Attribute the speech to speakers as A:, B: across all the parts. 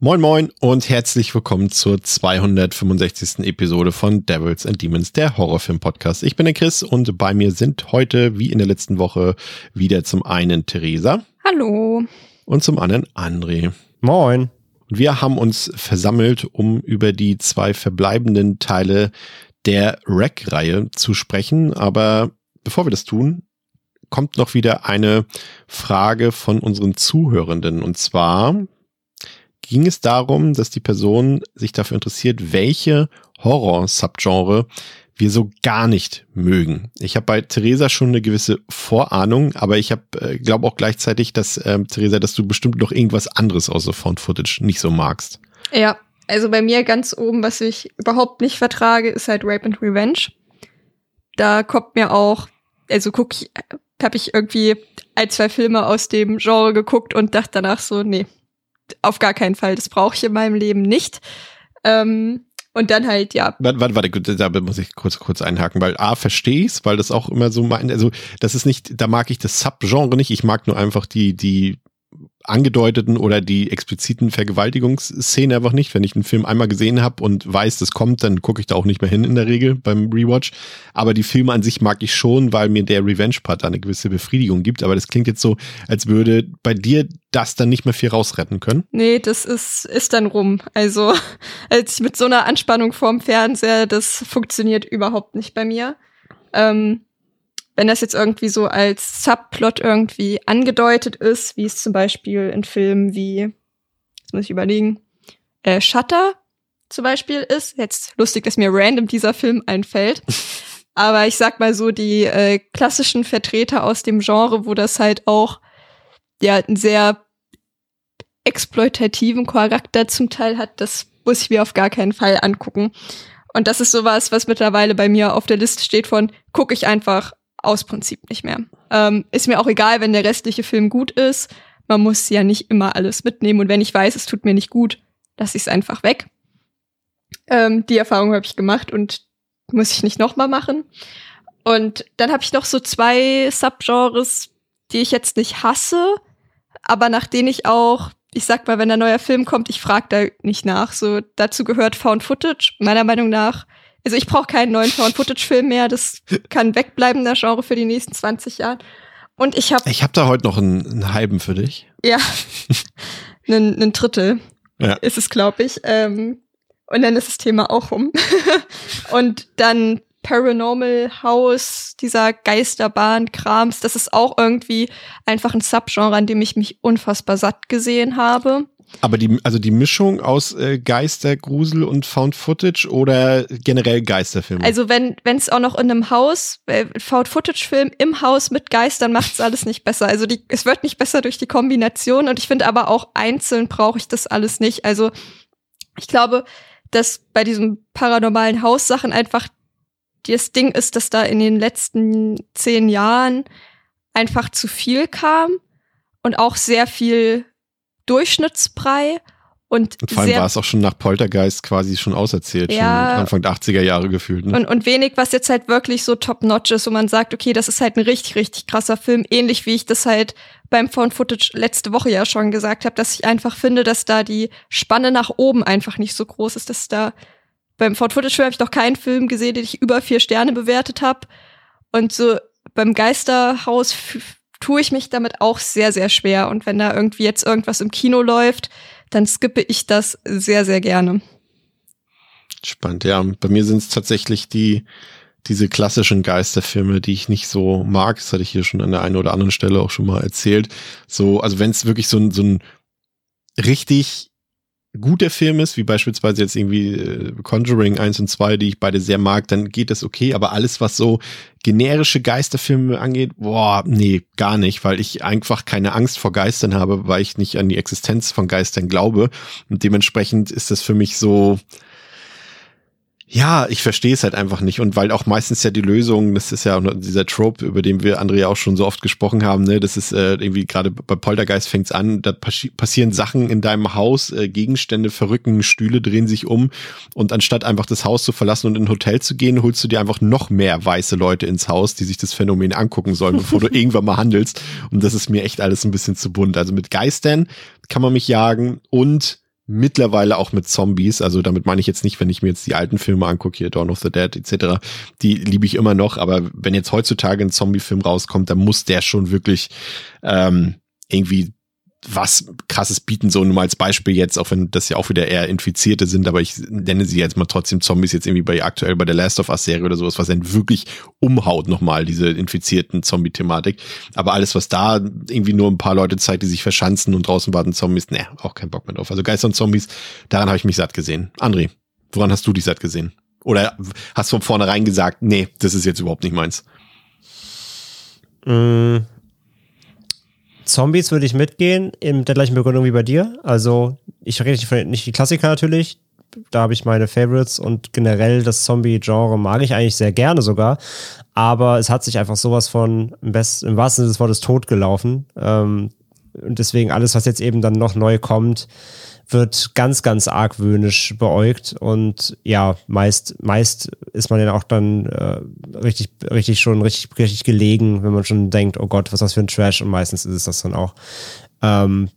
A: Moin Moin und herzlich willkommen zur 265. Episode von Devils and Demons, der Horrorfilm-Podcast. Ich bin der Chris und bei mir sind heute, wie in der letzten Woche, wieder zum einen Theresa.
B: Hallo.
A: Und zum anderen André.
C: Moin.
A: Und wir haben uns versammelt, um über die zwei verbleibenden Teile der Rack-Reihe zu sprechen. Aber bevor wir das tun, kommt noch wieder eine Frage von unseren Zuhörenden. Und zwar ging es darum, dass die Person sich dafür interessiert, welche Horror-Subgenre wir so gar nicht mögen. Ich habe bei Theresa schon eine gewisse Vorahnung, aber ich habe äh, glaube auch gleichzeitig, dass ähm, Theresa, dass du bestimmt noch irgendwas anderes außer Found Footage nicht so magst.
B: Ja, also bei mir ganz oben, was ich überhaupt nicht vertrage, ist halt Rape and Revenge. Da kommt mir auch, also guck habe ich irgendwie ein, zwei Filme aus dem Genre geguckt und dachte danach so, nee, auf gar keinen Fall, das brauche ich in meinem Leben nicht. Ähm, und dann halt, ja.
A: Warte, warte, warte, da muss ich kurz, kurz einhaken, weil A, verstehe ich's, weil das auch immer so mein, also das ist nicht, da mag ich das Subgenre nicht, ich mag nur einfach die, die angedeuteten oder die expliziten Vergewaltigungsszenen einfach nicht. Wenn ich einen Film einmal gesehen habe und weiß, das kommt, dann gucke ich da auch nicht mehr hin in der Regel beim Rewatch. Aber die Filme an sich mag ich schon, weil mir der Revenge-Part eine gewisse Befriedigung gibt. Aber das klingt jetzt so, als würde bei dir das dann nicht mehr viel rausretten können.
B: Nee, das ist, ist dann rum. Also, als mit so einer Anspannung vorm Fernseher, das funktioniert überhaupt nicht bei mir. Ähm, wenn das jetzt irgendwie so als Subplot irgendwie angedeutet ist, wie es zum Beispiel in Filmen wie, jetzt muss ich überlegen, äh, Shutter zum Beispiel ist. Jetzt lustig, dass mir random dieser Film einfällt. Aber ich sag mal so, die äh, klassischen Vertreter aus dem Genre, wo das halt auch ja einen sehr exploitativen Charakter zum Teil hat, das muss ich mir auf gar keinen Fall angucken. Und das ist sowas, was mittlerweile bei mir auf der Liste steht von, gucke ich einfach aus Prinzip nicht mehr. Ähm, ist mir auch egal, wenn der restliche Film gut ist. Man muss ja nicht immer alles mitnehmen. Und wenn ich weiß, es tut mir nicht gut, lasse ich es einfach weg. Ähm, die Erfahrung habe ich gemacht und muss ich nicht nochmal machen. Und dann habe ich noch so zwei Subgenres, die ich jetzt nicht hasse, aber nach denen ich auch, ich sag mal, wenn ein neuer Film kommt, ich frage da nicht nach. So dazu gehört Found Footage. Meiner Meinung nach also ich brauche keinen neuen Found-Footage-Film mehr. Das kann wegbleiben, der Genre, für die nächsten 20 Jahre. Und ich habe.
A: Ich habe da heute noch einen, einen halben für dich.
B: Ja. einen, einen Drittel ja. ist es, glaube ich. Ähm, und dann ist das Thema auch rum. und dann Paranormal House, dieser Geisterbahn-Krams, das ist auch irgendwie einfach ein Subgenre, an dem ich mich unfassbar satt gesehen habe.
A: Aber die, also die Mischung aus äh, Geister, Grusel und Found Footage oder generell Geisterfilme?
B: Also wenn es auch noch in einem Haus, äh, Found Footage Film im Haus mit Geistern macht es alles nicht besser. Also die, es wird nicht besser durch die Kombination und ich finde aber auch einzeln brauche ich das alles nicht. Also ich glaube, dass bei diesen paranormalen Haussachen einfach das Ding ist, dass da in den letzten zehn Jahren einfach zu viel kam und auch sehr viel Durchschnittsbrei und,
A: und vor allem war es auch schon nach Poltergeist quasi schon auserzählt, ja, schon Anfang der 80er Jahre gefühlt. Ne?
B: Und, und wenig, was jetzt halt wirklich so top-notch ist, wo man sagt, okay, das ist halt ein richtig, richtig krasser Film, ähnlich wie ich das halt beim Found Footage letzte Woche ja schon gesagt habe, dass ich einfach finde, dass da die Spanne nach oben einfach nicht so groß ist, dass da beim Found Footage Film habe ich noch keinen Film gesehen, den ich über vier Sterne bewertet habe und so beim Geisterhaus tue ich mich damit auch sehr, sehr schwer. Und wenn da irgendwie jetzt irgendwas im Kino läuft, dann skippe ich das sehr, sehr gerne.
A: Spannend, ja. Bei mir sind es tatsächlich die, diese klassischen Geisterfilme, die ich nicht so mag. Das hatte ich hier schon an der einen oder anderen Stelle auch schon mal erzählt. So, also wenn es wirklich so ein, so ein richtig guter Film ist, wie beispielsweise jetzt irgendwie äh, Conjuring 1 und 2, die ich beide sehr mag, dann geht das okay. Aber alles, was so generische Geisterfilme angeht, boah, nee, gar nicht, weil ich einfach keine Angst vor Geistern habe, weil ich nicht an die Existenz von Geistern glaube. Und dementsprechend ist das für mich so, Ja, ich verstehe es halt einfach nicht. Und weil auch meistens ja die Lösung, das ist ja dieser Trope, über den wir Andrea auch schon so oft gesprochen haben, ne, das ist äh, irgendwie gerade bei Poltergeist fängt's an, da passieren Sachen in deinem Haus, äh, Gegenstände verrücken, Stühle drehen sich um und anstatt einfach das Haus zu verlassen und in ein Hotel zu gehen, holst du dir einfach noch mehr weiße Leute ins Haus, die sich das Phänomen angucken sollen, bevor du irgendwann mal handelst. Und das ist mir echt alles ein bisschen zu bunt. Also mit Geistern kann man mich jagen und mittlerweile auch mit Zombies. Also damit meine ich jetzt nicht, wenn ich mir jetzt die alten Filme angucke, hier Dawn of the Dead etc., die liebe ich immer noch. Aber wenn jetzt heutzutage ein Zombie-Film rauskommt, dann muss der schon wirklich ähm, irgendwie was krasses bieten, so nur mal als Beispiel jetzt, auch wenn das ja auch wieder eher Infizierte sind, aber ich nenne sie jetzt mal trotzdem Zombies jetzt irgendwie bei aktuell bei der Last of Us Serie oder sowas, was dann wirklich umhaut nochmal, diese infizierten Zombie-Thematik. Aber alles, was da irgendwie nur ein paar Leute zeigt, die sich verschanzen und draußen warten Zombies, ne, auch kein Bock mehr drauf. Also Geister und Zombies, daran habe ich mich satt gesehen. André, woran hast du dich satt gesehen? Oder hast du von vornherein gesagt, nee, das ist jetzt überhaupt nicht meins?
C: Mm Zombies würde ich mitgehen, in der gleichen Begründung wie bei dir. Also, ich rede nicht, von, nicht die Klassiker natürlich. Da habe ich meine Favorites und generell das Zombie-Genre mag ich eigentlich sehr gerne sogar. Aber es hat sich einfach sowas von im, Best, im wahrsten Sinne des Wortes totgelaufen. Ähm, und deswegen alles, was jetzt eben dann noch neu kommt, wird ganz, ganz argwöhnisch beäugt und ja, meist, meist ist man ja auch dann äh, richtig, richtig schon richtig, richtig gelegen, wenn man schon denkt, oh Gott, was ist das für ein Trash und meistens ist es das dann auch. Ähm,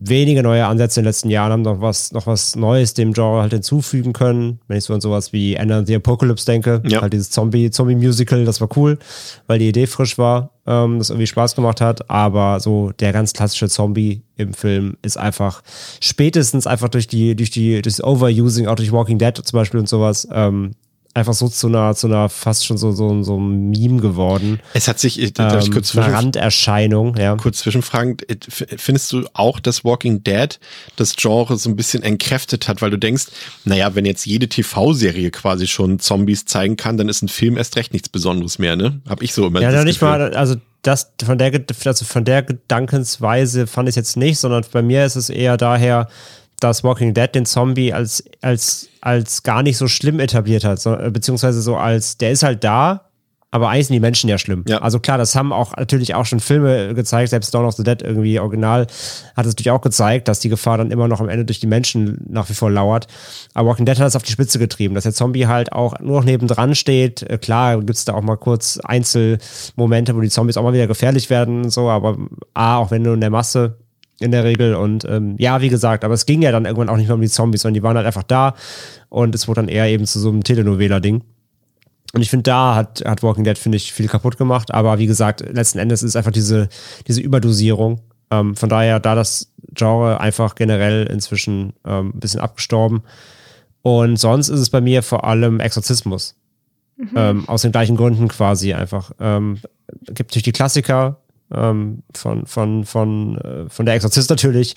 C: wenige neue Ansätze in den letzten Jahren haben noch was, noch was Neues dem Genre halt hinzufügen können. Wenn ich so an sowas wie End of the Apocalypse denke, ja. halt dieses Zombie, Zombie-Musical, das war cool, weil die Idee frisch war, ähm, das irgendwie Spaß gemacht hat. Aber so der ganz klassische Zombie im Film ist einfach spätestens einfach durch die, durch die, durch das Overusing, auch durch Walking Dead zum Beispiel und sowas, ähm, einfach so zu einer, zu einer fast schon so, so, so ein Meme geworden.
A: Es hat sich, darf ich
C: ähm,
A: kurz
C: eine Randerscheinung, ja.
A: Kurz zwischenfragen, äh, findest du auch, dass Walking Dead das Genre so ein bisschen entkräftet hat, weil du denkst, naja, wenn jetzt jede TV-Serie quasi schon Zombies zeigen kann, dann ist ein Film erst recht nichts Besonderes mehr, ne? Hab ich so immer.
C: Ja, noch nicht mal, also das von der, also von der Gedankensweise fand ich es jetzt nicht, sondern bei mir ist es eher daher, dass Walking Dead den Zombie als, als, als gar nicht so schlimm etabliert hat, so, beziehungsweise so als, der ist halt da, aber eigentlich sind die Menschen ja schlimm. Ja. Also klar, das haben auch natürlich auch schon Filme gezeigt, selbst Dawn of the Dead irgendwie original hat es natürlich auch gezeigt, dass die Gefahr dann immer noch am Ende durch die Menschen nach wie vor lauert. Aber Walking Dead hat es auf die Spitze getrieben, dass der Zombie halt auch nur noch nebendran steht. Äh, klar gibt es da auch mal kurz Einzelmomente, wo die Zombies auch mal wieder gefährlich werden, so, aber A, auch wenn du in der Masse in der Regel. Und ähm, ja, wie gesagt, aber es ging ja dann irgendwann auch nicht mehr um die Zombies, sondern die waren halt einfach da und es wurde dann eher eben zu so einem Telenovela-Ding. Und ich finde, da hat, hat Walking Dead, finde ich, viel kaputt gemacht. Aber wie gesagt, letzten Endes ist einfach diese, diese Überdosierung. Ähm, von daher, da das Genre einfach generell inzwischen ähm, ein bisschen abgestorben. Und sonst ist es bei mir vor allem Exorzismus. Mhm. Ähm, aus den gleichen Gründen quasi einfach. Ähm, gibt natürlich die Klassiker, ähm, von, von, von, äh, von der Exorzist natürlich,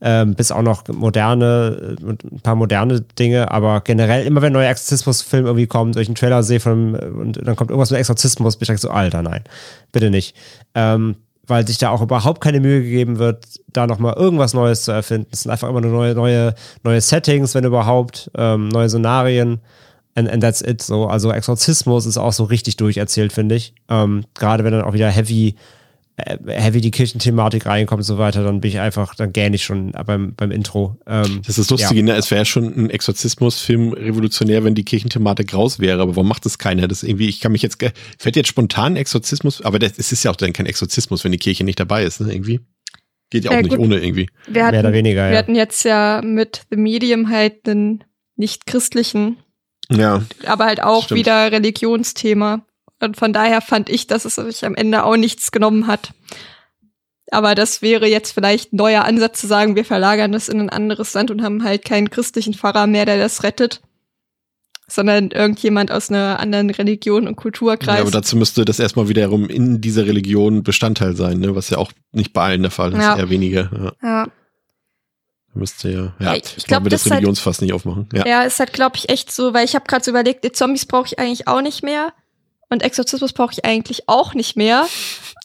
C: ähm, bis auch noch moderne, äh, ein paar moderne Dinge, aber generell immer wenn ein neuer Exorzismus-Film irgendwie kommt, durch einen Trailer sehe von, und dann kommt irgendwas mit Exorzismus, bin ich direkt so, Alter, nein, bitte nicht. Ähm, weil sich da auch überhaupt keine Mühe gegeben wird, da nochmal irgendwas Neues zu erfinden. Es sind einfach immer nur neue, neue, neue Settings, wenn überhaupt, ähm, neue Szenarien. And, and that's it. So, also Exorzismus ist auch so richtig durcherzählt, finde ich. Ähm, Gerade wenn dann auch wieder heavy äh, heavy die Kirchenthematik reinkommt und so weiter, dann bin ich einfach, dann gähne ich schon beim, beim Intro.
A: Ähm, das ist lustig, ja. ne? es wäre schon ein Exorzismusfilm revolutionär, wenn die Kirchenthematik raus wäre, aber warum macht das keiner? Das irgendwie, ich kann mich jetzt, fällt jetzt spontan Exorzismus, aber das, es ist ja auch dann kein Exorzismus, wenn die Kirche nicht dabei ist, ne? Irgendwie. Geht ja auch ja, nicht ohne irgendwie.
B: Wir hatten, Mehr oder weniger, ja. Wir hatten jetzt ja mit The Medium halt einen nicht christlichen,
A: ja,
B: aber halt auch stimmt. wieder Religionsthema. Und von daher fand ich, dass es sich am Ende auch nichts genommen hat. Aber das wäre jetzt vielleicht ein neuer Ansatz zu sagen, wir verlagern das in ein anderes Land und haben halt keinen christlichen Pfarrer mehr, der das rettet, sondern irgendjemand aus einer anderen Religion und Kulturkreis. Ja,
A: aber dazu müsste das erstmal wiederum in dieser Religion Bestandteil sein, ne? was ja auch nicht bei allen der Fall ist, ja. eher weniger. Ja. ja. Müsste ja, ja, ja ich glaube, das, das Religionsfass halt, nicht aufmachen. Ja,
B: ja ist halt, glaube ich, echt so, weil ich habe gerade so überlegt, die Zombies brauche ich eigentlich auch nicht mehr. Und Exorzismus brauche ich eigentlich auch nicht mehr.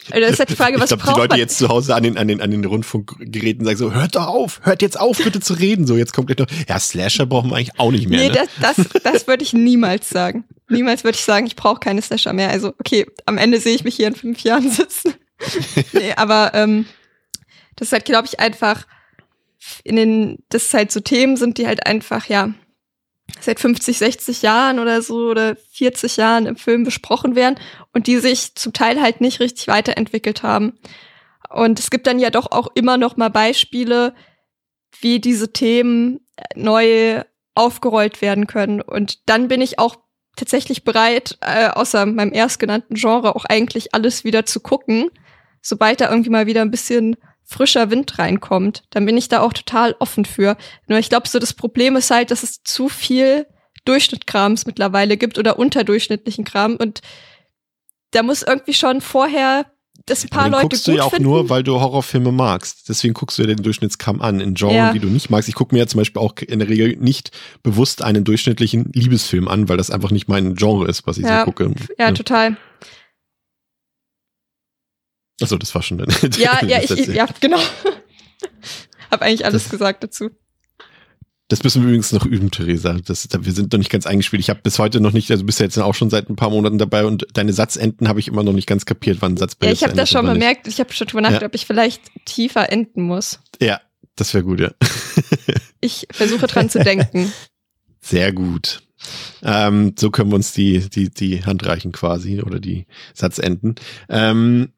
B: Das ist halt die Frage, was
A: ich glaube, die Leute man? jetzt zu Hause an den, an den, an den Rundfunkgeräten sagen so, hört doch auf, hört jetzt auf, bitte zu reden. So, jetzt kommt gleich noch, ja, Slasher brauchen wir eigentlich auch nicht mehr. Nee,
B: ne? das, das, das würde ich niemals sagen. Niemals würde ich sagen, ich brauche keine Slasher mehr. Also, okay, am Ende sehe ich mich hier in fünf Jahren sitzen. nee, aber ähm, das ist halt, glaube ich, einfach in den, das halt so Themen sind, die halt einfach, ja, seit 50, 60 Jahren oder so oder 40 Jahren im Film besprochen werden und die sich zum Teil halt nicht richtig weiterentwickelt haben. Und es gibt dann ja doch auch immer noch mal Beispiele, wie diese Themen neu aufgerollt werden können. Und dann bin ich auch tatsächlich bereit, äh, außer meinem erstgenannten Genre auch eigentlich alles wieder zu gucken, sobald da irgendwie mal wieder ein bisschen frischer Wind reinkommt, dann bin ich da auch total offen für. Nur ich glaube, so das Problem ist halt, dass es zu viel Durchschnittkrams mittlerweile gibt oder unterdurchschnittlichen Kram und da muss irgendwie schon vorher das ein paar
A: den
B: Leute
A: guckst du ja auch
B: finden.
A: nur, weil du Horrorfilme magst. Deswegen guckst du ja den Durchschnittskram an. In Genres, ja. die du nicht magst. Ich gucke mir ja zum Beispiel auch in der Regel nicht bewusst einen durchschnittlichen Liebesfilm an, weil das einfach nicht mein Genre ist, was ich
B: ja.
A: so gucke.
B: Ja, ja, total.
A: Achso, das war schon dann.
B: Ja, ja, ich, ja, genau. Hab eigentlich alles das, gesagt dazu.
A: Das müssen wir übrigens noch üben, Theresa. Das, wir sind noch nicht ganz eingespielt. Ich habe bis heute noch nicht, also bist ja jetzt auch schon seit ein paar Monaten dabei und deine Satzenden habe ich immer noch nicht ganz kapiert, wann ein Satz
B: Ja, ich habe das schon bemerkt. Ich habe schon drüber nachgedacht, ja. ob ich vielleicht tiefer enden muss.
A: Ja, das wäre gut, ja.
B: ich versuche dran zu denken.
A: Sehr gut. Ähm, so können wir uns die, die, die Hand reichen quasi oder die Satzenden. Ähm,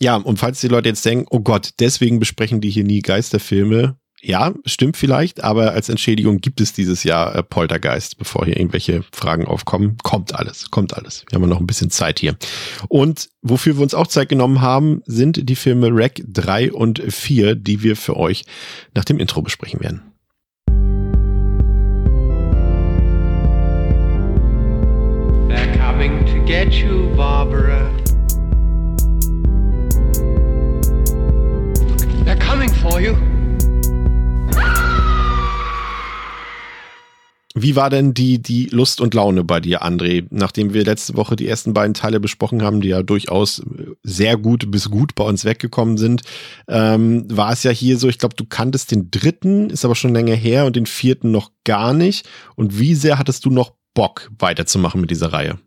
A: ja, und falls die Leute jetzt denken, oh Gott, deswegen besprechen die hier nie Geisterfilme. Ja, stimmt vielleicht, aber als Entschädigung gibt es dieses Jahr äh, Poltergeist, bevor hier irgendwelche Fragen aufkommen. Kommt alles, kommt alles. Wir haben noch ein bisschen Zeit hier. Und wofür wir uns auch Zeit genommen haben, sind die Filme Rack 3 und 4, die wir für euch nach dem Intro besprechen werden. They're coming to get you, Barbara. Wie war denn die, die Lust und Laune bei dir, André? Nachdem wir letzte Woche die ersten beiden Teile besprochen haben, die ja durchaus sehr gut bis gut bei uns weggekommen sind, ähm, war es ja hier so, ich glaube, du kanntest den dritten, ist aber schon länger her und den vierten noch gar nicht. Und wie sehr hattest du noch Bock, weiterzumachen mit dieser Reihe?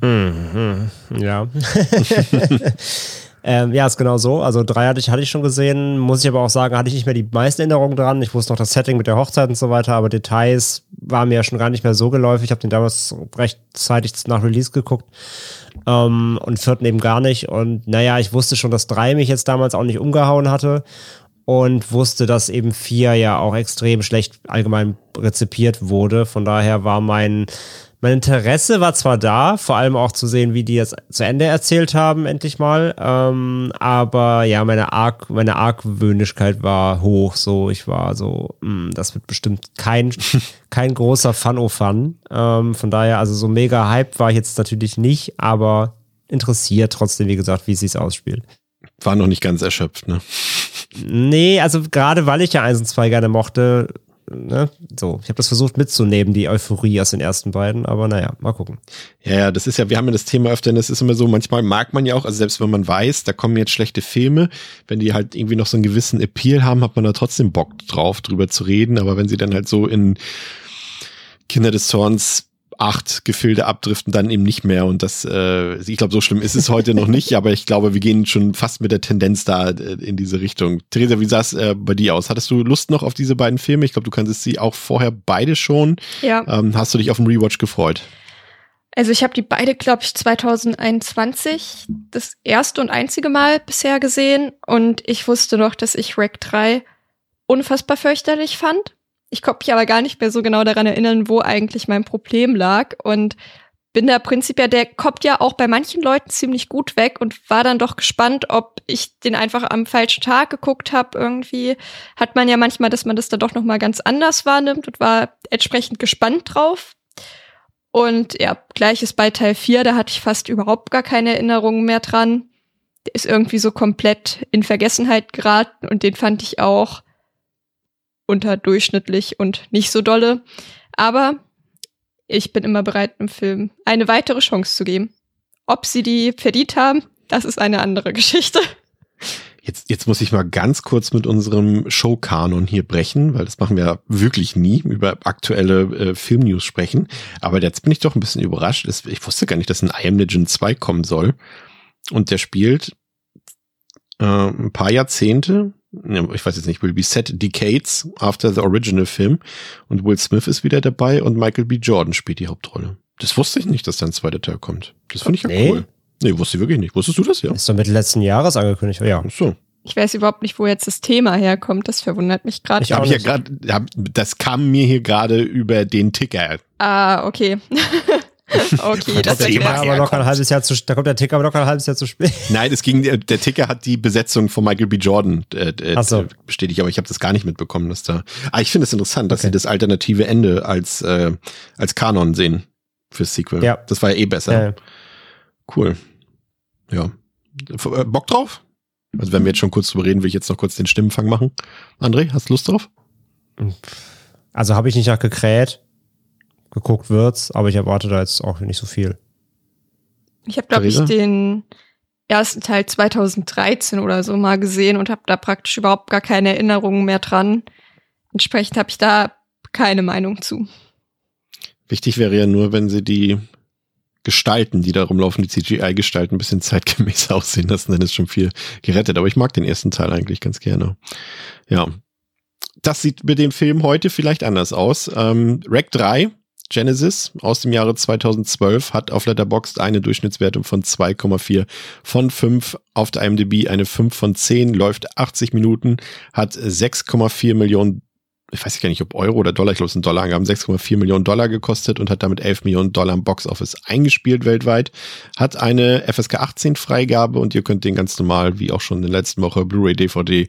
C: Mhm, ja. Ähm, ja, ist genau so. Also drei hatte ich, hatte ich schon gesehen. Muss ich aber auch sagen, hatte ich nicht mehr die meisten Erinnerungen dran. Ich wusste noch das Setting mit der Hochzeit und so weiter, aber Details waren mir ja schon gar nicht mehr so geläufig. Ich habe den damals rechtzeitig nach Release geguckt. Ähm, und vierten eben gar nicht. Und naja, ich wusste schon, dass drei mich jetzt damals auch nicht umgehauen hatte und wusste, dass eben vier ja auch extrem schlecht allgemein rezipiert wurde. Von daher war mein mein Interesse war zwar da, vor allem auch zu sehen, wie die jetzt zu Ende erzählt haben, endlich mal. Ähm, aber ja, meine, Arg meine Argwöhnigkeit war hoch. So, ich war so, mh, hm, das wird bestimmt kein, kein großer Fun-O-Fun. Ähm, von daher, also so mega Hype war ich jetzt natürlich nicht, aber interessiert trotzdem, wie gesagt, wie es sich ausspielt.
A: War noch nicht ganz erschöpft, ne?
C: Nee, also gerade weil ich ja 1 und 2 gerne mochte, ne, so, ich habe das versucht mitzunehmen, die Euphorie aus den ersten beiden, aber naja, mal gucken.
A: Ja, ja, das ist ja, wir haben ja das Thema öfter, das ist immer so, manchmal mag man ja auch, also selbst wenn man weiß, da kommen jetzt schlechte Filme, wenn die halt irgendwie noch so einen gewissen Appeal haben, hat man da trotzdem Bock drauf, drüber zu reden, aber wenn sie dann halt so in Kinder des Zorns acht Gefilde abdriften, dann eben nicht mehr. Und das, äh, ich glaube, so schlimm ist es heute noch nicht, aber ich glaube, wir gehen schon fast mit der Tendenz da äh, in diese Richtung. Theresa, wie sah es äh, bei dir aus? Hattest du Lust noch auf diese beiden Filme? Ich glaube, du kanntest sie auch vorher beide schon.
B: Ja.
A: Ähm, hast du dich auf den Rewatch gefreut?
B: Also ich habe die beide, glaube ich, 2021 das erste und einzige Mal bisher gesehen und ich wusste noch, dass ich Rack 3 unfassbar fürchterlich fand. Ich konnte mich aber gar nicht mehr so genau daran erinnern, wo eigentlich mein Problem lag. Und bin da prinzipiell, der kommt ja auch bei manchen Leuten ziemlich gut weg und war dann doch gespannt, ob ich den einfach am falschen Tag geguckt habe. Irgendwie hat man ja manchmal, dass man das dann doch noch mal ganz anders wahrnimmt und war entsprechend gespannt drauf. Und ja, gleiches bei Teil 4, da hatte ich fast überhaupt gar keine Erinnerungen mehr dran. Der ist irgendwie so komplett in Vergessenheit geraten und den fand ich auch unterdurchschnittlich und nicht so dolle. Aber ich bin immer bereit, einem Film eine weitere Chance zu geben. Ob sie die verdient haben, das ist eine andere Geschichte.
A: Jetzt, jetzt muss ich mal ganz kurz mit unserem Showkanon hier brechen, weil das machen wir wirklich nie, über aktuelle äh, Filmnews sprechen. Aber jetzt bin ich doch ein bisschen überrascht. Ich wusste gar nicht, dass ein I Am Legend 2 kommen soll. Und der spielt äh, ein paar Jahrzehnte, ich weiß jetzt nicht, will be set decades after the original film. Und Will Smith ist wieder dabei und Michael B. Jordan spielt die Hauptrolle. Das wusste ich nicht, dass da ein zweiter Teil kommt. Das finde ich ja nee. cool. Nee, wusste ich wirklich nicht. Wusstest du das, ja?
C: Ist doch Mitte letzten Jahres angekündigt, ja. Ach so.
B: Ich weiß überhaupt nicht, wo jetzt das Thema herkommt. Das verwundert mich gerade.
A: Ich habe ja gerade, das kam mir hier gerade über den Ticker.
B: Ah, okay. okay, das
C: der Ticker aber locker ein halbes Jahr zu, da kommt der Ticker aber locker ein halbes Jahr zu spät.
A: Nein, es ging, der, der Ticker hat die Besetzung von Michael B. Jordan äh, äh, so. bestätigt, aber ich habe das gar nicht mitbekommen, dass da. Ah, ich finde es interessant, dass okay. sie das alternative Ende als äh, als Kanon sehen fürs Sequel. Ja. Das war ja eh besser. Ja. Cool. Ja. Äh, Bock drauf? Also wenn wir jetzt schon kurz drüber reden, will ich jetzt noch kurz den Stimmenfang machen. André, hast du Lust drauf?
C: Also habe ich nicht nachgekräht. Geguckt wird's, aber ich erwarte da jetzt auch nicht so viel.
B: Ich habe, glaube ich, den ersten Teil 2013 oder so mal gesehen und habe da praktisch überhaupt gar keine Erinnerungen mehr dran. Entsprechend habe ich da keine Meinung zu.
A: Wichtig wäre ja nur, wenn sie die Gestalten, die da rumlaufen, die CGI-Gestalten ein bisschen zeitgemäß aussehen lassen, dann ist schon viel gerettet. Aber ich mag den ersten Teil eigentlich ganz gerne. Ja. Das sieht mit dem Film heute vielleicht anders aus. Ähm, Rack 3, Genesis aus dem Jahre 2012 hat auf Letterboxd eine Durchschnittswertung von 2,4 von 5, auf der IMDb eine 5 von 10, läuft 80 Minuten, hat 6,4 Millionen ich weiß gar nicht, ob Euro oder Dollar, ich glaube, es sind Dollarangaben, 6,4 Millionen Dollar gekostet und hat damit 11 Millionen Dollar im Boxoffice eingespielt weltweit. Hat eine FSK 18 Freigabe und ihr könnt den ganz normal, wie auch schon in der letzten Woche, Blu-ray, DVD,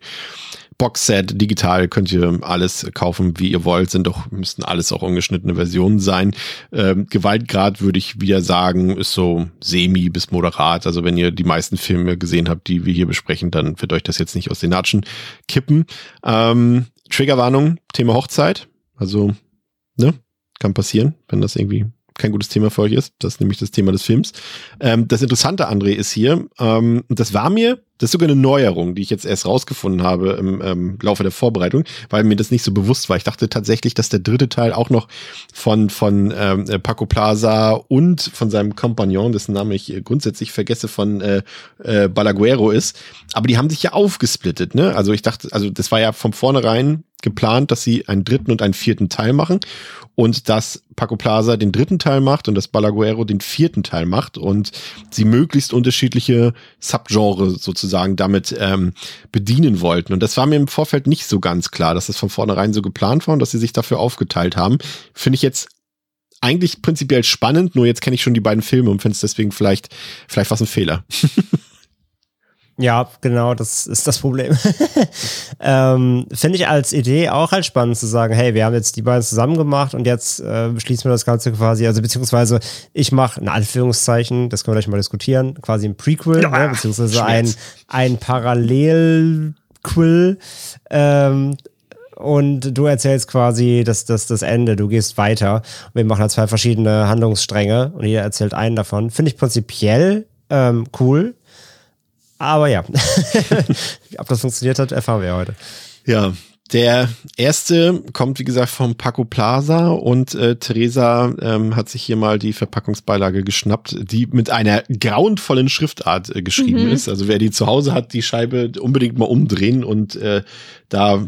A: Boxset, digital könnt ihr alles kaufen, wie ihr wollt, sind doch, müssten alles auch ungeschnittene Versionen sein. Ähm, Gewaltgrad würde ich wieder sagen, ist so semi bis moderat. Also wenn ihr die meisten Filme gesehen habt, die wir hier besprechen, dann wird euch das jetzt nicht aus den Natschen kippen. Ähm, Triggerwarnung, Thema Hochzeit. Also, ne, kann passieren, wenn das irgendwie kein gutes Thema für euch ist. Das ist nämlich das Thema des Films. Ähm, das Interessante, André, ist hier, ähm, das war mir das ist sogar eine Neuerung, die ich jetzt erst rausgefunden habe im ähm, Laufe der Vorbereitung, weil mir das nicht so bewusst war. Ich dachte tatsächlich, dass der dritte Teil auch noch von, von ähm, äh, Paco Plaza und von seinem Kompagnon, dessen Name ich äh, grundsätzlich vergesse, von äh, äh, Balaguero ist. Aber die haben sich ja aufgesplittet, ne? Also ich dachte, also das war ja von vornherein geplant, dass sie einen dritten und einen vierten Teil machen und dass Paco Plaza den dritten Teil macht und dass Balaguero den vierten Teil macht und sie möglichst unterschiedliche Subgenre sozusagen damit ähm, bedienen wollten. Und das war mir im Vorfeld nicht so ganz klar, dass das von vornherein so geplant war und dass sie sich dafür aufgeteilt haben. Finde ich jetzt eigentlich prinzipiell spannend, nur jetzt kenne ich schon die beiden Filme und finde es deswegen vielleicht, vielleicht was ein Fehler.
C: Ja, genau, das ist das Problem. ähm, Finde ich als Idee auch halt spannend zu sagen, hey, wir haben jetzt die beiden zusammen gemacht und jetzt äh, schließen wir das Ganze quasi, also beziehungsweise ich mache in Anführungszeichen, das können wir gleich mal diskutieren, quasi ein Prequel, ja, ne, beziehungsweise ein, ein Parallelquill. Ähm, und du erzählst quasi das, das, das Ende, du gehst weiter. Wir machen halt zwei verschiedene Handlungsstränge und jeder erzählt einen davon. Finde ich prinzipiell ähm, cool. Aber ja, ob das funktioniert hat, erfahren wir heute.
A: Ja, der erste kommt, wie gesagt, vom Paco Plaza und äh, Theresa ähm, hat sich hier mal die Verpackungsbeilage geschnappt, die mit einer grauenvollen Schriftart äh, geschrieben mhm. ist. Also wer die zu Hause hat, die Scheibe unbedingt mal umdrehen und äh, da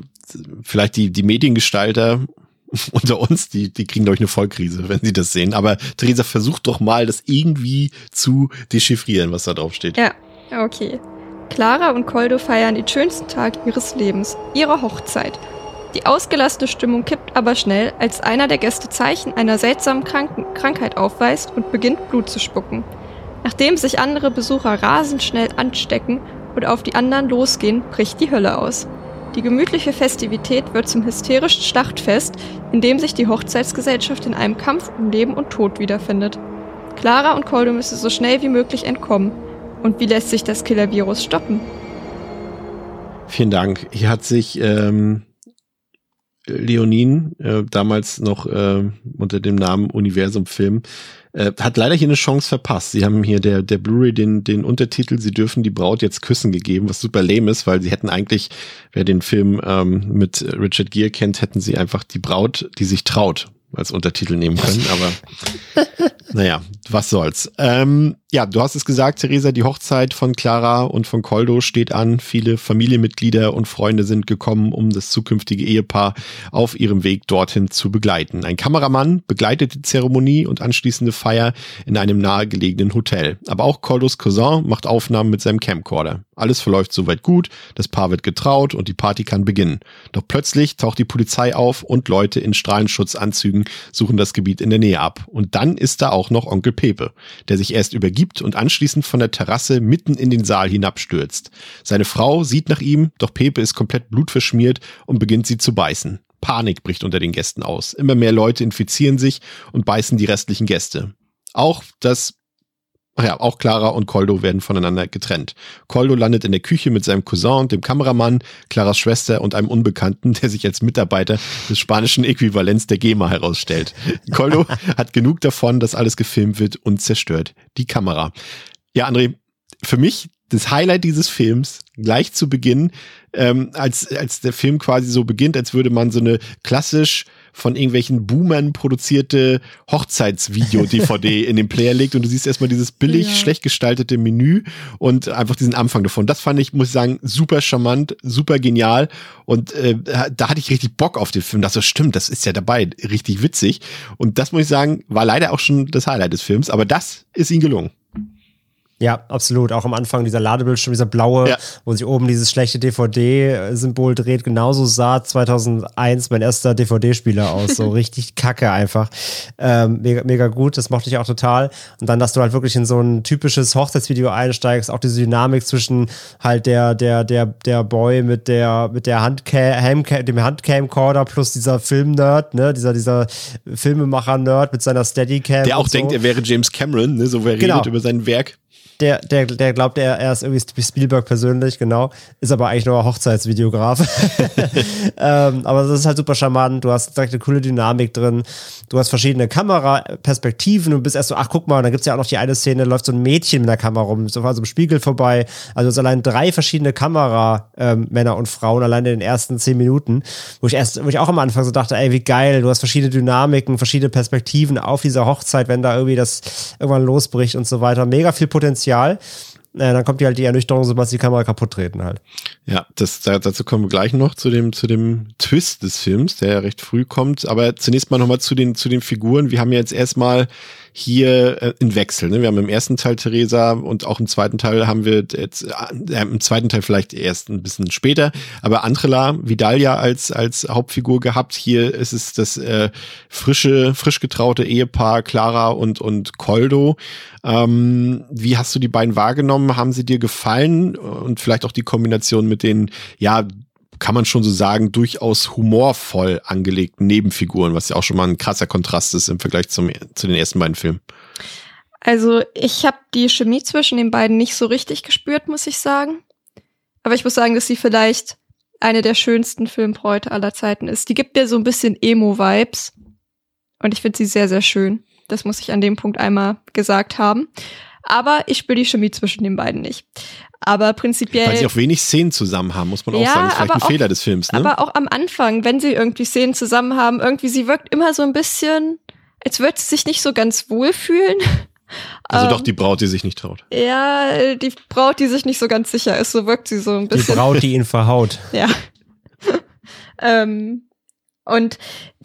A: vielleicht die, die Mediengestalter unter uns, die, die kriegen, glaube ich, eine Vollkrise, wenn sie das sehen. Aber Theresa, versucht doch mal, das irgendwie zu dechiffrieren, was da drauf steht.
B: Ja, Okay. Clara und Koldo feiern den schönsten Tag ihres Lebens, ihre Hochzeit. Die ausgelassene Stimmung kippt aber schnell, als einer der Gäste Zeichen einer seltsamen Kranken Krankheit aufweist und beginnt Blut zu spucken. Nachdem sich andere Besucher rasend schnell anstecken und auf die anderen losgehen, bricht die Hölle aus. Die gemütliche Festivität wird zum hysterischen Schlachtfest, in dem sich die Hochzeitsgesellschaft in einem Kampf um Leben und Tod wiederfindet. Clara und Koldo müssen so schnell wie möglich entkommen, und wie lässt sich das Killer-Virus stoppen?
A: Vielen Dank. Hier hat sich ähm, Leonin, äh, damals noch äh, unter dem Namen Universum Film, Äh, hat leider hier eine Chance verpasst. Sie haben hier der, der Blu-ray den, den Untertitel, sie dürfen die Braut jetzt küssen gegeben, was super lame ist, weil sie hätten eigentlich, wer den Film ähm, mit Richard Gere kennt, hätten sie einfach die Braut, die sich traut, als Untertitel nehmen können, aber naja, was soll's. Ähm, ja, du hast es gesagt, Theresa, die Hochzeit von Clara und von Coldo steht an. Viele Familienmitglieder und Freunde sind gekommen, um das zukünftige Ehepaar auf ihrem Weg dorthin zu begleiten. Ein Kameramann begleitet die Zeremonie und anschließende Feier in einem nahegelegenen Hotel. Aber auch Coldos Cousin macht Aufnahmen mit seinem Camcorder. Alles verläuft soweit gut, das Paar wird getraut und die Party kann beginnen. Doch plötzlich taucht die Polizei auf und Leute in Strahlenschutzanzügen suchen das Gebiet in der Nähe ab. Und dann ist da auch noch Onkel Pepe, der sich erst übergibt und anschließend von der Terrasse mitten in den Saal hinabstürzt. Seine Frau sieht nach ihm, doch Pepe ist komplett blutverschmiert und beginnt sie zu beißen. Panik bricht unter den Gästen aus. Immer mehr Leute infizieren sich und beißen die restlichen Gäste. Auch das Ach ja, auch Clara und Coldo werden voneinander getrennt. Coldo landet in der Küche mit seinem Cousin, dem Kameramann, Claras Schwester und einem Unbekannten, der sich als Mitarbeiter des spanischen Äquivalents der GEMA herausstellt. Coldo hat genug davon, dass alles gefilmt wird und zerstört die Kamera. Ja, André, für mich das Highlight dieses Films gleich zu Beginn, ähm, als, als der Film quasi so beginnt, als würde man so eine klassisch von irgendwelchen Boomern produzierte Hochzeitsvideo-DVD in den Player legt und du siehst erstmal dieses billig, ja. schlecht gestaltete Menü und einfach diesen Anfang davon. Das fand ich, muss ich sagen, super charmant, super genial und äh, da hatte ich richtig Bock auf den Film. Das so stimmt, das ist ja dabei, richtig witzig und das muss ich sagen, war leider auch schon das Highlight des Films, aber das ist ihm gelungen.
C: Ja, absolut. Auch am Anfang dieser Ladebildschirm, dieser blaue, ja. wo sich oben dieses schlechte DVD-Symbol dreht. Genauso sah 2001 mein erster DVD-Spieler aus. So richtig kacke einfach. Ähm, mega, mega gut. Das mochte ich auch total. Und dann, dass du halt wirklich in so ein typisches Hochzeitsvideo einsteigst. Auch diese Dynamik zwischen halt der, der, der, der Boy mit der, mit der Handcam, dem Handcamcorder plus dieser Film-Nerd, ne? Dieser, dieser Filmemacher-Nerd mit seiner Steadicam.
A: Der auch so. denkt, er wäre James Cameron, ne? So wer genau. redet über sein Werk
C: der, der, der glaubt, er, er ist irgendwie Spielberg persönlich, genau. Ist aber eigentlich nur Hochzeitsvideograf. ähm, aber das ist halt super charmant. Du hast direkt eine coole Dynamik drin. Du hast verschiedene Kameraperspektiven und bist erst so, ach guck mal, da gibt's ja auch noch die eine Szene, läuft so ein Mädchen mit der Kamera rum, so also im Spiegel vorbei. Also es allein drei verschiedene Kamera, ähm, und Frauen, allein in den ersten zehn Minuten, wo ich erst, wo ich auch am Anfang so dachte, ey, wie geil, du hast verschiedene Dynamiken, verschiedene Perspektiven auf dieser Hochzeit, wenn da irgendwie das irgendwann losbricht und so weiter. Mega viel Potenzial Potenzial. Äh, dann kommt die halt die Ernüchterung, sobald sie die Kamera kaputt treten halt.
A: Ja, das, dazu kommen wir gleich noch zu dem, zu dem Twist des Films, der ja recht früh kommt. Aber zunächst mal nochmal zu den, zu den Figuren. Wir haben ja jetzt erstmal hier äh, in Wechsel. Ne? Wir haben im ersten Teil Theresa und auch im zweiten Teil haben wir jetzt, äh, im zweiten Teil vielleicht erst ein bisschen später, aber Andrela Vidalia als, als Hauptfigur gehabt. Hier ist es das äh, frische, frisch getraute Ehepaar Clara und, und Coldo. Ähm, wie hast du die beiden wahrgenommen? Haben sie dir gefallen? Und vielleicht auch die Kombination mit den, ja, kann man schon so sagen, durchaus humorvoll angelegten Nebenfiguren, was ja auch schon mal ein krasser Kontrast ist im Vergleich zum, zu den ersten beiden Filmen.
B: Also ich habe die Chemie zwischen den beiden nicht so richtig gespürt, muss ich sagen. Aber ich muss sagen, dass sie vielleicht eine der schönsten Filmbräute aller Zeiten ist. Die gibt dir so ein bisschen Emo-Vibes. Und ich finde sie sehr, sehr schön. Das muss ich an dem Punkt einmal gesagt haben. Aber ich spüre die Chemie zwischen den beiden nicht. Aber prinzipiell.
A: Weil sie auch wenig Szenen zusammen haben, muss man auch ja, sagen. Das ist vielleicht ein auch, Fehler des Films, ne?
B: Aber auch am Anfang, wenn sie irgendwie Szenen zusammen haben, irgendwie, sie wirkt immer so ein bisschen, als würde sie sich nicht so ganz wohl fühlen.
A: Also ähm, doch die Braut, die sich nicht traut.
B: Ja, die Braut, die sich nicht so ganz sicher ist, so wirkt sie so ein bisschen.
C: Die Braut, die ihn verhaut.
B: ja. ähm, und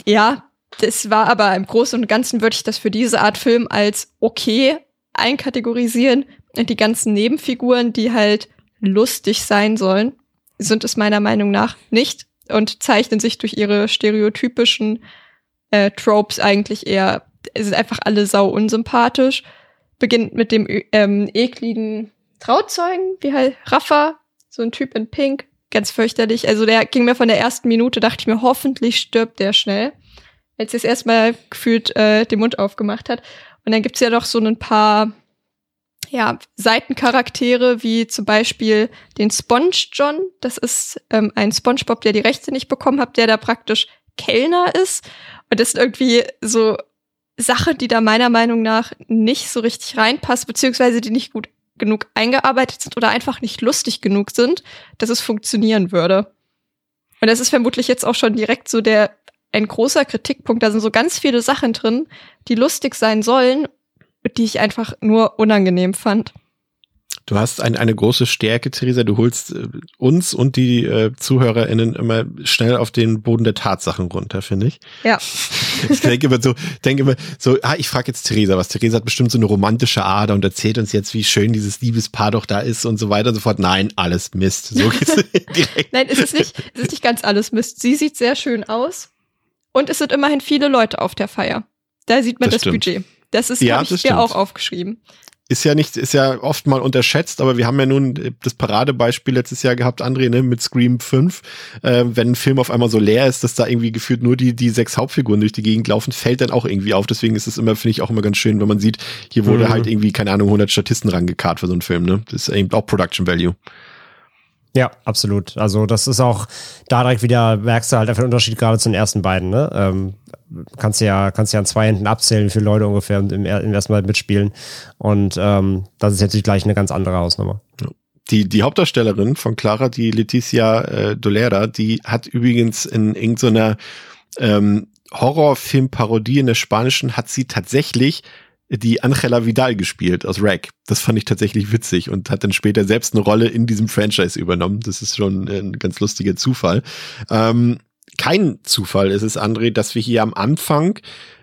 B: ja, das war aber im Großen und Ganzen würde ich das für diese Art Film als okay einkategorisieren. Die ganzen Nebenfiguren, die halt lustig sein sollen, sind es meiner Meinung nach nicht und zeichnen sich durch ihre stereotypischen äh, Tropes eigentlich eher, sind einfach alle sau unsympathisch. Beginnt mit dem ähm, ekligen Trauzeugen, wie halt Rafa, so ein Typ in Pink, ganz fürchterlich. Also der ging mir von der ersten Minute, dachte ich mir, hoffentlich stirbt der schnell. Als er es erstmal gefühlt äh, den Mund aufgemacht hat. Und dann gibt's ja noch so ein paar ja, Seitencharaktere wie zum Beispiel den Sponge John. Das ist ähm, ein SpongeBob, der die Rechte nicht bekommen hat, der da praktisch Kellner ist. Und das ist irgendwie so Sache, die da meiner Meinung nach nicht so richtig reinpasst, beziehungsweise die nicht gut genug eingearbeitet sind oder einfach nicht lustig genug sind, dass es funktionieren würde. Und das ist vermutlich jetzt auch schon direkt so der ein großer Kritikpunkt. Da sind so ganz viele Sachen drin, die lustig sein sollen, die ich einfach nur unangenehm fand.
A: Du hast ein, eine große Stärke, Theresa. Du holst äh, uns und die äh, ZuhörerInnen immer schnell auf den Boden der Tatsachen runter, finde ich.
B: Ja.
A: Ich denke immer so, denke immer so, ah, ich frage jetzt Theresa was. Theresa hat bestimmt so eine romantische Ader und erzählt uns jetzt, wie schön dieses Liebespaar doch da ist und so weiter und so fort. Nein, alles Mist. So geht's
B: direkt. Nein, es ist nicht, es ist nicht ganz alles Mist. Sie sieht sehr schön aus und es sind immerhin viele Leute auf der Feier. Da sieht man das, das Budget. Das ist, ja, habe ich mir auch aufgeschrieben
A: ist ja nicht, ist ja oft mal unterschätzt, aber wir haben ja nun das Paradebeispiel letztes Jahr gehabt, André, ne, mit Scream 5. Äh, wenn ein Film auf einmal so leer ist, dass da irgendwie gefühlt nur die, die sechs Hauptfiguren durch die Gegend laufen, fällt dann auch irgendwie auf. Deswegen ist es immer, finde ich, auch immer ganz schön, wenn man sieht, hier wurde mhm. halt irgendwie, keine Ahnung, 100 Statisten rangekarrt für so einen Film, ne. Das ist eben auch Production Value.
C: Ja, absolut. Also das ist auch da direkt wieder, merkst du halt einfach den Unterschied gerade zu den ersten beiden, ne? Ähm, kannst ja, kannst ja an zwei Händen abzählen, viele Leute ungefähr im, ersten Mal mitspielen. Und ähm, das ist jetzt gleich eine ganz andere Hausnummer.
A: Die, die Hauptdarstellerin von Clara, die Leticia äh, Dolera, die hat übrigens in irgendeiner ähm, Horrorfilm-Parodie in der Spanischen, hat sie tatsächlich die Angela Vidal gespielt aus Rack. Das fand ich tatsächlich witzig und hat dann später selbst eine Rolle in diesem Franchise übernommen. Das ist schon ein ganz lustiger Zufall. Ähm, kein Zufall ist es, André, dass wir hier am Anfang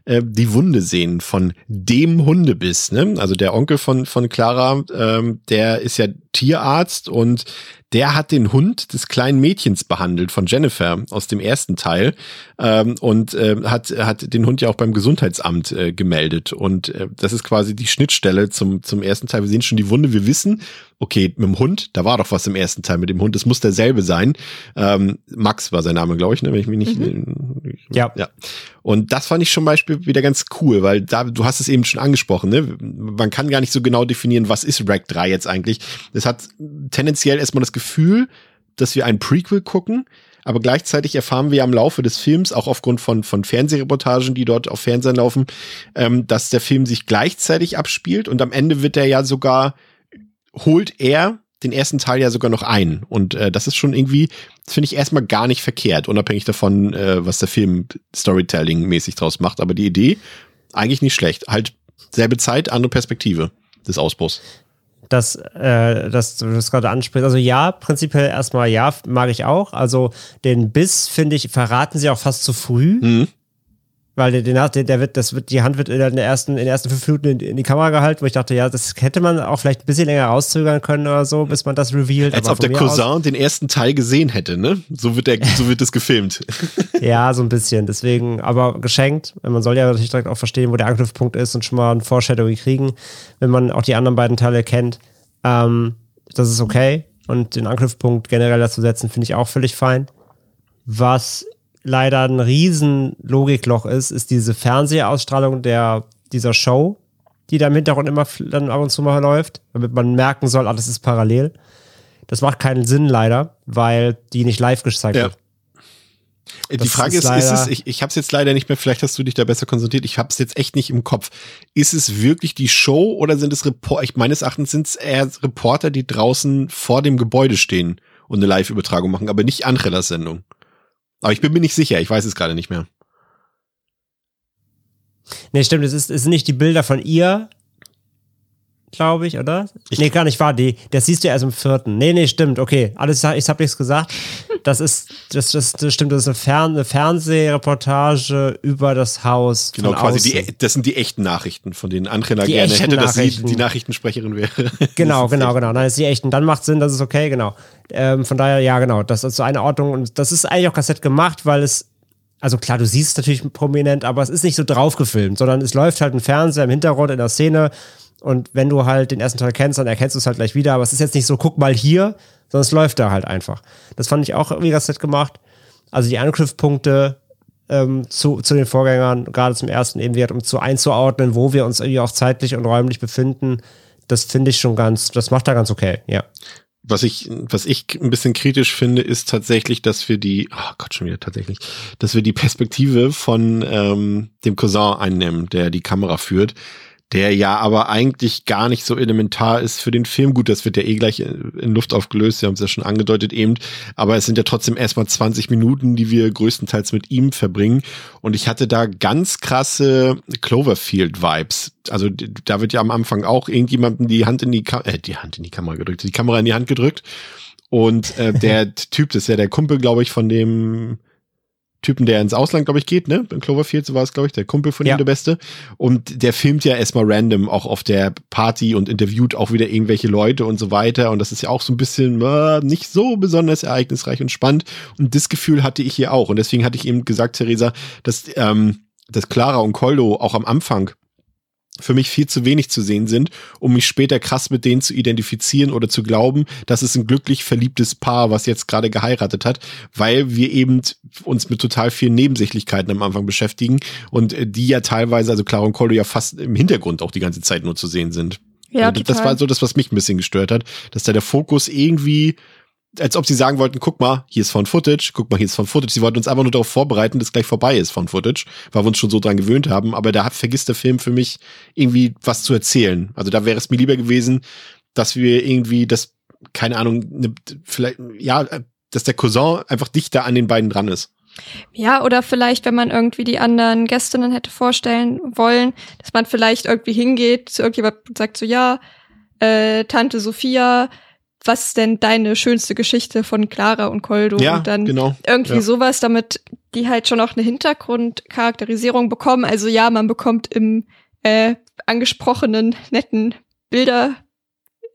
A: äh, die Wunde sehen von dem Hundebiss. Ne? Also der Onkel von, von Clara, ähm, der ist ja Tierarzt und der hat den Hund des kleinen Mädchens behandelt von Jennifer aus dem ersten Teil ähm, und äh, hat, hat den Hund ja auch beim Gesundheitsamt äh, gemeldet. Und äh, das ist quasi die Schnittstelle zum, zum ersten Teil. Wir sehen schon die Wunde. Wir wissen, okay, mit dem Hund, da war doch was im ersten Teil mit dem Hund. Es muss derselbe sein. Ähm, Max war sein Name, glaube ich, ne? wenn ich mich nicht. Mhm.
C: Äh, ja.
A: ja. Und das fand ich schon Beispiel wieder ganz cool, weil da, du hast es eben schon angesprochen, ne? Man kann gar nicht so genau definieren, was ist Rack 3 jetzt eigentlich. Es hat tendenziell erstmal das Gefühl, dass wir ein Prequel gucken, aber gleichzeitig erfahren wir am Laufe des Films, auch aufgrund von, von Fernsehreportagen, die dort auf Fernsehen laufen, ähm, dass der Film sich gleichzeitig abspielt und am Ende wird er ja sogar, holt er den ersten Teil ja sogar noch ein. Und äh, das ist schon irgendwie, finde ich erstmal gar nicht verkehrt, unabhängig davon, äh, was der Film Storytelling-mäßig draus macht. Aber die Idee, eigentlich nicht schlecht. Halt selbe Zeit, andere Perspektive des Ausbruchs
C: dass, äh, dass du das gerade ansprichst. Also ja, prinzipiell erstmal ja, mag ich auch. Also den Biss, finde ich, verraten sie auch fast zu früh. Mhm. Weil der, der, der wird, das wird, die Hand wird in den ersten, in den ersten fünf Minuten in, in, die Kamera gehalten, wo ich dachte, ja, das hätte man auch vielleicht ein bisschen länger rauszögern können oder so, bis man das revealed.
A: Als ob der Cousin aus, den ersten Teil gesehen hätte, ne? So wird der, so wird das gefilmt.
C: ja, so ein bisschen. Deswegen, aber geschenkt. Man soll ja natürlich direkt auch verstehen, wo der Anknüpfpunkt ist und schon mal ein Foreshadowing kriegen, wenn man auch die anderen beiden Teile kennt. Ähm, das ist okay. Und den Anknüpfpunkt generell dazu setzen, finde ich auch völlig fein. Was leider ein riesen Logikloch ist, ist diese Fernsehausstrahlung der, dieser Show, die da im Hintergrund immer dann ab und zu mal läuft, damit man merken soll, alles ist parallel. Das macht keinen Sinn leider, weil die nicht live gezeigt ja. wird.
A: Äh, die Frage ist, ist, ist es, ich, ich habe es jetzt leider nicht mehr, vielleicht hast du dich da besser konzentriert, ich habe es jetzt echt nicht im Kopf. Ist es wirklich die Show oder sind es Reporter, ich, meines Erachtens sind es eher Reporter, die draußen vor dem Gebäude stehen und eine Live-Übertragung machen, aber nicht Angelas Sendung. Aber ich bin mir nicht sicher, ich weiß es gerade nicht mehr.
C: Nee, stimmt, es, ist, es sind nicht die Bilder von ihr, glaube ich, oder? Ich nee, gar nicht wahr. Die, das siehst du erst im vierten. Nee, nee, stimmt. Okay, alles, ich habe nichts gesagt. Das ist, das, das, das stimmt, das ist eine, Fern-, eine Fernsehreportage über das Haus.
A: Genau, quasi die, das sind die echten Nachrichten, von denen Angela die gerne hätte, dass sie die Nachrichtensprecherin wäre.
C: Genau, genau, genau. Nein, das ist die echten. Dann macht Sinn, das ist okay, genau. Ähm, von daher, ja, genau. Das ist so eine Ordnung und das ist eigentlich auch Kassett gemacht, weil es also klar, du siehst es natürlich prominent, aber es ist nicht so drauf gefilmt, sondern es läuft halt ein Fernseher im Hintergrund in der Szene und wenn du halt den ersten Teil kennst, dann erkennst du es halt gleich wieder. Aber es ist jetzt nicht so, guck mal hier, sondern es läuft da halt einfach. Das fand ich auch irgendwie ganz nett gemacht. Also die Angriffspunkte ähm, zu, zu den Vorgängern, gerade zum ersten eben wieder, um zu einzuordnen, wo wir uns irgendwie auch zeitlich und räumlich befinden, das finde ich schon ganz, das macht da ganz okay, ja
A: was ich, was ich ein bisschen kritisch finde, ist tatsächlich, dass wir die, oh Gott, schon wieder tatsächlich, dass wir die Perspektive von ähm, dem Cousin einnehmen, der die Kamera führt der ja aber eigentlich gar nicht so elementar ist für den Film. Gut, das wird ja eh gleich in Luft aufgelöst, wir haben es ja schon angedeutet eben, aber es sind ja trotzdem erstmal 20 Minuten, die wir größtenteils mit ihm verbringen und ich hatte da ganz krasse Cloverfield-Vibes. Also da wird ja am Anfang auch irgendjemandem die Hand in die, Ka äh, die Hand in die Kamera gedrückt, die Kamera in die Hand gedrückt und äh, der Typ, das ist ja der Kumpel, glaube ich, von dem Typen, der ins Ausland, glaube ich, geht, ne? In Cloverfield, so war es, glaube ich, der Kumpel von ja. ihm, der Beste. Und der filmt ja erstmal random auch auf der Party und interviewt auch wieder irgendwelche Leute und so weiter. Und das ist ja auch so ein bisschen äh, nicht so besonders ereignisreich und spannend. Und das Gefühl hatte ich hier auch. Und deswegen hatte ich eben gesagt, Theresa, dass, ähm, dass Clara und Koldo auch am Anfang für mich viel zu wenig zu sehen sind, um mich später krass mit denen zu identifizieren oder zu glauben, dass es ein glücklich verliebtes Paar, was jetzt gerade geheiratet hat, weil wir eben uns mit total vielen Nebensächlichkeiten am Anfang beschäftigen und die ja teilweise, also Clara und Colo ja fast im Hintergrund auch die ganze Zeit nur zu sehen sind. Ja, also das, das war so das, was mich ein bisschen gestört hat, dass da der Fokus irgendwie als ob sie sagen wollten, guck mal, hier ist von Footage, guck mal, hier ist von Footage. Sie wollten uns einfach nur darauf vorbereiten, dass gleich vorbei ist von Footage, weil wir uns schon so dran gewöhnt haben. Aber da vergisst der Film für mich irgendwie was zu erzählen. Also da wäre es mir lieber gewesen, dass wir irgendwie das, keine Ahnung, ne, vielleicht, ja, dass der Cousin einfach dichter an den beiden dran ist.
B: Ja, oder vielleicht, wenn man irgendwie die anderen Gästinnen hätte vorstellen wollen, dass man vielleicht irgendwie hingeht zu irgendjemand und sagt so, ja, äh, Tante Sophia, was ist denn deine schönste Geschichte von Clara und Koldo?
A: Ja,
B: und dann
A: genau.
B: irgendwie
A: ja.
B: sowas, damit die halt schon auch eine Hintergrundcharakterisierung bekommen. Also ja, man bekommt im äh, angesprochenen, netten Bilder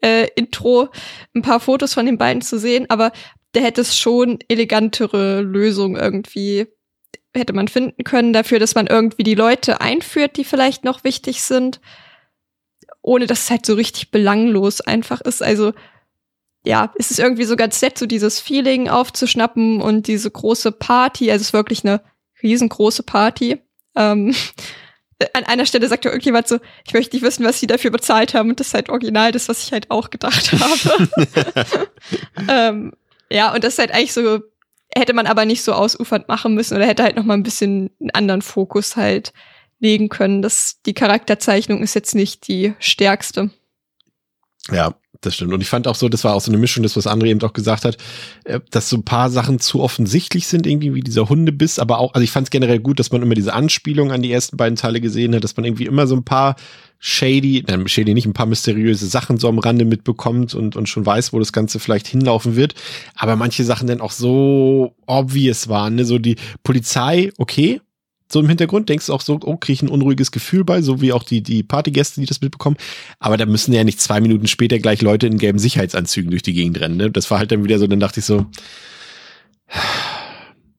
B: äh, Intro ein paar Fotos von den beiden zu sehen, aber der hätte es schon elegantere Lösung irgendwie hätte man finden können dafür, dass man irgendwie die Leute einführt, die vielleicht noch wichtig sind, ohne dass es halt so richtig belanglos einfach ist. Also ja, es ist irgendwie so ganz nett, so dieses Feeling aufzuschnappen und diese große Party. Also es ist wirklich eine riesengroße Party. Ähm, an einer Stelle sagt ja irgendjemand so, ich möchte nicht wissen, was sie dafür bezahlt haben. Und das ist halt original das, was ich halt auch gedacht habe. ähm, ja, und das ist halt eigentlich so, hätte man aber nicht so ausufernd machen müssen oder hätte halt noch mal ein bisschen einen anderen Fokus halt legen können. Das, die Charakterzeichnung ist jetzt nicht die stärkste.
A: Ja, das stimmt. Und ich fand auch so, das war auch so eine Mischung, das, was André eben auch gesagt hat, äh, dass so ein paar Sachen zu offensichtlich sind, irgendwie wie dieser Hundebiss, aber auch, also ich fand es generell gut, dass man immer diese Anspielung an die ersten beiden Teile gesehen hat, dass man irgendwie immer so ein paar shady, nein, shady nicht, ein paar mysteriöse Sachen so am Rande mitbekommt und, und schon weiß, wo das Ganze vielleicht hinlaufen wird. Aber manche Sachen dann auch so obvious waren, ne? so die Polizei, okay, so im Hintergrund denkst du auch so, oh, kriege ich ein unruhiges Gefühl bei, so wie auch die, die Partygäste, die das mitbekommen. Aber da müssen ja nicht zwei Minuten später gleich Leute in gelben Sicherheitsanzügen durch die Gegend rennen. Ne? Das war halt dann wieder so, dann dachte ich so,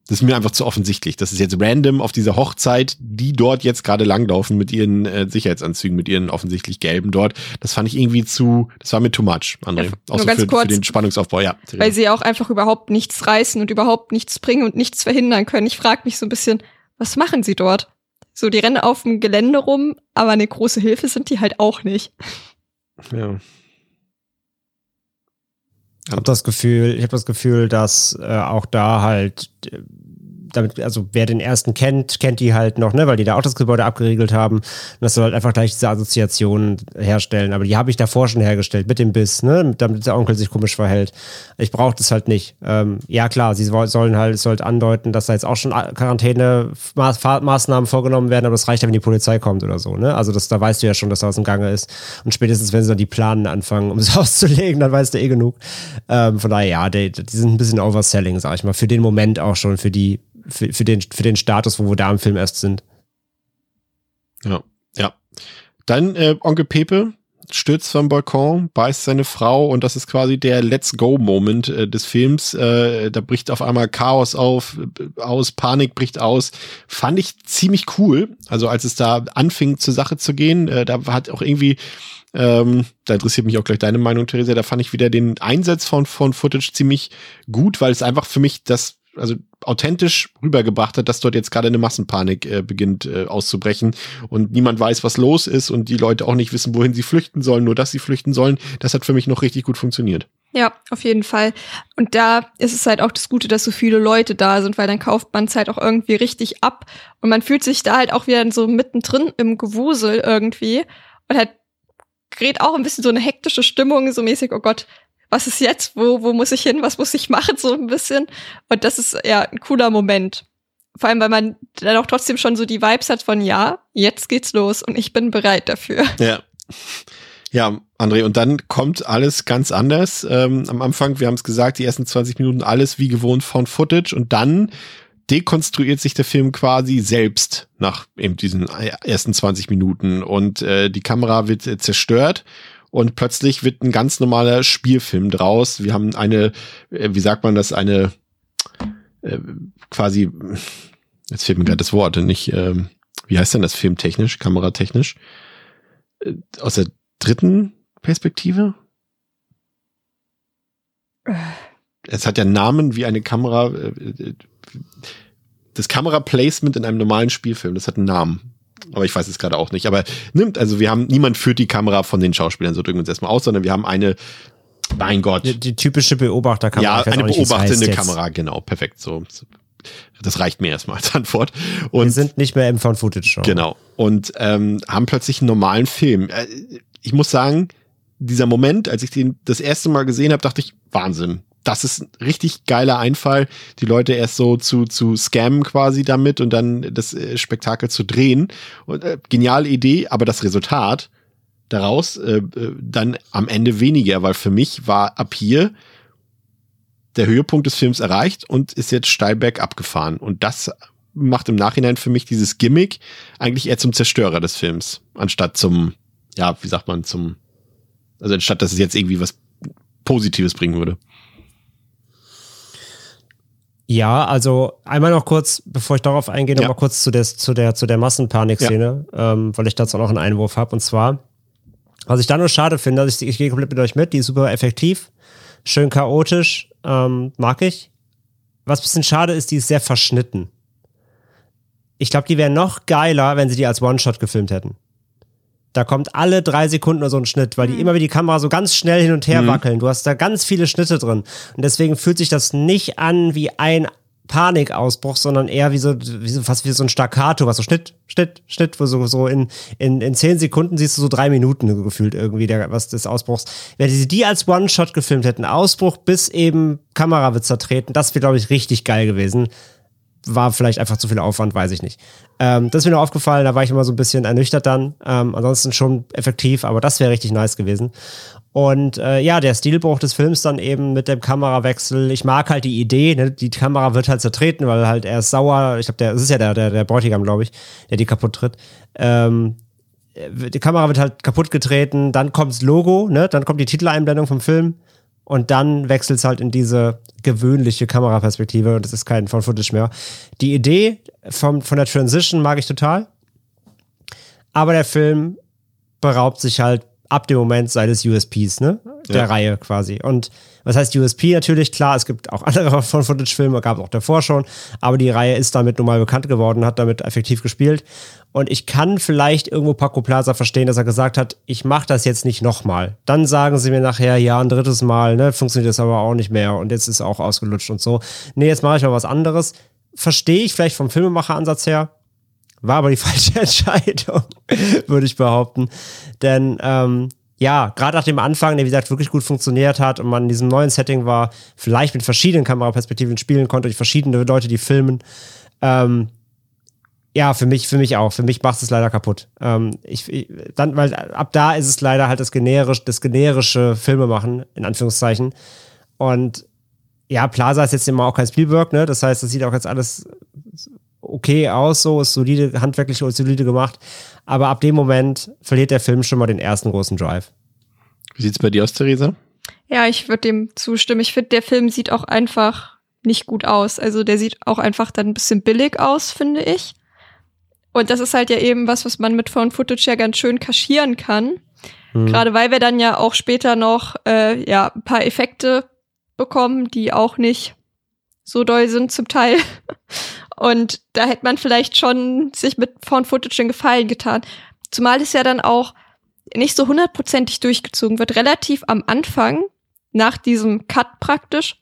A: das ist mir einfach zu offensichtlich. Das ist jetzt random auf dieser Hochzeit, die dort jetzt gerade langlaufen mit ihren äh, Sicherheitsanzügen, mit ihren offensichtlich gelben dort. Das fand ich irgendwie zu, das war mir too much, André. Ja, Außer für, kurz, für den Spannungsaufbau, ja.
B: Weil sie auch einfach überhaupt nichts reißen und überhaupt nichts bringen und nichts verhindern können. Ich frage mich so ein bisschen, was machen sie dort? So, die rennen auf dem Gelände rum, aber eine große Hilfe sind die halt auch nicht.
A: Ja.
C: Ich habe das Gefühl, ich habe das Gefühl, dass äh, auch da halt äh, damit, also wer den ersten kennt, kennt die halt noch, ne, weil die da auch das Gebäude abgeriegelt haben. Und das soll halt einfach gleich diese Assoziationen herstellen. Aber die habe ich davor schon hergestellt mit dem Biss, ne, damit der Onkel sich komisch verhält. Ich brauche das halt nicht. Ähm, ja klar, sie sollen halt, es sollte andeuten, dass da jetzt auch schon Quarantäne-Maßnahmen vorgenommen werden, aber das reicht ja, wenn die Polizei kommt oder so, ne? Also das, da weißt du ja schon, dass da was im Gange ist. Und spätestens, wenn sie dann die Planen anfangen, um es auszulegen, dann weißt du eh genug. Ähm, von daher, ja, die, die sind ein bisschen Overselling, sag ich mal, für den Moment auch schon, für die für, für, den, für den Status, wo wir da im Film erst sind.
A: Ja, ja. Dann äh, Onkel Pepe stürzt vom Balkon, beißt seine Frau und das ist quasi der Let's Go-Moment äh, des Films. Äh, da bricht auf einmal Chaos auf, äh, aus, Panik bricht aus. Fand ich ziemlich cool. Also als es da anfing zur Sache zu gehen, äh, da hat auch irgendwie ähm, da interessiert mich auch gleich deine Meinung, Theresa. Da fand ich wieder den Einsatz von, von Footage ziemlich gut, weil es einfach für mich das also authentisch rübergebracht hat, dass dort jetzt gerade eine Massenpanik äh, beginnt äh, auszubrechen und niemand weiß, was los ist und die Leute auch nicht wissen, wohin sie flüchten sollen, nur dass sie flüchten sollen. Das hat für mich noch richtig gut funktioniert.
B: Ja, auf jeden Fall. Und da ist es halt auch das Gute, dass so viele Leute da sind, weil dann kauft man es halt auch irgendwie richtig ab. Und man fühlt sich da halt auch wieder so mittendrin im Gewusel irgendwie. Und halt gerät auch ein bisschen so eine hektische Stimmung, so mäßig, oh Gott, was ist jetzt? Wo, wo muss ich hin? Was muss ich machen? So ein bisschen. Und das ist ja ein cooler Moment. Vor allem, weil man dann auch trotzdem schon so die Vibes hat von, ja, jetzt geht's los und ich bin bereit dafür.
A: Ja. Ja, André, und dann kommt alles ganz anders. Ähm, am Anfang, wir haben es gesagt, die ersten 20 Minuten alles wie gewohnt von Footage und dann dekonstruiert sich der Film quasi selbst nach eben diesen ersten 20 Minuten und äh, die Kamera wird äh, zerstört und plötzlich wird ein ganz normaler Spielfilm draus. Wir haben eine, äh, wie sagt man das, eine äh, quasi, jetzt fehlt mir gerade das Wort, nicht, äh, wie heißt denn das filmtechnisch, kameratechnisch? Äh, aus der dritten Perspektive? Es hat ja Namen wie eine Kamera. Äh, das Kameraplacement in einem normalen Spielfilm, das hat einen Namen. Aber ich weiß es gerade auch nicht. Aber nimmt, also wir haben, niemand führt die Kamera von den Schauspielern, so drücken wir uns erstmal aus, sondern wir haben eine, mein Gott.
C: Die, die typische Beobachterkamera.
A: Ja, eine beobachtende Kamera, genau, perfekt. So, das reicht mir erstmal als Antwort. Und
C: wir sind nicht mehr im Found Footage Show.
A: Genau. Und ähm, haben plötzlich einen normalen Film. Äh, ich muss sagen, dieser Moment, als ich den das erste Mal gesehen habe, dachte ich, Wahnsinn. Das ist ein richtig geiler Einfall, die Leute erst so zu, zu scammen quasi damit und dann das äh, Spektakel zu drehen. Und, äh, geniale Idee, aber das Resultat daraus äh, äh, dann am Ende weniger, weil für mich war ab hier der Höhepunkt des Films erreicht und ist jetzt steil bergab gefahren. Und das macht im Nachhinein für mich dieses Gimmick eigentlich eher zum Zerstörer des Films, anstatt zum ja, wie sagt man, zum, also anstatt dass es jetzt irgendwie was Positives bringen würde.
C: Ja, also einmal noch kurz, bevor ich darauf eingehe, noch ja. mal kurz zu der, zu der, zu der Massenpanik-Szene, ja. ähm, weil ich dazu auch noch einen Einwurf habe. Und zwar, was ich da nur schade finde, dass ich, ich gehe komplett mit euch mit, die ist super effektiv, schön chaotisch, ähm, mag ich. Was bisschen schade ist, die ist sehr verschnitten. Ich glaube, die wäre noch geiler, wenn sie die als One-Shot gefilmt hätten. Da kommt alle drei Sekunden nur so ein Schnitt, weil die mhm. immer wie die Kamera so ganz schnell hin und her mhm. wackeln. Du hast da ganz viele Schnitte drin. Und deswegen fühlt sich das nicht an wie ein Panikausbruch, sondern eher wie so, wie so, fast wie so ein Staccato, was so Schnitt, Schnitt, Schnitt, wo so, so in, in, in zehn Sekunden siehst du so drei Minuten gefühlt irgendwie der, was des Ausbruchs. Wenn sie die als One-Shot gefilmt hätten, Ausbruch bis eben Kamera wird zertreten, das wäre, glaube ich, richtig geil gewesen war vielleicht einfach zu viel Aufwand, weiß ich nicht. Ähm, das ist mir nur aufgefallen, da war ich immer so ein bisschen ernüchtert dann. Ähm, ansonsten schon effektiv, aber das wäre richtig nice gewesen. Und äh, ja, der Stilbruch des Films dann eben mit dem Kamerawechsel. Ich mag halt die Idee, ne? die Kamera wird halt zertreten, weil halt er ist sauer. Ich glaube, der, das ist ja der, der, der Bräutigam, glaube ich, der die kaputt tritt. Ähm, die Kamera wird halt kaputt getreten, dann kommt das Logo, ne? dann kommt die Titeleinblendung vom Film und dann wechselt es halt in diese gewöhnliche Kameraperspektive und es ist kein von Footage mehr. Die Idee vom, von der Transition mag ich total, aber der Film beraubt sich halt ab dem Moment seines USPs, ne? Der ja. Reihe quasi. Und was heißt USP natürlich? Klar, es gibt auch andere von Footage-Filme, gab es auch davor schon, aber die Reihe ist damit nun mal bekannt geworden, hat damit effektiv gespielt. Und ich kann vielleicht irgendwo Paco Plaza verstehen, dass er gesagt hat, ich mache das jetzt nicht nochmal. Dann sagen sie mir nachher, ja, ein drittes Mal, ne, funktioniert das aber auch nicht mehr und jetzt ist auch ausgelutscht und so. Nee, jetzt mache ich mal was anderes. Verstehe ich vielleicht vom Filmemacheransatz her, war aber die falsche Entscheidung, würde ich behaupten. Denn ähm, ja, gerade nach dem Anfang, der wie gesagt wirklich gut funktioniert hat und man in diesem neuen Setting war, vielleicht mit verschiedenen Kameraperspektiven spielen konnte, durch verschiedene Leute, die filmen, ähm, ja, für mich, für mich auch. Für mich macht es leider kaputt. Ähm, ich, ich, dann, weil ab da ist es leider halt das generisch, das generische Filmemachen, in Anführungszeichen. Und ja, Plaza ist jetzt immer auch kein Spielberg, ne? Das heißt, das sieht auch jetzt alles okay aus, so ist solide, handwerklich und solide gemacht. Aber ab dem Moment verliert der Film schon mal den ersten großen Drive.
A: Wie sieht's bei dir aus, Theresa?
B: Ja, ich würde dem zustimmen. Ich finde, der Film sieht auch einfach nicht gut aus. Also der sieht auch einfach dann ein bisschen billig aus, finde ich. Und das ist halt ja eben was, was man mit Found Footage ja ganz schön kaschieren kann. Mhm. Gerade weil wir dann ja auch später noch äh, ja, ein paar Effekte bekommen, die auch nicht so doll sind zum Teil. Und da hätte man vielleicht schon sich mit Found Footage einen Gefallen getan. Zumal es ja dann auch nicht so hundertprozentig durchgezogen wird. Relativ am Anfang nach diesem Cut praktisch,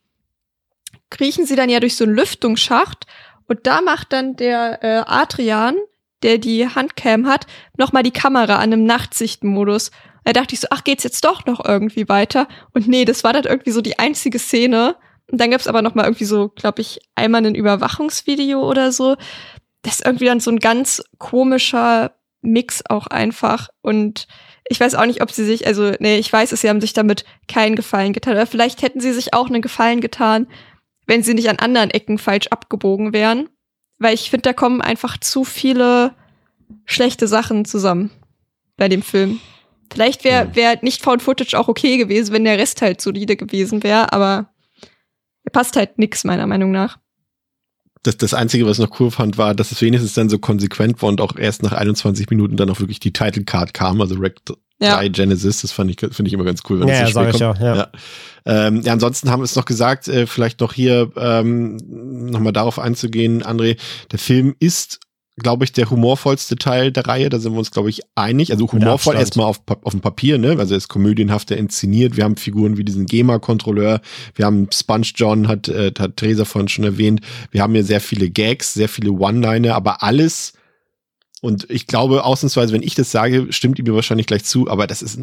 B: kriechen sie dann ja durch so einen Lüftungsschacht und da macht dann der äh, Adrian, der die Handcam hat, nochmal die Kamera an einem Nachtsichtmodus. Da dachte ich so, ach, geht's jetzt doch noch irgendwie weiter? Und nee, das war dann irgendwie so die einzige Szene. Und dann gab's aber noch mal irgendwie so, glaube ich, einmal ein Überwachungsvideo oder so. Das ist irgendwie dann so ein ganz komischer Mix auch einfach. Und ich weiß auch nicht, ob sie sich, also, nee, ich weiß es, sie haben sich damit keinen Gefallen getan. Oder vielleicht hätten sie sich auch einen Gefallen getan, wenn sie nicht an anderen Ecken falsch abgebogen wären. Weil ich finde, da kommen einfach zu viele schlechte Sachen zusammen bei dem Film. Vielleicht wäre wär nicht Found Footage auch okay gewesen, wenn der Rest halt solide gewesen wäre, aber er passt halt nix, meiner Meinung nach.
A: Das, das Einzige, was ich noch cool fand, war, dass es wenigstens dann so konsequent war und auch erst nach 21 Minuten dann auch wirklich die Title Card kam, also Rec 3 ja. Genesis, das fand ich, finde ich immer ganz cool, wenn
C: ja,
A: das
C: so ja, ich auch, ja.
A: ja. Ähm, ja, ansonsten haben wir es noch gesagt, äh, vielleicht noch hier ähm, nochmal darauf einzugehen, André, der Film ist glaube ich, der humorvollste Teil der Reihe. Da sind wir uns, glaube ich, einig. Also humorvoll erstmal auf, auf dem Papier, ne? Also er ist komödienhafter inszeniert. Wir haben Figuren wie diesen GEMA-Kontrolleur. Wir haben Sponge John, hat, äh, hat Theresa vorhin schon erwähnt. Wir haben hier sehr viele Gags, sehr viele One-Liner, aber alles. Und ich glaube, ausnahmsweise, wenn ich das sage, stimmt ihm mir wahrscheinlich gleich zu, aber das ist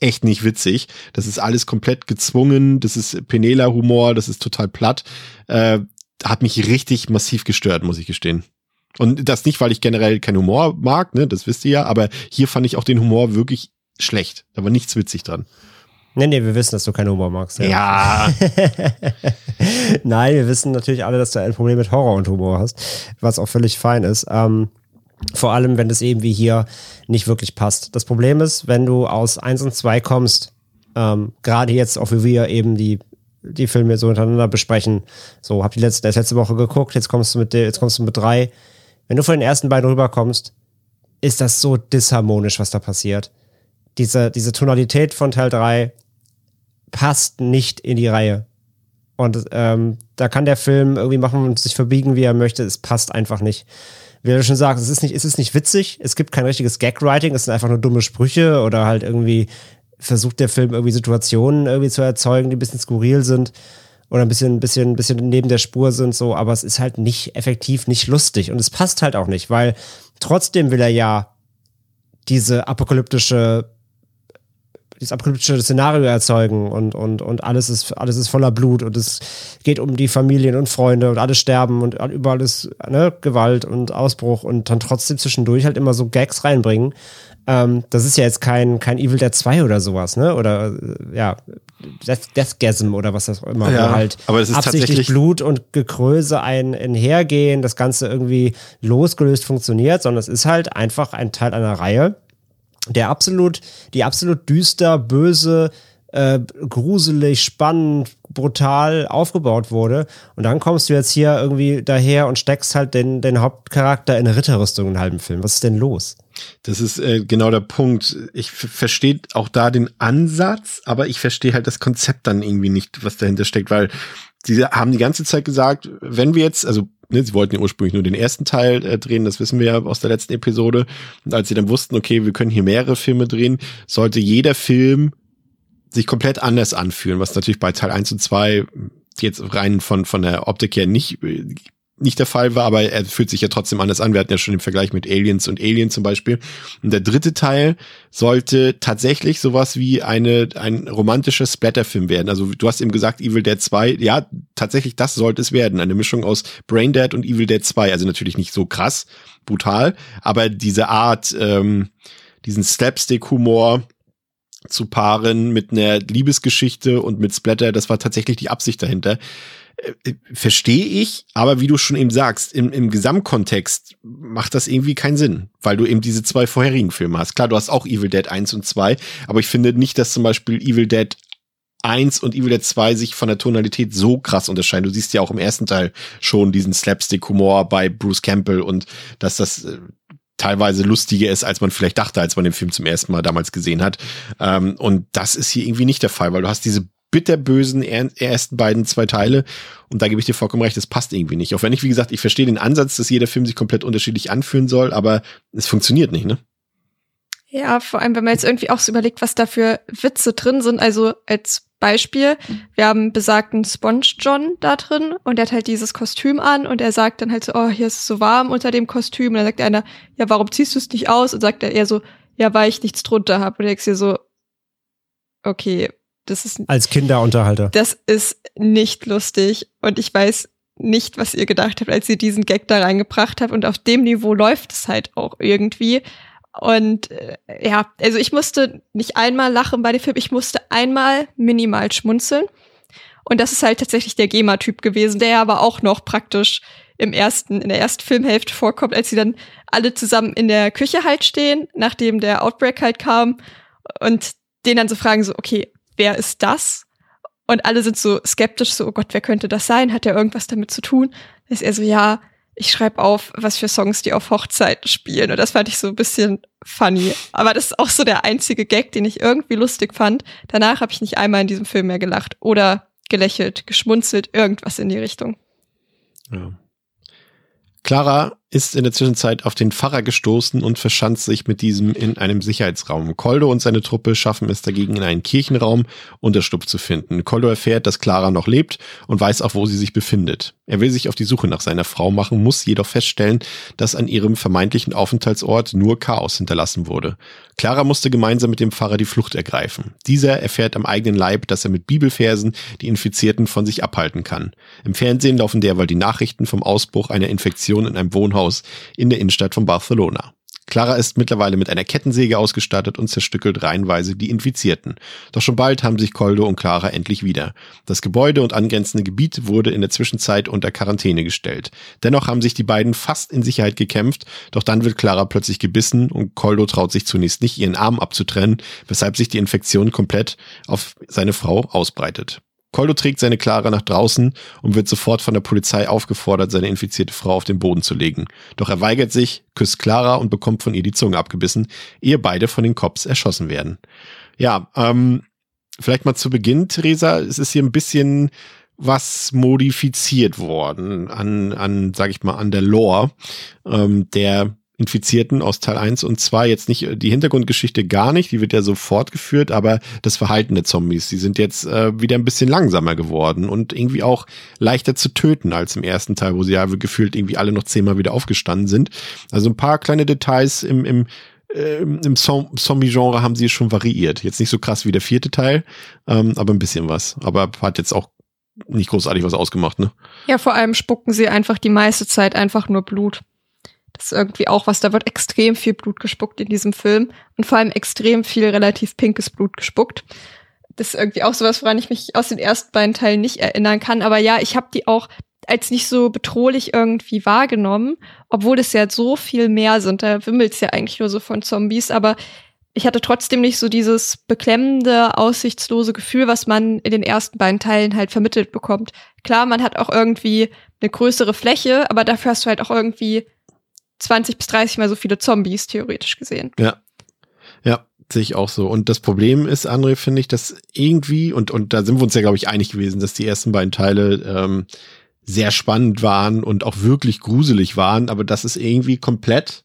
A: echt nicht witzig. Das ist alles komplett gezwungen. Das ist Penela-Humor. Das ist total platt. Äh, hat mich richtig massiv gestört, muss ich gestehen. Und das nicht, weil ich generell keinen Humor mag, ne, das wisst ihr ja, aber hier fand ich auch den Humor wirklich schlecht. Da war nichts witzig dran.
C: Nee, nee, wir wissen, dass du keinen Humor magst.
A: Ja. ja.
C: Nein, wir wissen natürlich alle, dass du ein Problem mit Horror und Humor hast, was auch völlig fein ist. Ähm, vor allem, wenn das eben wie hier nicht wirklich passt. Das Problem ist, wenn du aus 1 und 2 kommst, ähm, gerade jetzt auch wie wir eben die die Filme so untereinander besprechen. So, hab die letzte, letzte Woche geguckt, jetzt kommst du mit, jetzt kommst du mit drei. Wenn du von den ersten beiden rüberkommst, ist das so disharmonisch, was da passiert. Diese, diese Tonalität von Teil 3 passt nicht in die Reihe. Und ähm, da kann der Film irgendwie machen und sich verbiegen, wie er möchte. Es passt einfach nicht. Wie du schon sagst, es ist nicht, es ist nicht witzig. Es gibt kein richtiges Gag-Writing. Es sind einfach nur dumme Sprüche oder halt irgendwie versucht der Film irgendwie Situationen irgendwie zu erzeugen, die ein bisschen skurril sind oder ein bisschen, bisschen, bisschen neben der Spur sind, so, aber es ist halt nicht effektiv, nicht lustig und es passt halt auch nicht, weil trotzdem will er ja diese apokalyptische dieses apokalyptische Szenario erzeugen und, und, und alles ist, alles ist voller Blut und es geht um die Familien und Freunde und alle sterben und überall ist ne, Gewalt und Ausbruch und dann trotzdem zwischendurch halt immer so Gags reinbringen, ähm, das ist ja jetzt kein, kein Evil Dead 2 oder sowas, ne? Oder äh, ja, Death, Deathgasm oder was das auch immer,
A: ja,
C: halt
A: aber es ist
C: absichtlich Blut und Gekröse ein einhergehen, das Ganze irgendwie losgelöst funktioniert, sondern es ist halt einfach ein Teil einer Reihe, der absolut, die absolut düster, böse, äh, gruselig, spannend, brutal aufgebaut wurde. Und dann kommst du jetzt hier irgendwie daher und steckst halt den, den Hauptcharakter in eine Ritterrüstung einen halben Film. Was ist denn los?
A: Das ist äh, genau der Punkt. Ich verstehe auch da den Ansatz, aber ich verstehe halt das Konzept dann irgendwie nicht, was dahinter steckt, weil sie haben die ganze Zeit gesagt, wenn wir jetzt, also ne, sie wollten ja ursprünglich nur den ersten Teil äh, drehen, das wissen wir ja aus der letzten Episode. Und als sie dann wussten, okay, wir können hier mehrere Filme drehen, sollte jeder Film sich komplett anders anfühlen, was natürlich bei Teil 1 und 2 jetzt rein von, von der Optik her nicht, nicht der Fall war, aber er fühlt sich ja trotzdem anders an. Wir hatten ja schon den Vergleich mit Aliens und Alien zum Beispiel. Und der dritte Teil sollte tatsächlich sowas wie eine, ein romantischer Splatterfilm werden. Also du hast eben gesagt, Evil Dead 2, ja, tatsächlich das sollte es werden. Eine Mischung aus Brain Dead und Evil Dead 2. Also natürlich nicht so krass, brutal, aber diese Art, ähm, diesen Slapstick-Humor, zu paaren mit einer Liebesgeschichte und mit Splatter, das war tatsächlich die Absicht dahinter. Äh, verstehe ich, aber wie du schon eben sagst, im, im Gesamtkontext macht das irgendwie keinen Sinn, weil du eben diese zwei vorherigen Filme hast. Klar, du hast auch Evil Dead 1 und 2, aber ich finde nicht, dass zum Beispiel Evil Dead 1 und Evil Dead 2 sich von der Tonalität so krass unterscheiden. Du siehst ja auch im ersten Teil schon diesen Slapstick-Humor bei Bruce Campbell und dass das äh, teilweise lustiger ist, als man vielleicht dachte, als man den Film zum ersten Mal damals gesehen hat. Ähm, und das ist hier irgendwie nicht der Fall, weil du hast diese bitterbösen ersten beiden zwei Teile und da gebe ich dir vollkommen recht, das passt irgendwie nicht. Auch wenn ich, wie gesagt, ich verstehe den Ansatz, dass jeder Film sich komplett unterschiedlich anfühlen soll, aber es funktioniert nicht, ne?
B: Ja, vor allem, wenn man jetzt irgendwie auch so überlegt, was da für Witze drin sind. Also als Beispiel, wir haben besagten Sponge John da drin und der hat halt dieses Kostüm an und er sagt dann halt so, oh, hier ist es so warm unter dem Kostüm. Und dann sagt einer, ja, warum ziehst du es nicht aus? Und sagt er eher so, ja, weil ich nichts drunter habe. Und du denkst dir so, okay, das ist.
C: Als Kinderunterhalter.
B: Das ist nicht lustig. Und ich weiß nicht, was ihr gedacht habt, als ihr diesen Gag da reingebracht habt. Und auf dem Niveau läuft es halt auch irgendwie. Und äh, ja, also ich musste nicht einmal lachen bei dem Film, ich musste einmal minimal schmunzeln. Und das ist halt tatsächlich der GEMA-Typ gewesen, der aber auch noch praktisch im ersten, in der ersten Filmhälfte vorkommt, als sie dann alle zusammen in der Küche halt stehen, nachdem der Outbreak halt kam und den dann so fragen so, okay, wer ist das? Und alle sind so skeptisch, so, oh Gott, wer könnte das sein? Hat er irgendwas damit zu tun? Da ist er so, ja, ich schreibe auf, was für Songs die auf Hochzeiten spielen. Und das fand ich so ein bisschen funny. Aber das ist auch so der einzige Gag, den ich irgendwie lustig fand. Danach habe ich nicht einmal in diesem Film mehr gelacht oder gelächelt, geschmunzelt, irgendwas in die Richtung.
A: Ja. Clara ist in der Zwischenzeit auf den Pfarrer gestoßen und verschanzt sich mit diesem in einem Sicherheitsraum. Koldo und seine Truppe schaffen es dagegen in einen Kirchenraum Unterschlupf zu finden. Koldo erfährt, dass Clara noch lebt und weiß auch, wo sie sich befindet. Er will sich auf die Suche nach seiner Frau machen, muss jedoch feststellen, dass an ihrem vermeintlichen Aufenthaltsort nur Chaos hinterlassen wurde. Clara musste gemeinsam mit dem Pfarrer die Flucht ergreifen. Dieser erfährt am eigenen Leib, dass er mit Bibelfersen die Infizierten von sich abhalten kann. Im Fernsehen laufen derweil die Nachrichten vom Ausbruch einer Infektion in einem Wohnhaus Haus in der Innenstadt von Barcelona. Clara ist mittlerweile mit einer Kettensäge ausgestattet und zerstückelt reihenweise die Infizierten. Doch schon bald haben sich Koldo und Clara endlich wieder. Das Gebäude und angrenzende Gebiet wurde in der Zwischenzeit unter Quarantäne gestellt. Dennoch haben sich die beiden fast in Sicherheit gekämpft, doch dann wird Clara plötzlich gebissen und Koldo traut sich zunächst nicht, ihren Arm abzutrennen, weshalb sich die Infektion komplett auf seine Frau ausbreitet. Koldo trägt seine Clara nach draußen und wird sofort von der Polizei aufgefordert, seine infizierte Frau auf den Boden zu legen. Doch er weigert sich, küsst Clara und bekommt von ihr die Zunge abgebissen, ehe beide von den Cops erschossen werden. Ja, ähm, vielleicht mal zu Beginn, Theresa, es ist hier ein bisschen was modifiziert worden an, an, sag ich mal, an der Lore ähm, der Infizierten aus Teil 1 und 2 jetzt nicht die Hintergrundgeschichte gar nicht, die wird ja so fortgeführt, aber das Verhalten der Zombies, die sind jetzt äh, wieder ein bisschen langsamer geworden und irgendwie auch leichter zu töten als im ersten Teil, wo sie ja gefühlt irgendwie alle noch zehnmal wieder aufgestanden sind. Also ein paar kleine Details im, im äh, im Zombie-Genre haben sie schon variiert. Jetzt nicht so krass wie der vierte Teil, ähm, aber ein bisschen was. Aber hat jetzt auch nicht großartig was ausgemacht, ne?
B: Ja, vor allem spucken sie einfach die meiste Zeit einfach nur Blut. Das ist irgendwie auch was, da wird extrem viel Blut gespuckt in diesem Film und vor allem extrem viel relativ pinkes Blut gespuckt. Das ist irgendwie auch sowas, woran ich mich aus den ersten beiden Teilen nicht erinnern kann. Aber ja, ich habe die auch als nicht so bedrohlich irgendwie wahrgenommen, obwohl es ja so viel mehr sind. Da wimmelt es ja eigentlich nur so von Zombies, aber ich hatte trotzdem nicht so dieses beklemmende, aussichtslose Gefühl, was man in den ersten beiden Teilen halt vermittelt bekommt. Klar, man hat auch irgendwie eine größere Fläche, aber dafür hast du halt auch irgendwie 20 bis 30 mal so viele Zombies theoretisch gesehen.
A: Ja. Ja, sehe ich auch so. Und das Problem ist, André, finde ich, dass irgendwie, und, und da sind wir uns ja, glaube ich, einig gewesen, dass die ersten beiden Teile ähm, sehr spannend waren und auch wirklich gruselig waren, aber das ist irgendwie komplett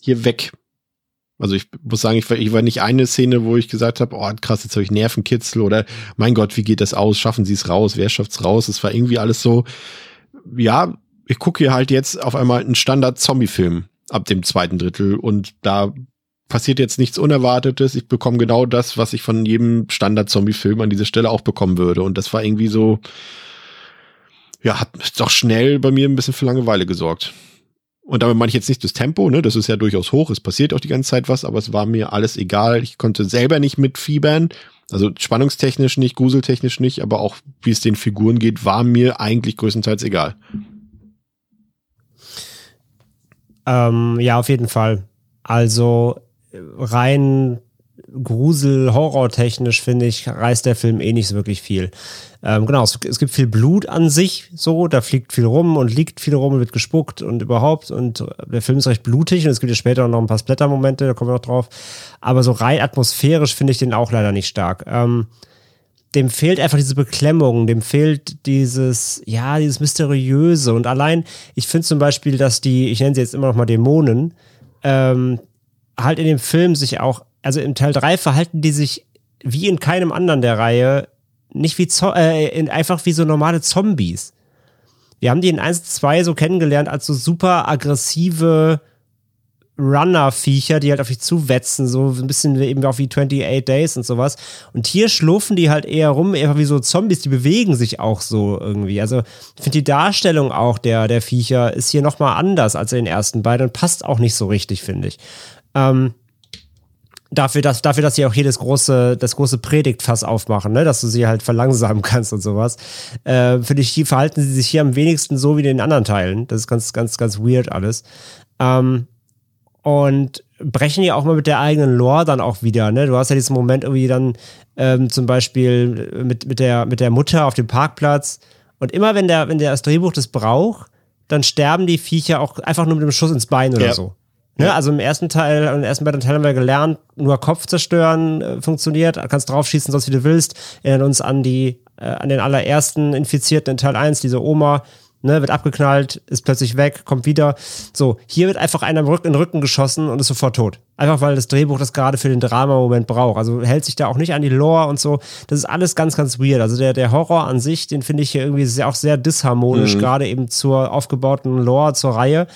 A: hier weg. Also ich muss sagen, ich war, ich war nicht eine Szene, wo ich gesagt habe, oh krass, jetzt habe ich Nervenkitzel oder mein Gott, wie geht das aus? Schaffen sie es raus? Wer schafft's raus? Es war irgendwie alles so, ja, ich gucke hier halt jetzt auf einmal einen Standard-Zombie-Film ab dem zweiten Drittel und da passiert jetzt nichts Unerwartetes. Ich bekomme genau das, was ich von jedem Standard-Zombie-Film an dieser Stelle auch bekommen würde. Und das war irgendwie so, ja, hat doch schnell bei mir ein bisschen für Langeweile gesorgt. Und damit meine ich jetzt nicht das Tempo, ne? Das ist ja durchaus hoch. Es passiert auch die ganze Zeit was, aber es war mir alles egal. Ich konnte selber nicht mitfiebern. Also spannungstechnisch nicht, gruseltechnisch nicht, aber auch wie es den Figuren geht, war mir eigentlich größtenteils egal.
C: Ähm, ja, auf jeden Fall. Also rein Grusel, Horror-technisch finde ich, reißt der Film eh nicht so wirklich viel. Ähm, genau, es, es, gibt viel Blut an sich, so, da fliegt viel rum und liegt viel rum und wird gespuckt und überhaupt. Und der Film ist recht blutig und es gibt ja später noch ein paar Splatter-Momente, da kommen wir noch drauf. Aber so rein atmosphärisch finde ich den auch leider nicht stark. Ähm, dem fehlt einfach diese Beklemmung, dem fehlt dieses, ja, dieses Mysteriöse. Und allein, ich finde zum Beispiel, dass die, ich nenne sie jetzt immer noch mal Dämonen, ähm, halt in dem Film sich auch, also im Teil 3 verhalten die sich wie in keinem anderen der Reihe nicht wie, Zo äh, einfach wie so normale Zombies. Wir haben die in 1 2 so kennengelernt als so super aggressive Runner-Viecher, die halt auf dich zuwetzen, so ein bisschen eben auch wie 28 Days und sowas. Und hier schlurfen die halt eher rum, einfach wie so Zombies, die bewegen sich auch so irgendwie. Also ich finde die Darstellung auch der, der Viecher ist hier nochmal anders als in den ersten beiden und passt auch nicht so richtig, finde ich. Ähm, dafür, dass, dafür, dass sie auch hier das große, das große Predigtfass aufmachen, ne? dass du sie halt verlangsamen kannst und sowas. Äh, Finde ich, verhalten sie sich hier am wenigsten so wie in den anderen Teilen. Das ist ganz, ganz, ganz weird alles. Ähm, und brechen ja auch mal mit der eigenen Lore dann auch wieder. Ne? Du hast ja diesen Moment irgendwie dann ähm, zum Beispiel mit, mit, der, mit der Mutter auf dem Parkplatz. Und immer wenn der, wenn der das Drehbuch das braucht, dann sterben die Viecher auch einfach nur mit einem Schuss ins Bein oder ja. so. Ne? Also im ersten Teil, im ersten beiden Teilen haben wir gelernt, nur Kopf zerstören äh, funktioniert, kannst draufschießen, sonst wie du willst. Erinnern uns an die, äh, an den allerersten Infizierten in Teil 1, diese Oma, ne, wird abgeknallt, ist plötzlich weg, kommt wieder. So, hier wird einfach einer im Rücken, in den Rücken geschossen und ist sofort tot. Einfach weil das Drehbuch das gerade für den Drama-Moment braucht. Also hält sich da auch nicht an die Lore und so. Das ist alles ganz, ganz weird. Also der, der Horror an sich, den finde ich hier irgendwie sehr, auch sehr disharmonisch, mhm. gerade eben zur aufgebauten Lore, zur Reihe.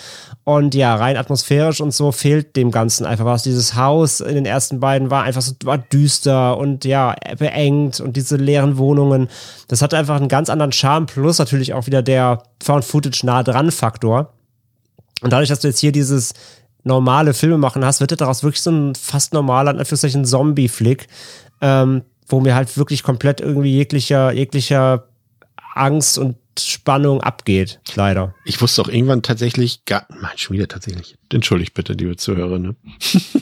C: Und ja, rein atmosphärisch und so fehlt dem Ganzen einfach was. Dieses Haus in den ersten beiden war einfach so war düster und ja, beengt und diese leeren Wohnungen. Das hatte einfach einen ganz anderen Charme, plus natürlich auch wieder der Found Footage nah dran Faktor. Und dadurch, dass du jetzt hier dieses normale Filme machen hast, wird daraus wirklich so ein fast normaler, in Anführungszeichen, Zombie-Flick, ähm, wo mir halt wirklich komplett irgendwie jeglicher, jeglicher Angst und Spannung abgeht, leider.
A: Ich wusste auch irgendwann tatsächlich gar, mein, schon tatsächlich. Entschuldigt bitte, liebe Zuhörer, ne?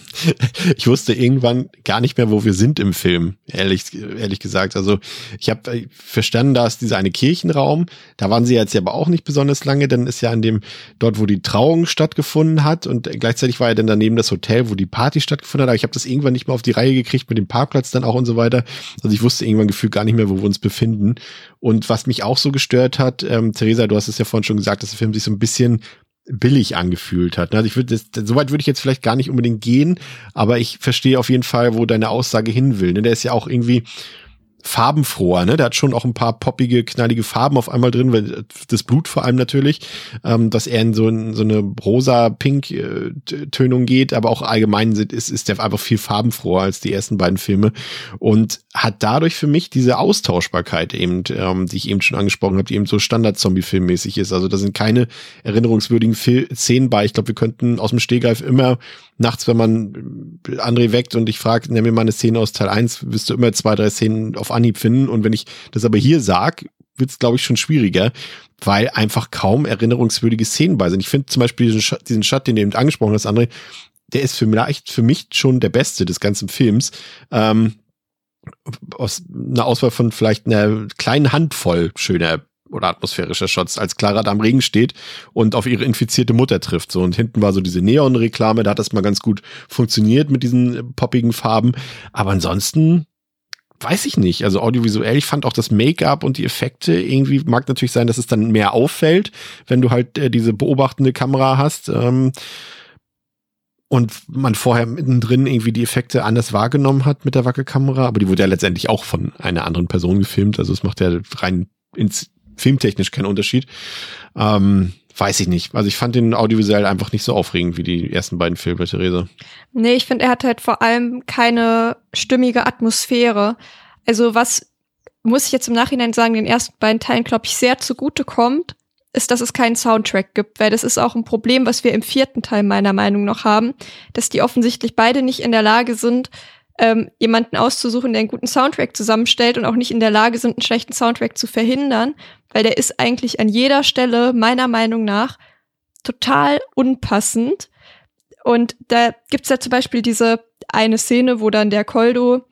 A: ich wusste irgendwann gar nicht mehr, wo wir sind im Film, ehrlich, ehrlich gesagt. Also ich habe verstanden, da ist dieser eine Kirchenraum, da waren sie jetzt aber auch nicht besonders lange, dann ist ja an dem, dort, wo die Trauung stattgefunden hat und gleichzeitig war ja dann daneben das Hotel, wo die Party stattgefunden hat, aber ich habe das irgendwann nicht mehr auf die Reihe gekriegt mit dem Parkplatz dann auch und so weiter. Also ich wusste irgendwann gefühlt gar nicht mehr, wo wir uns befinden. Und was mich auch so gestört hat, ähm, Theresa, du hast es ja vorhin schon gesagt, dass der Film sich so ein bisschen billig angefühlt hat. Also ich würde so weit würde ich jetzt vielleicht gar nicht unbedingt gehen, aber ich verstehe auf jeden Fall, wo deine Aussage hin will. Ne? Der ist ja auch irgendwie farbenfroher, ne? Der hat schon auch ein paar poppige, knallige Farben auf einmal drin, weil das Blut vor allem natürlich, ähm, dass er in so, in so eine rosa-pink-Tönung geht, aber auch allgemein ist, ist der einfach viel farbenfroher als die ersten beiden Filme und hat dadurch für mich diese Austauschbarkeit eben, ähm, die ich eben schon angesprochen habe, die eben so Standard-Zombie-Filmmäßig ist. Also da sind keine erinnerungswürdigen Fil Szenen bei. Ich glaube, wir könnten aus dem Stehgreif immer nachts, wenn man André weckt und ich frage, nenn mir mal eine Szene aus Teil 1, wirst du immer zwei, drei Szenen auf Anhieb finden. Und wenn ich das aber hier sag, wird es, glaube ich, schon schwieriger, weil einfach kaum erinnerungswürdige Szenen bei sind. Ich finde zum Beispiel diesen, Sch diesen Shot, den du eben angesprochen hast, André, der ist für mich, für mich schon der beste des ganzen Films. Ähm, aus einer Auswahl von vielleicht einer kleinen Handvoll schöner oder atmosphärischer Shots, als Clara da am Regen steht und auf ihre infizierte Mutter trifft. So, und hinten war so diese Neon-Reklame, da hat das mal ganz gut funktioniert mit diesen poppigen Farben. Aber ansonsten weiß ich nicht. Also audiovisuell, ich fand auch das Make-up und die Effekte irgendwie mag natürlich sein, dass es dann mehr auffällt, wenn du halt äh, diese beobachtende Kamera hast. Ähm, und man vorher mittendrin irgendwie die Effekte anders wahrgenommen hat mit der Wackelkamera, aber die wurde ja letztendlich auch von einer anderen Person gefilmt, also es macht ja rein ins filmtechnisch keinen Unterschied. Ähm, weiß ich nicht. Also ich fand den audiovisuell einfach nicht so aufregend wie die ersten beiden Filme, Therese.
B: Nee, ich finde, er hat halt vor allem keine stimmige Atmosphäre. Also was muss ich jetzt im Nachhinein sagen, den ersten beiden Teilen, glaube ich, sehr zugute kommt, ist, dass es keinen Soundtrack gibt, weil das ist auch ein Problem, was wir im vierten Teil meiner Meinung nach haben, dass die offensichtlich beide nicht in der Lage sind, ähm, jemanden auszusuchen, der einen guten Soundtrack zusammenstellt und auch nicht in der Lage sind, einen schlechten Soundtrack zu verhindern, weil der ist eigentlich an jeder Stelle meiner Meinung nach total unpassend. Und da gibt's ja zum Beispiel diese eine Szene, wo dann der Koldo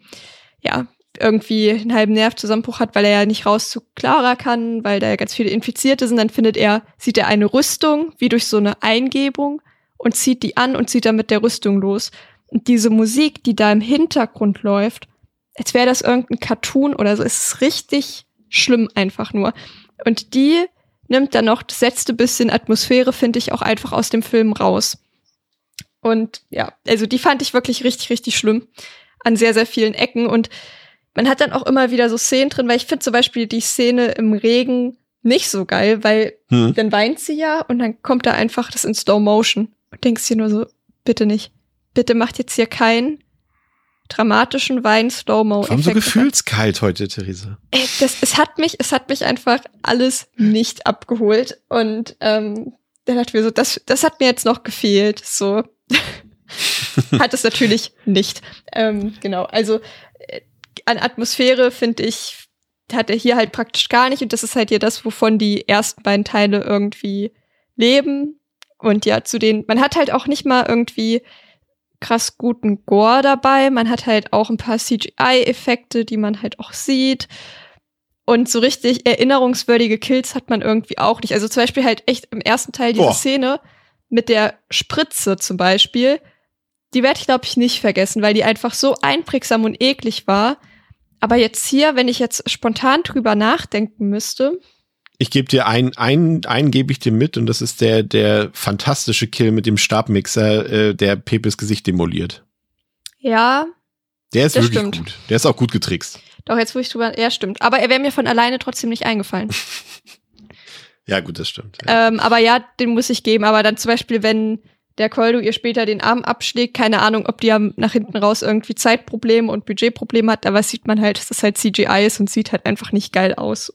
B: ja irgendwie einen halben Nervzusammenbruch hat, weil er ja nicht raus zu Clara kann, weil da ja ganz viele Infizierte sind. Dann findet er, sieht er eine Rüstung wie durch so eine Eingebung und zieht die an und zieht dann mit der Rüstung los. Und diese Musik, die da im Hintergrund läuft, als wäre das irgendein Cartoon oder so, ist richtig schlimm einfach nur. Und die nimmt dann noch das letzte bisschen Atmosphäre, finde ich, auch einfach aus dem Film raus. Und ja, also die fand ich wirklich richtig, richtig schlimm an sehr, sehr vielen Ecken. Und man hat dann auch immer wieder so Szenen drin, weil ich finde zum Beispiel die Szene im Regen nicht so geil, weil
A: Hm.
B: dann weint sie ja und dann kommt da einfach das in Slow Motion und denkst dir nur so, bitte nicht. Bitte macht jetzt hier keinen dramatischen Wein Slow Mo.
A: Warum so gefühlskalt heute, Theresa?
B: Ey, das, es hat mich, es hat mich einfach alles nicht abgeholt und ähm, dann dachte ich mir so, das, das hat mir jetzt noch gefehlt. So hat es natürlich nicht. Ähm, genau, also äh, an Atmosphäre finde ich hat er hier halt praktisch gar nicht und das ist halt hier das, wovon die ersten beiden Teile irgendwie leben und ja zu den, man hat halt auch nicht mal irgendwie krass guten Gore dabei. Man hat halt auch ein paar CGI-Effekte, die man halt auch sieht. Und so richtig erinnerungswürdige Kills hat man irgendwie auch nicht. Also zum Beispiel halt echt im ersten Teil diese
A: Boah.
B: Szene mit der Spritze zum Beispiel. Die werde ich, glaube ich, nicht vergessen, weil die einfach so einprägsam und eklig war. Aber jetzt hier, wenn ich jetzt spontan drüber nachdenken müsste,
A: Ich gebe dir einen, einen, einen gebe ich dir mit und das ist der, der fantastische Kill mit dem Stabmixer, äh, der Pepes Gesicht demoliert.
B: ja,
A: Der ist wirklich
B: stimmt.
A: gut. Der ist auch gut getrickst.
B: doch jetzt wo ich drüber, ja stimmt. Aber er wäre mir von alleine trotzdem nicht eingefallen.
A: Ja, gut, das stimmt. Ja.
B: Ähm, aber ja, den muss ich geben. Aber dann zum Beispiel, wenn der Koldo ihr später den Arm abschlägt, keine Ahnung, ob die ja nach hinten raus irgendwie Zeitprobleme und Budgetprobleme hat, aber sieht man halt, dass das halt CGI ist und sieht halt einfach nicht geil aus.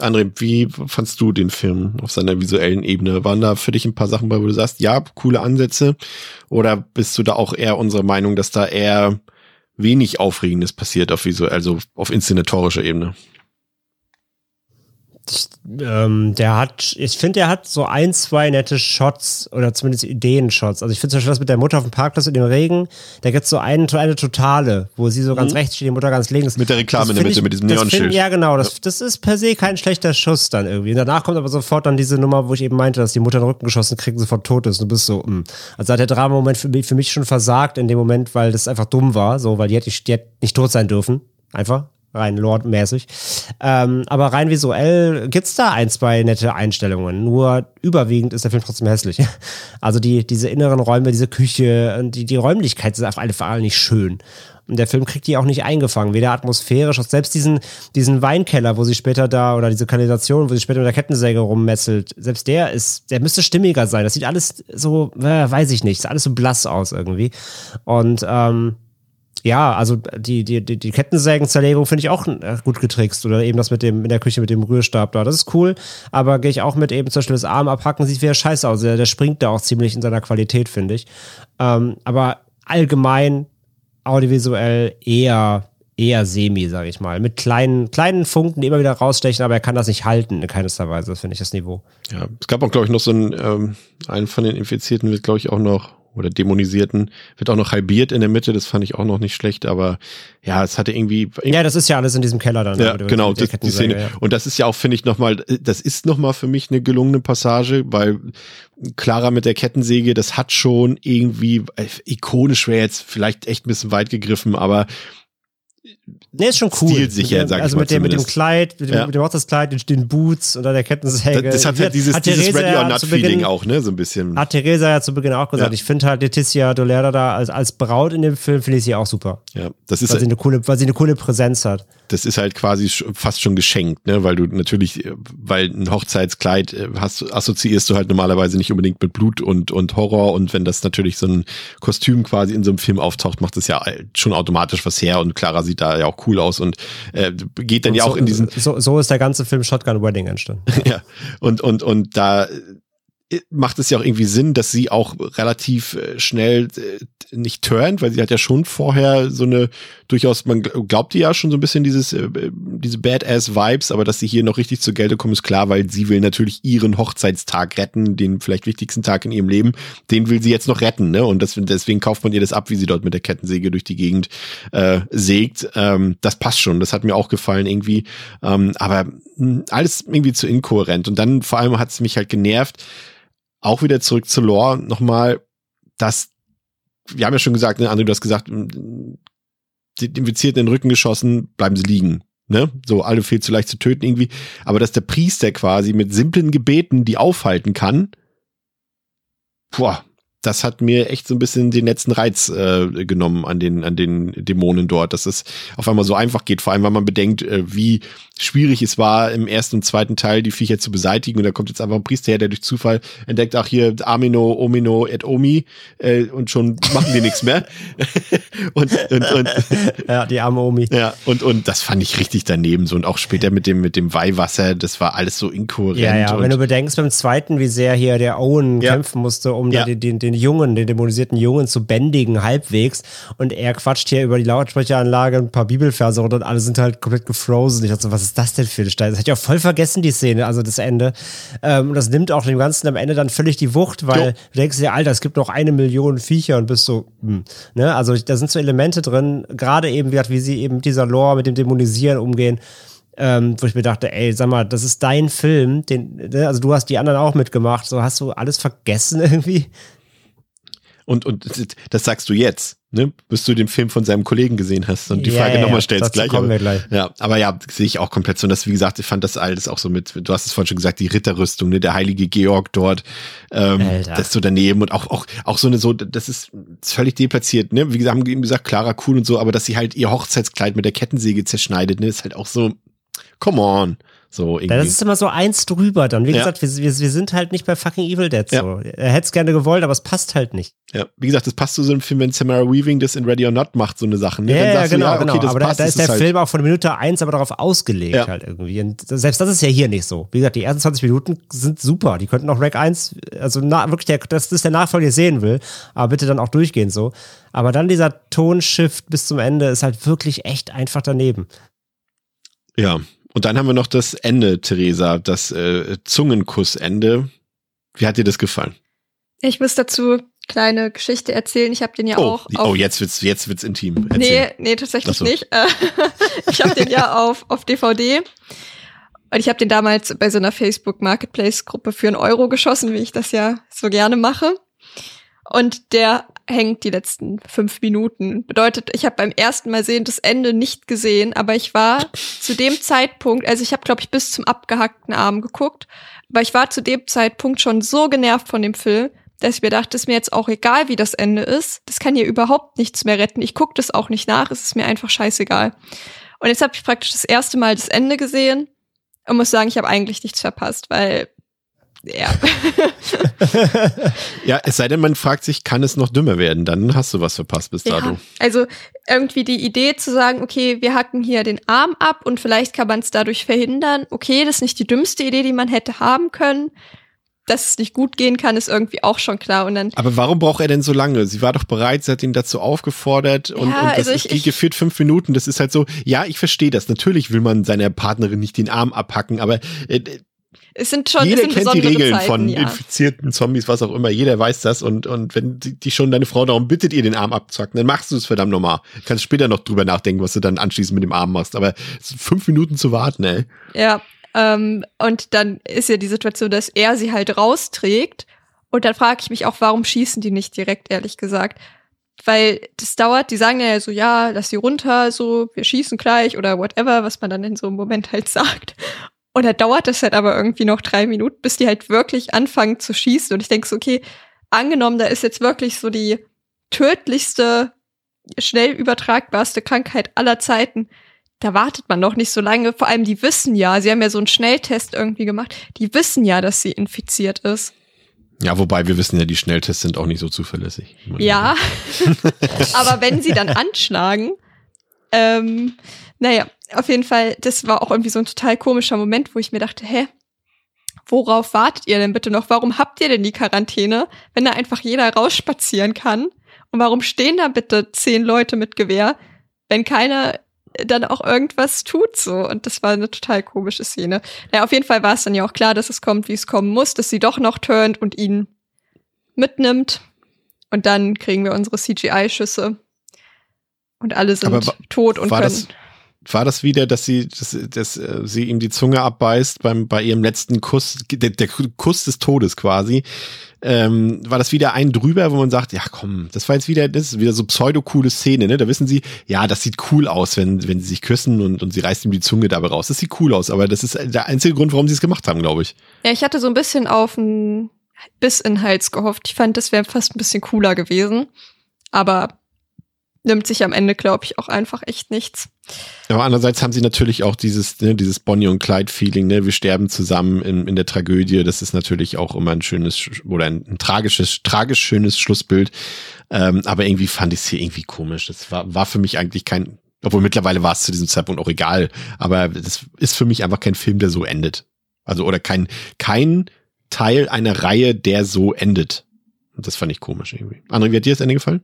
A: André, wie fandst du den Film auf seiner visuellen Ebene? Waren da für dich ein paar Sachen bei, wo du sagst, ja, coole Ansätze? Oder bist du da auch eher unserer Meinung, dass da eher wenig Aufregendes passiert auf visuell, also auf inszenatorischer Ebene?
C: Ich, ähm, der hat, ich finde, der hat so ein, zwei nette Shots oder zumindest Ideen-Shots. Also ich finde zum Beispiel das mit der Mutter auf dem Parkplatz in dem Regen, da gibt's so eine, eine Totale, wo sie so ganz rechts steht, die Mutter ganz links.
A: Mit der Reklame in der Mitte,
C: ich-
A: mit diesem Neonschild.
C: Ja, genau. Das, das ist per se kein schlechter Schuss dann irgendwie. Und danach kommt aber sofort dann diese Nummer, wo ich eben meinte, dass die Mutter in den Rücken geschossen kriegt und sofort tot ist. Und du bist so, mh. Also hat der Drama-Moment für mich, für mich schon versagt in dem Moment, weil das einfach dumm war, so, weil die hätte, die hätte nicht tot sein dürfen. Einfach. Rein Lord-mäßig. Ähm, aber rein visuell gibt's da ein, zwei nette Einstellungen. Nur überwiegend ist der Film trotzdem hässlich. Also die, diese inneren Räume, diese Küche, und die, die Räumlichkeit ist auf alle Fälle nicht schön. Und der Film kriegt die auch nicht eingefangen, weder atmosphärisch, auch selbst diesen, diesen Weinkeller, wo sie später da, oder diese Kanalisation, wo sie später mit der Kettensäge rummesselt, selbst der ist, der müsste stimmiger sein. Das sieht alles so, äh, weiß ich nicht, sieht alles so blass aus irgendwie. Und ähm, ja, also die, die, die, die Kettensägenzerlegung finde ich auch äh, gut getrickst. Oder eben das mit dem, in der Küche mit dem Rührstab da. Das ist cool. Aber gehe ich auch mit eben zum Beispiel das Arm abhacken, sieht wieder scheiße aus. Der, der springt da auch ziemlich in seiner Qualität, finde ich. Ähm, aber allgemein audiovisuell eher, eher semi, sage ich mal. Mit kleinen, kleinen Funken, die immer wieder rausstechen, aber er kann das nicht halten in keinster Weise. Finde ich das Niveau.
A: Ja, es gab auch, glaube ich, noch so einen, ähm, einen von den Infizierten wird, glaube ich, auch noch, oder Dämonisierten, wird auch noch halbiert in der Mitte, das fand ich auch noch nicht schlecht, aber ja, es hatte irgendwie,
C: Ja, das ist ja alles in diesem Keller dann.
A: Ja, genau, das, die Szene.
C: Ja.
A: Und das ist ja auch, finde ich, nochmal, das ist nochmal für mich eine gelungene Passage, weil Clara mit der Kettensäge, das hat schon irgendwie, äh, ikonisch wäre jetzt vielleicht echt ein bisschen weit gegriffen, aber
C: Nee, ist schon cool.
A: Stilsicher,
C: Mit dem-
A: sag ich
C: Also
A: mal
C: mit dem, mit dem
A: zumindest.
C: Kleid, mit dem,
A: Ja.
C: mit dem Hochzeitskleid, den, den Boots und dann der Kettensäge.
A: das, das hat halt dieses,
C: Hat
A: dieses Ready
C: ja
A: or Not Feeling auch, ne, so ein bisschen.
C: Hat Theresa ja zu Beginn auch gesagt.
A: Ja.
C: Ich finde halt Letizia Dolera da als, als Braut in dem Film, finde ich sie auch super.
A: Ja, das ist,
C: Weil sie, eine coole, weil sie eine coole Präsenz hat.
A: das ist halt quasi fast schon geschenkt, ne, weil du natürlich, weil ein Hochzeitskleid äh, hast, assoziierst du halt normalerweise nicht unbedingt mit Blut und, und Horror und wenn das natürlich so ein Kostüm quasi in so einem Film auftaucht, macht das ja schon automatisch was her und Clara sieht da ja auch cool aus und äh, geht dann
C: Und
A: ja
C: so,
A: auch in diesen,
C: So, so ist der ganze Film Shotgun Wedding entstanden.
A: ja, und, und, und da äh, macht es ja auch irgendwie Sinn, dass sie auch relativ äh, schnell äh, nicht turnt, weil sie hat ja schon vorher so eine durchaus, man gl- glaubt ihr ja schon so ein bisschen dieses, äh, diese Badass-Vibes, aber dass sie hier noch richtig zur Geltung kommt, ist klar, weil sie will natürlich ihren Hochzeitstag retten, den vielleicht wichtigsten Tag in ihrem Leben, den will sie jetzt noch retten, ne? Und das, deswegen kauft man ihr das ab, wie sie dort mit der Kettensäge durch die Gegend äh, sägt. Ähm, das passt schon, das hat mir auch gefallen irgendwie. Ähm, aber mh, alles irgendwie zu inkohärent. Und dann vor allem hat es mich halt genervt, auch wieder zurück zu Lore nochmal, dass, wir haben ja schon gesagt, ne, André, du hast gesagt, die Infizierten in den Rücken geschossen, bleiben sie liegen. Ne? So, alle viel zu leicht zu töten irgendwie. Aber dass der Priester quasi mit simplen Gebeten die aufhalten kann, boah, das hat mir echt so ein bisschen den letzten Reiz äh, genommen an den, an den Dämonen dort, dass es auf einmal so einfach geht, vor allem, weil man bedenkt, äh, wie schwierig es war, im ersten und zweiten Teil die Viecher zu beseitigen. Und da kommt jetzt einfach ein Priester her, der durch Zufall entdeckt, ach hier, Amino, Omino et Omi, äh, und schon machen die nichts mehr. und, und, und,
C: ja, die arme Omi.
A: Ja, und, und das fand ich richtig daneben so. Und auch später mit dem, mit dem Weihwasser, das war alles so inkohärent.
C: Ja, ja, wenn du bedenkst beim zweiten, wie sehr hier der Owen ja. kämpfen musste, um ja. den, den, den Jungen, den dämonisierten Jungen zu bändigen, halbwegs. Und er quatscht hier über die Lautsprecheranlage ein paar Bibelverse und alle sind halt komplett gefrozen. Ich dachte so, was ist das denn für eine Stein? Das hätte ich auch voll vergessen, die Szene, also das Ende. Ähm, das nimmt auch dem Ganzen am Ende dann völlig die Wucht, weil jo. du denkst dir, Alter, es gibt noch eine Million Viecher und bist so, hm, ne? Also da sind so Elemente drin, gerade eben, wie sie eben mit dieser Lore, mit dem Dämonisieren umgehen. Ähm, wo ich mir dachte, ey, sag mal, das ist dein Film, den, ne? also du hast die anderen auch mitgemacht, so hast du alles vergessen irgendwie?
A: Und, und das sagst du jetzt, ne? Bis du den Film von seinem Kollegen gesehen hast und die ja, Frage ja, nochmal stellst gleich.
C: Wir gleich.
A: Ja, aber ja, sehe ich auch komplett so. Und das, wie gesagt, ich fand das alles auch so mit, du hast es vorhin schon gesagt, die Ritterrüstung, ne? Der heilige Georg dort, ähm, das so daneben und auch, auch, auch so eine, so, das ist völlig deplatziert, ne? Wie gesagt, haben eben gesagt, Clara cool und so, aber dass sie halt ihr Hochzeitskleid mit der Kettensäge zerschneidet, ne? Ist halt auch so, come on. So irgendwie.
C: Das ist immer so eins drüber dann. Wie ja. gesagt, wir, wir, wir, sind halt nicht bei fucking Evil Dead so. Ja. Er hätte es gerne gewollt, aber es passt halt nicht.
A: Ja, wie gesagt, das passt zu so einem Film, wenn Samara Weaving das in Ready or Not macht, so eine Sache. Ne?
C: Ja, ja, genau, du, ja, okay, genau. aber passt, da, da ist der halt Film auch von Minute eins aber darauf ausgelegt halt irgendwie. Und selbst das ist ja hier nicht so. Wie gesagt, die ersten 20 Minuten sind super. Die könnten auch Rack 1, also na, wirklich, der, das ist der Nachfolger, den ich sehen will. Aber bitte dann auch durchgehen so. Aber dann dieser Tonshift bis zum Ende ist halt wirklich echt einfach daneben.
A: Ja, und dann haben wir noch das Ende, Theresa, das äh, Zungenkussende. Wie hat dir das gefallen?
B: Ich muss dazu kleine Geschichte erzählen. Ich habe den ja
A: oh,
B: auch.
A: Die, oh, jetzt wird's jetzt wird's intim.
B: Erzähl. Nee, nee, tatsächlich so. nicht. Äh, ich habe den ja auf auf DVD. Und ich habe den damals bei so einer Facebook Marketplace Gruppe für einen Euro geschossen, wie ich das ja so gerne mache. Und der hängt die letzten fünf Minuten. Bedeutet, ich habe beim ersten Mal sehen das Ende nicht gesehen, aber ich war zu dem Zeitpunkt, also ich habe, glaube ich, bis zum abgehackten Arm geguckt, aber ich war zu dem Zeitpunkt schon so genervt von dem Film, dass ich mir dachte, ist mir jetzt auch egal, wie das Ende ist. Das kann hier überhaupt nichts mehr retten. Ich gucke das auch nicht nach, es ist mir einfach scheißegal. Und jetzt habe ich praktisch das erste Mal das Ende gesehen und muss sagen, ich habe eigentlich nichts verpasst, weil ja.
A: ja, es sei denn, man fragt sich, kann es noch dümmer werden? Dann hast du was verpasst bis dato. Ja,
B: also irgendwie die Idee zu sagen, okay, wir hacken hier den Arm ab und vielleicht kann man es dadurch verhindern. Okay, das ist nicht die dümmste Idee, die man hätte haben können. Dass es nicht gut gehen kann, ist irgendwie auch schon klar. Und dann
A: Aber warum braucht er denn so lange? Sie war doch bereit, sie hat ihn dazu aufgefordert und, ja, und das also ist, ich, die geführt fünf Minuten. Das ist halt so, ja, ich verstehe das. Natürlich will man seiner Partnerin nicht den Arm abhacken, aber äh,
B: es sind schon
A: Jeder
B: es sind
A: kennt die Regeln
B: Zeiten,
A: von
B: ja.
A: infizierten Zombies, was auch immer. Jeder weiß das. Und, und wenn die schon deine Frau darum bittet, ihr den Arm abzuhacken, dann machst du es verdammt normal. Kannst später noch drüber nachdenken, was du dann anschließend mit dem Arm machst. Aber fünf Minuten zu warten, ey.
B: Ja, ähm, und dann ist ja die Situation, dass er sie halt rausträgt. Und dann frage ich mich auch, warum schießen die nicht direkt, ehrlich gesagt? Weil das dauert, die sagen ja so, ja, lass sie runter, so, wir schießen gleich oder whatever, was man dann in so einem Moment halt sagt. Und da dauert es halt aber irgendwie noch drei Minuten, bis die halt wirklich anfangen zu schießen. Und ich denke so, okay, angenommen, da ist jetzt wirklich so die tödlichste, schnell übertragbarste Krankheit aller Zeiten. Da wartet man noch nicht so lange. Vor allem, die wissen ja, sie haben ja so einen Schnelltest irgendwie gemacht. Die wissen ja, dass sie infiziert ist.
A: Ja, wobei wir wissen ja, die Schnelltests sind auch nicht so zuverlässig.
B: Ja, aber wenn sie dann anschlagen, ähm, naja, auf jeden Fall, das war auch irgendwie so ein total komischer Moment, wo ich mir dachte, hä, worauf wartet ihr denn bitte noch? Warum habt ihr denn die Quarantäne, wenn da einfach jeder rausspazieren kann? Und warum stehen da bitte zehn Leute mit Gewehr, wenn keiner dann auch irgendwas tut so? Und das war eine total komische Szene. Naja, auf jeden Fall war es dann ja auch klar, dass es kommt, wie es kommen muss, dass sie doch noch turnt und ihn mitnimmt. Und dann kriegen wir unsere CGI-Schüsse. Und alle sind tot und können. Das,
A: war das wieder, dass sie, dass, dass äh, sie ihm die Zunge abbeißt beim bei ihrem letzten Kuss, der, der Kuss des Todes quasi. Ähm, war das wieder ein drüber, wo man sagt, ja komm, das war jetzt wieder, das ist wieder so pseudo-coole Szene, ne? Da wissen sie, ja, das sieht cool aus, wenn, wenn sie sich küssen und, und sie reißt ihm die Zunge dabei raus. Das sieht cool aus, aber das ist der einzige Grund, warum sie es gemacht haben, glaube ich.
B: Ja, ich hatte so ein bisschen auf ein Biss in Hals gehofft. Ich fand, das wäre fast ein bisschen cooler gewesen. Aber nimmt sich am Ende, glaube ich, auch einfach echt nichts.
A: Aber andererseits haben sie natürlich auch dieses, ne, dieses Bonnie und Clyde-Feeling, ne, wir sterben zusammen in, in der Tragödie. Das ist natürlich auch immer ein schönes oder ein, ein tragisches, tragisch schönes Schlussbild. Ähm, aber irgendwie fand ich es hier irgendwie komisch. Das war, war für mich eigentlich kein, obwohl mittlerweile war es zu diesem Zeitpunkt auch egal. Aber das ist für mich einfach kein Film, der so endet. Also, oder kein, kein Teil einer Reihe, der so endet. Und das fand ich komisch irgendwie. André, wie hat dir das Ende gefallen?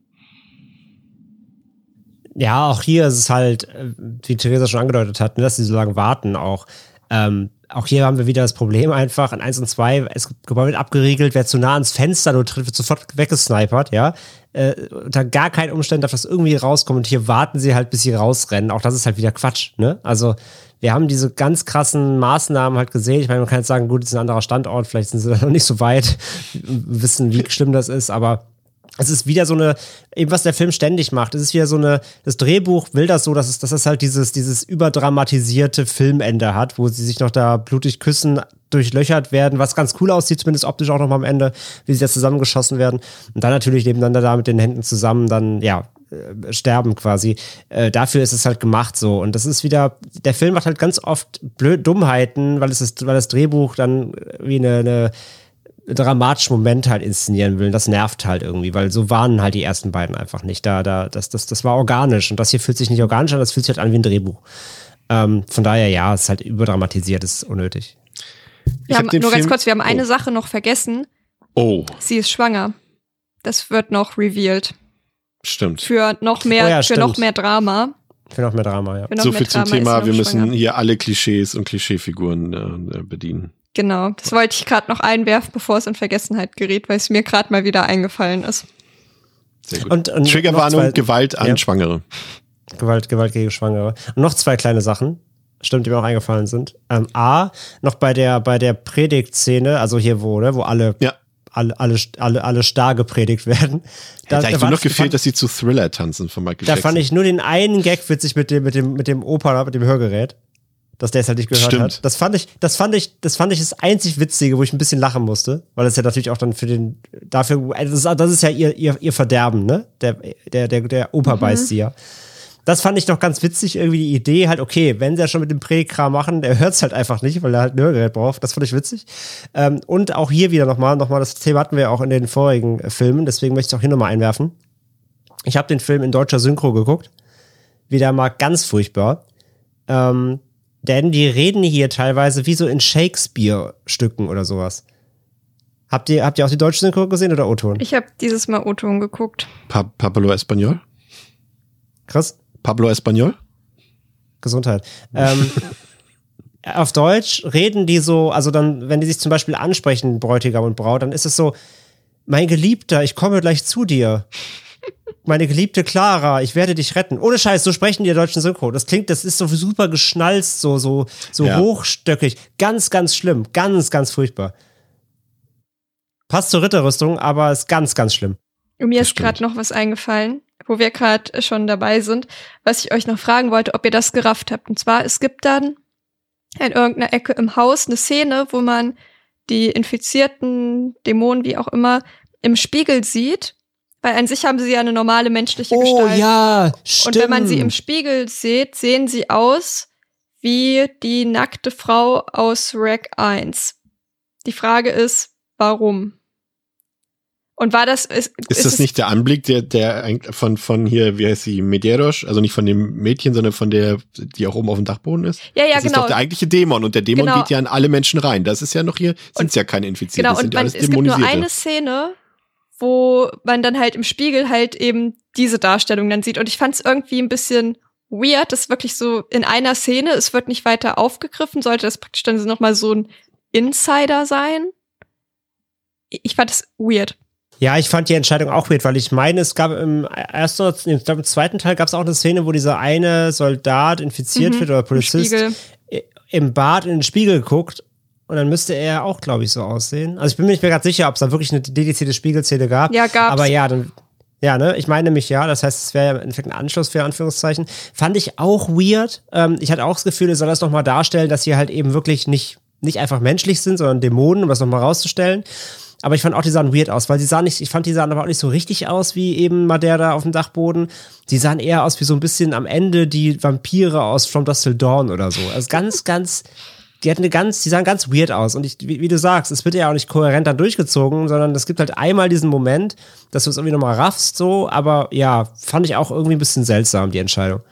C: Ja, auch hier ist es halt, äh, wie Theresa schon angedeutet hat, ne, dass sie so lange warten auch. Ähm, auch hier haben wir wieder das Problem einfach, an 1 und 2, es Gebäude abgeriegelt, wer zu nah ans Fenster nur tritt, wird sofort weggesnipert, ja. Äh, unter gar keinen Umständen darf das irgendwie rauskommen und hier warten sie halt, bis sie rausrennen. Auch das ist halt wieder Quatsch, ne? Also, wir haben diese ganz krassen Maßnahmen halt gesehen. Ich meine, man kann jetzt sagen, gut, es ist ein anderer Standort, vielleicht sind sie da noch nicht so weit, wissen, wie schlimm das ist, aber es ist wieder so eine, eben was der Film ständig macht. Es ist wieder so eine, das Drehbuch will das so, dass es, dass es halt dieses, dieses überdramatisierte Filmende hat, wo sie sich noch da blutig küssen, durchlöchert werden, was ganz cool aussieht, zumindest optisch auch noch mal am Ende, wie sie da zusammengeschossen werden. Und dann natürlich nebeneinander da mit den Händen zusammen dann, ja, äh, sterben quasi. Äh, dafür ist es halt gemacht so. Und das ist wieder, der Film macht halt ganz oft blöd Dummheiten, weil es ist, weil das Drehbuch dann wie eine, eine dramatischen Moment halt inszenieren will. Das nervt halt irgendwie, weil so waren halt die ersten beiden einfach nicht. Da, da, das, das, das war organisch und das hier fühlt sich nicht organisch an, das fühlt sich halt an wie ein Drehbuch. Ähm, von daher, ja, es ist halt überdramatisiert, ist unnötig.
B: Wir haben, nur Film ganz kurz, wir haben eine oh. Sache noch vergessen.
A: Oh.
B: Sie ist schwanger. Das wird noch revealed.
A: Stimmt.
B: Für noch mehr, oh ja, für noch mehr Drama.
C: Für noch mehr Drama, ja.
A: So viel zum Thema, wir müssen schwanger. hier alle Klischees und Klischeefiguren äh, bedienen.
B: Genau, das wollte ich gerade noch einwerfen, bevor es in Vergessenheit gerät, weil es mir gerade mal wieder eingefallen ist.
A: Sehr gut. Und, und Triggerwarnung, Gewalt an ja. Schwangere.
C: Gewalt, Gewalt gegen Schwangere. Und noch zwei kleine Sachen, stimmt, die mir auch eingefallen sind. Ähm, A, noch bei der, bei der Predigtszene, also hier wo, ne, wo alle,
A: ja.
C: alle, alle, alle, alle starr gepredigt werden.
A: Da, Hätte da nur noch gefehlt, fand, dass sie zu Thriller tanzen von Michael
C: Da fand ich nur den einen Gag witzig mit dem, mit dem, mit dem Opa, mit dem Hörgerät dass der es halt nicht gehört Stimmt. hat. Das fand ich, das fand ich, das fand ich das einzig Witzige, wo ich ein bisschen lachen musste, weil das ja natürlich auch dann für den, dafür, das ist, das ist ja ihr, ihr, ihr Verderben, ne? Der, der, der, der Opa mhm. beißt sie ja. Das fand ich noch ganz witzig, irgendwie die Idee halt, okay, wenn sie ja schon mit dem Präkram machen, der hört es halt einfach nicht, weil er halt ein Hörgerät braucht. Das fand ich witzig. Ähm, und auch hier wieder nochmal, nochmal, das Thema hatten wir auch in den vorigen äh, Filmen, deswegen möchte ich es auch hier nochmal einwerfen. Ich habe den Film in deutscher Synchro geguckt. Wieder mal ganz furchtbar. Ähm, denn die reden hier teilweise wie so in Shakespeare-Stücken oder sowas. Habt ihr, habt ihr auch die deutsche Synchro gesehen oder O-Ton?
B: Ich habe dieses Mal O-Ton geguckt.
A: Pa Pablo Español?
C: Krass.
A: Pablo Español?
C: Gesundheit. ähm, auf Deutsch reden die so, also dann, wenn die sich zum Beispiel ansprechen, Bräutigam und Braut, dann ist es so, mein Geliebter, ich komme gleich zu dir meine geliebte Clara, ich werde dich retten. Ohne Scheiß, so sprechen die deutschen Synchro. Das klingt, das ist so super geschnalzt, so, so, so ja. hochstöckig. Ganz, ganz schlimm. Ganz, ganz furchtbar. Passt zur Ritterrüstung, aber ist ganz, ganz schlimm.
B: Und mir ist gerade noch was eingefallen, wo wir gerade schon dabei sind, was ich euch noch fragen wollte, ob ihr das gerafft habt. Und zwar, es gibt dann in irgendeiner Ecke im Haus eine Szene, wo man die infizierten Dämonen, wie auch immer, im Spiegel sieht weil an sich haben sie ja eine normale menschliche
C: oh,
B: Gestalt.
C: Oh ja, stimmt.
B: Und wenn man sie im Spiegel sieht, sehen sie aus wie die nackte Frau aus Rack 1. Die Frage ist, warum? Und war das ist,
A: ist, ist das nicht der Anblick der der von von hier wie heißt sie Medeiros also nicht von dem Mädchen sondern von der die auch oben auf dem Dachboden ist
B: ja ja
A: das
B: genau
A: ist doch der eigentliche Dämon und der Dämon genau. geht ja an alle Menschen rein das ist ja noch hier sind ja keine Infizierten
B: genau und man, es gibt nur eine Szene wo man dann halt im Spiegel halt eben diese Darstellung dann sieht. Und ich fand es irgendwie ein bisschen weird, das wirklich so in einer Szene, es wird nicht weiter aufgegriffen, sollte das praktisch dann nochmal so ein Insider sein. Ich fand es weird.
C: Ja, ich fand die Entscheidung auch weird, weil ich meine, es gab im ersten oder ich glaube, im zweiten Teil gab es auch eine Szene, wo dieser eine Soldat infiziert mhm, wird oder Polizist im, im Bad in den Spiegel guckt und dann müsste er auch, glaube ich, so aussehen. Also ich bin mir nicht mehr gerade sicher, ob es da wirklich eine dedizierte Spiegelszene gab.
B: Ja, gab's.
C: Aber ja, dann. Ja, ne? Ich meine nämlich ja, das heißt, es wäre ja im Endeffekt ein Anschluss für Anführungszeichen. Fand ich auch weird. Ähm, ich hatte auch das Gefühl, er soll das nochmal darstellen, dass sie halt eben wirklich nicht, nicht einfach menschlich sind, sondern Dämonen, um das nochmal rauszustellen. Aber ich fand auch, die sahen weird aus, weil sie sahen nicht, ich fand, die sahen aber auch nicht so richtig aus wie eben Madeira auf dem Dachboden. Die sahen eher aus wie so ein bisschen am Ende die Vampire aus From Dust Till Dawn oder so. Also ganz, ganz, die hatten eine ganz, die sahen ganz weird aus. Und ich, wie, wie, du sagst, es wird ja auch nicht kohärent dann durchgezogen, sondern es gibt halt einmal diesen Moment, dass du es irgendwie nochmal raffst, so. Aber ja, fand ich auch irgendwie ein bisschen seltsam, die Entscheidung.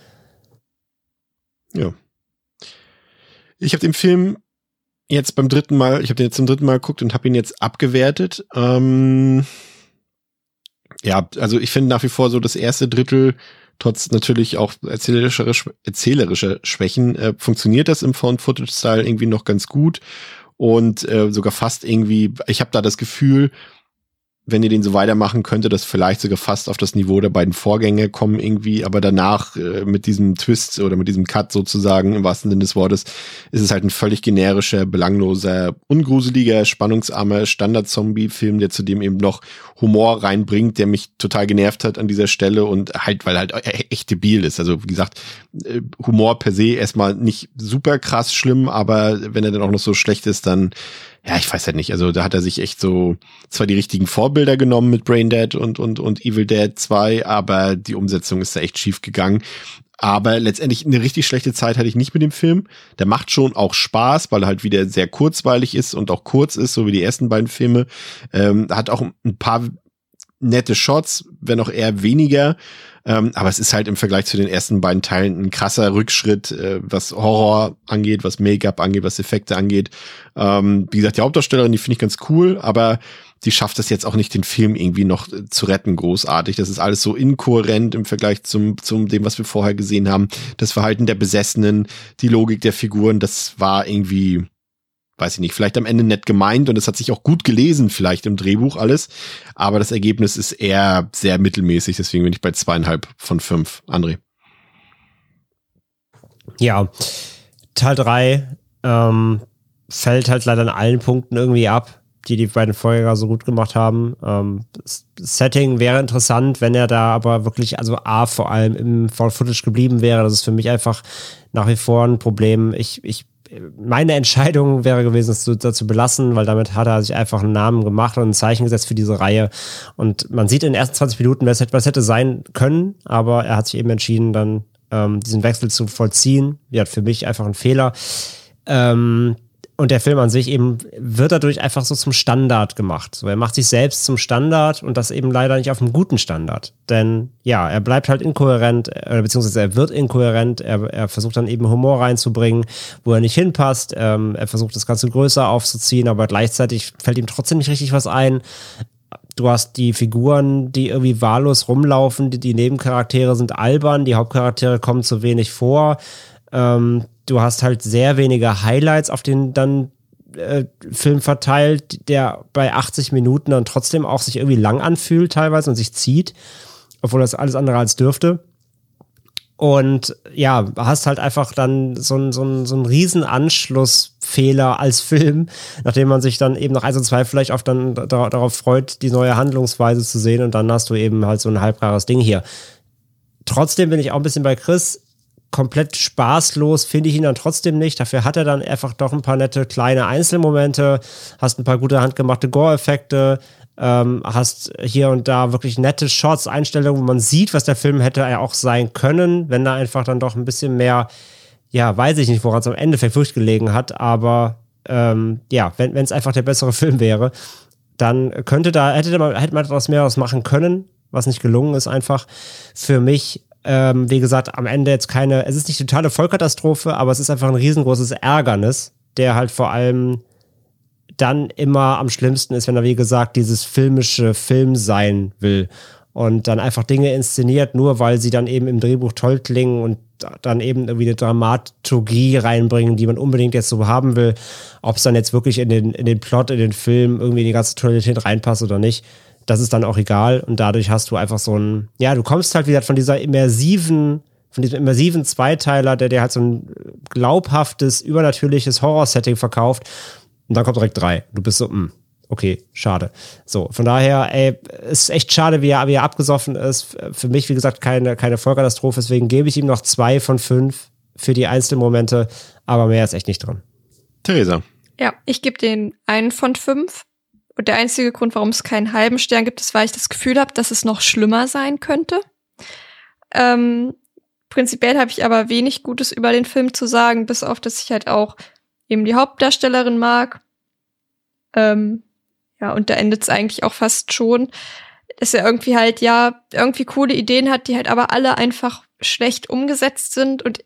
A: Ja. Ich habe den Film jetzt beim dritten Mal, ich habe den jetzt zum dritten Mal geguckt und habe ihn jetzt abgewertet. Ähm, ja, also ich finde nach wie vor so das erste Drittel, trotz natürlich auch erzählerischer, erzählerischer Schwächen, äh, funktioniert das im Found-Footage-Style irgendwie noch ganz gut. Und äh, sogar fast irgendwie, ich habe da das Gefühl, wenn ihr den so weitermachen könnte, das vielleicht sogar fast auf das Niveau der beiden Vorgänge kommen irgendwie, aber danach äh, mit diesem Twist oder mit diesem Cut sozusagen im wahrsten Sinne des Wortes ist es halt ein völlig generischer, belangloser, ungruseliger, spannungsarmer Standard-Zombie-Film, der zudem eben noch Humor reinbringt, der mich total genervt hat an dieser Stelle und halt, weil halt e-, echt debil ist. Also wie gesagt, Humor per se erstmal nicht super krass schlimm, aber wenn er dann auch noch so schlecht ist, dann ja, ich weiß halt nicht. Also da hat er sich echt so zwar die richtigen Vorbilder genommen mit Brain Dead und, und, und Evil Dead 2, aber die Umsetzung ist da echt schief gegangen. Aber letztendlich eine richtig schlechte Zeit hatte ich nicht mit dem Film. Der macht schon auch Spaß, weil er halt wieder sehr kurzweilig ist und auch kurz ist, so wie die ersten beiden Filme. Ähm, hat auch ein paar nette Shots, wenn auch eher weniger. Ähm, aber es ist halt im Vergleich zu den ersten beiden Teilen ein krasser Rückschritt, äh, was Horror angeht, was Make-up angeht, was Effekte angeht. Ähm, wie gesagt, die Hauptdarstellerin, die finde ich ganz cool, aber die schafft es jetzt auch nicht, den Film irgendwie noch äh, zu retten, großartig. Das ist alles so inkohärent im Vergleich zum, zum dem, was wir vorher gesehen haben. Das Verhalten der Besessenen, die Logik der Figuren, das war irgendwie weiß ich nicht, vielleicht am Ende nett gemeint und es hat sich auch gut gelesen, vielleicht im Drehbuch alles. Aber das Ergebnis ist eher sehr mittelmäßig, deswegen bin ich bei zweieinhalb von fünf. André.
C: Ja, Teil drei ähm, fällt halt leider an allen Punkten irgendwie ab, die die beiden Vorgänger so gut gemacht haben. Ähm, Setting wäre interessant, wenn er da aber wirklich, also A, vor allem im Found Footage geblieben wäre. Das ist für mich einfach nach wie vor ein Problem. Ich, ich meine Entscheidung wäre gewesen, es dazu belassen, weil damit hat er sich einfach einen Namen gemacht und ein Zeichen gesetzt für diese Reihe. Und man sieht in den ersten 20 Minuten, was hätte, was hätte sein können, aber er hat sich eben entschieden, dann ähm, diesen Wechsel zu vollziehen. Ja, für mich einfach ein Fehler. Ähm, und der Film an sich eben wird dadurch einfach so zum Standard gemacht. So, er macht sich selbst zum Standard und das eben leider nicht auf einem guten Standard. Denn ja, er bleibt halt inkohärent, äh, beziehungsweise er wird inkohärent. Er, er versucht dann eben Humor reinzubringen, wo er nicht hinpasst. Ähm, er versucht das Ganze größer aufzuziehen, aber gleichzeitig fällt ihm trotzdem nicht richtig was ein. Du hast die Figuren, die irgendwie wahllos rumlaufen. Die, die Nebencharaktere sind albern, die Hauptcharaktere kommen zu wenig vor. Ähm, du hast halt sehr wenige Highlights auf den dann äh, Film verteilt, der bei 80 Minuten dann trotzdem auch sich irgendwie lang anfühlt teilweise und sich zieht, obwohl das alles andere als dürfte. Und ja, hast halt einfach dann so einen so so einen riesen Anschlussfehler als Film, nachdem man sich dann eben nach 1 und 2 vielleicht auch dann darauf freut, die neue Handlungsweise zu sehen und dann hast du eben halt so ein halbgares Ding hier. Trotzdem bin ich auch ein bisschen bei Chris komplett spaßlos finde ich ihn dann trotzdem nicht. Dafür hat er dann einfach doch ein paar nette kleine Einzelmomente, hast ein paar gute handgemachte Gore-Effekte, ähm, hast hier und da wirklich nette Shots, Einstellungen, wo man sieht, was der Film hätte ja auch sein können, wenn da einfach dann doch ein bisschen mehr, ja, weiß ich nicht, woran es am Ende Furcht gelegen hat, aber ähm, ja, wenn es einfach der bessere Film wäre, dann könnte da, hätte man, hätte man etwas mehr was machen können, was nicht gelungen ist einfach. Für mich ähm, wie gesagt, am Ende jetzt keine, es ist nicht totale Vollkatastrophe, aber es ist einfach ein riesengroßes Ärgernis, der halt vor allem dann immer am schlimmsten ist, wenn er, wie gesagt, dieses filmische Film sein will und dann einfach Dinge inszeniert, nur weil sie dann eben im Drehbuch toll klingen und dann eben irgendwie eine Dramaturgie reinbringen, die man unbedingt jetzt so haben will. Ob es dann jetzt wirklich in den, in den Plot, in den Film irgendwie die ganze Tonalität reinpasst oder nicht das ist dann auch egal und dadurch hast du einfach so ein, ja, du kommst halt wieder von dieser immersiven, von diesem immersiven Zweiteiler, der dir halt so ein glaubhaftes, übernatürliches Horror-Setting verkauft und dann kommt direkt drei. Du bist so, mh, hm, okay, schade. So, von daher, ey, ist echt schade, wie er, wie er abgesoffen ist. Für mich, wie gesagt, keine, keine Vollkatastrophe, deswegen gebe ich ihm noch zwei von fünf für die Einzelmomente, aber mehr ist echt nicht drin.
A: Theresa.
B: Ja, ich gebe den einen von fünf Und der einzige Grund, warum es keinen halben Stern gibt, ist, weil ich das Gefühl habe, dass es noch schlimmer sein könnte. Ähm, prinzipiell habe ich aber wenig Gutes über den Film zu sagen, bis auf, dass ich halt auch eben die Hauptdarstellerin mag. Ähm, ja, und da endet es eigentlich auch fast schon. Dass er irgendwie halt, ja, irgendwie coole Ideen hat, die halt aber alle einfach schlecht umgesetzt sind. Und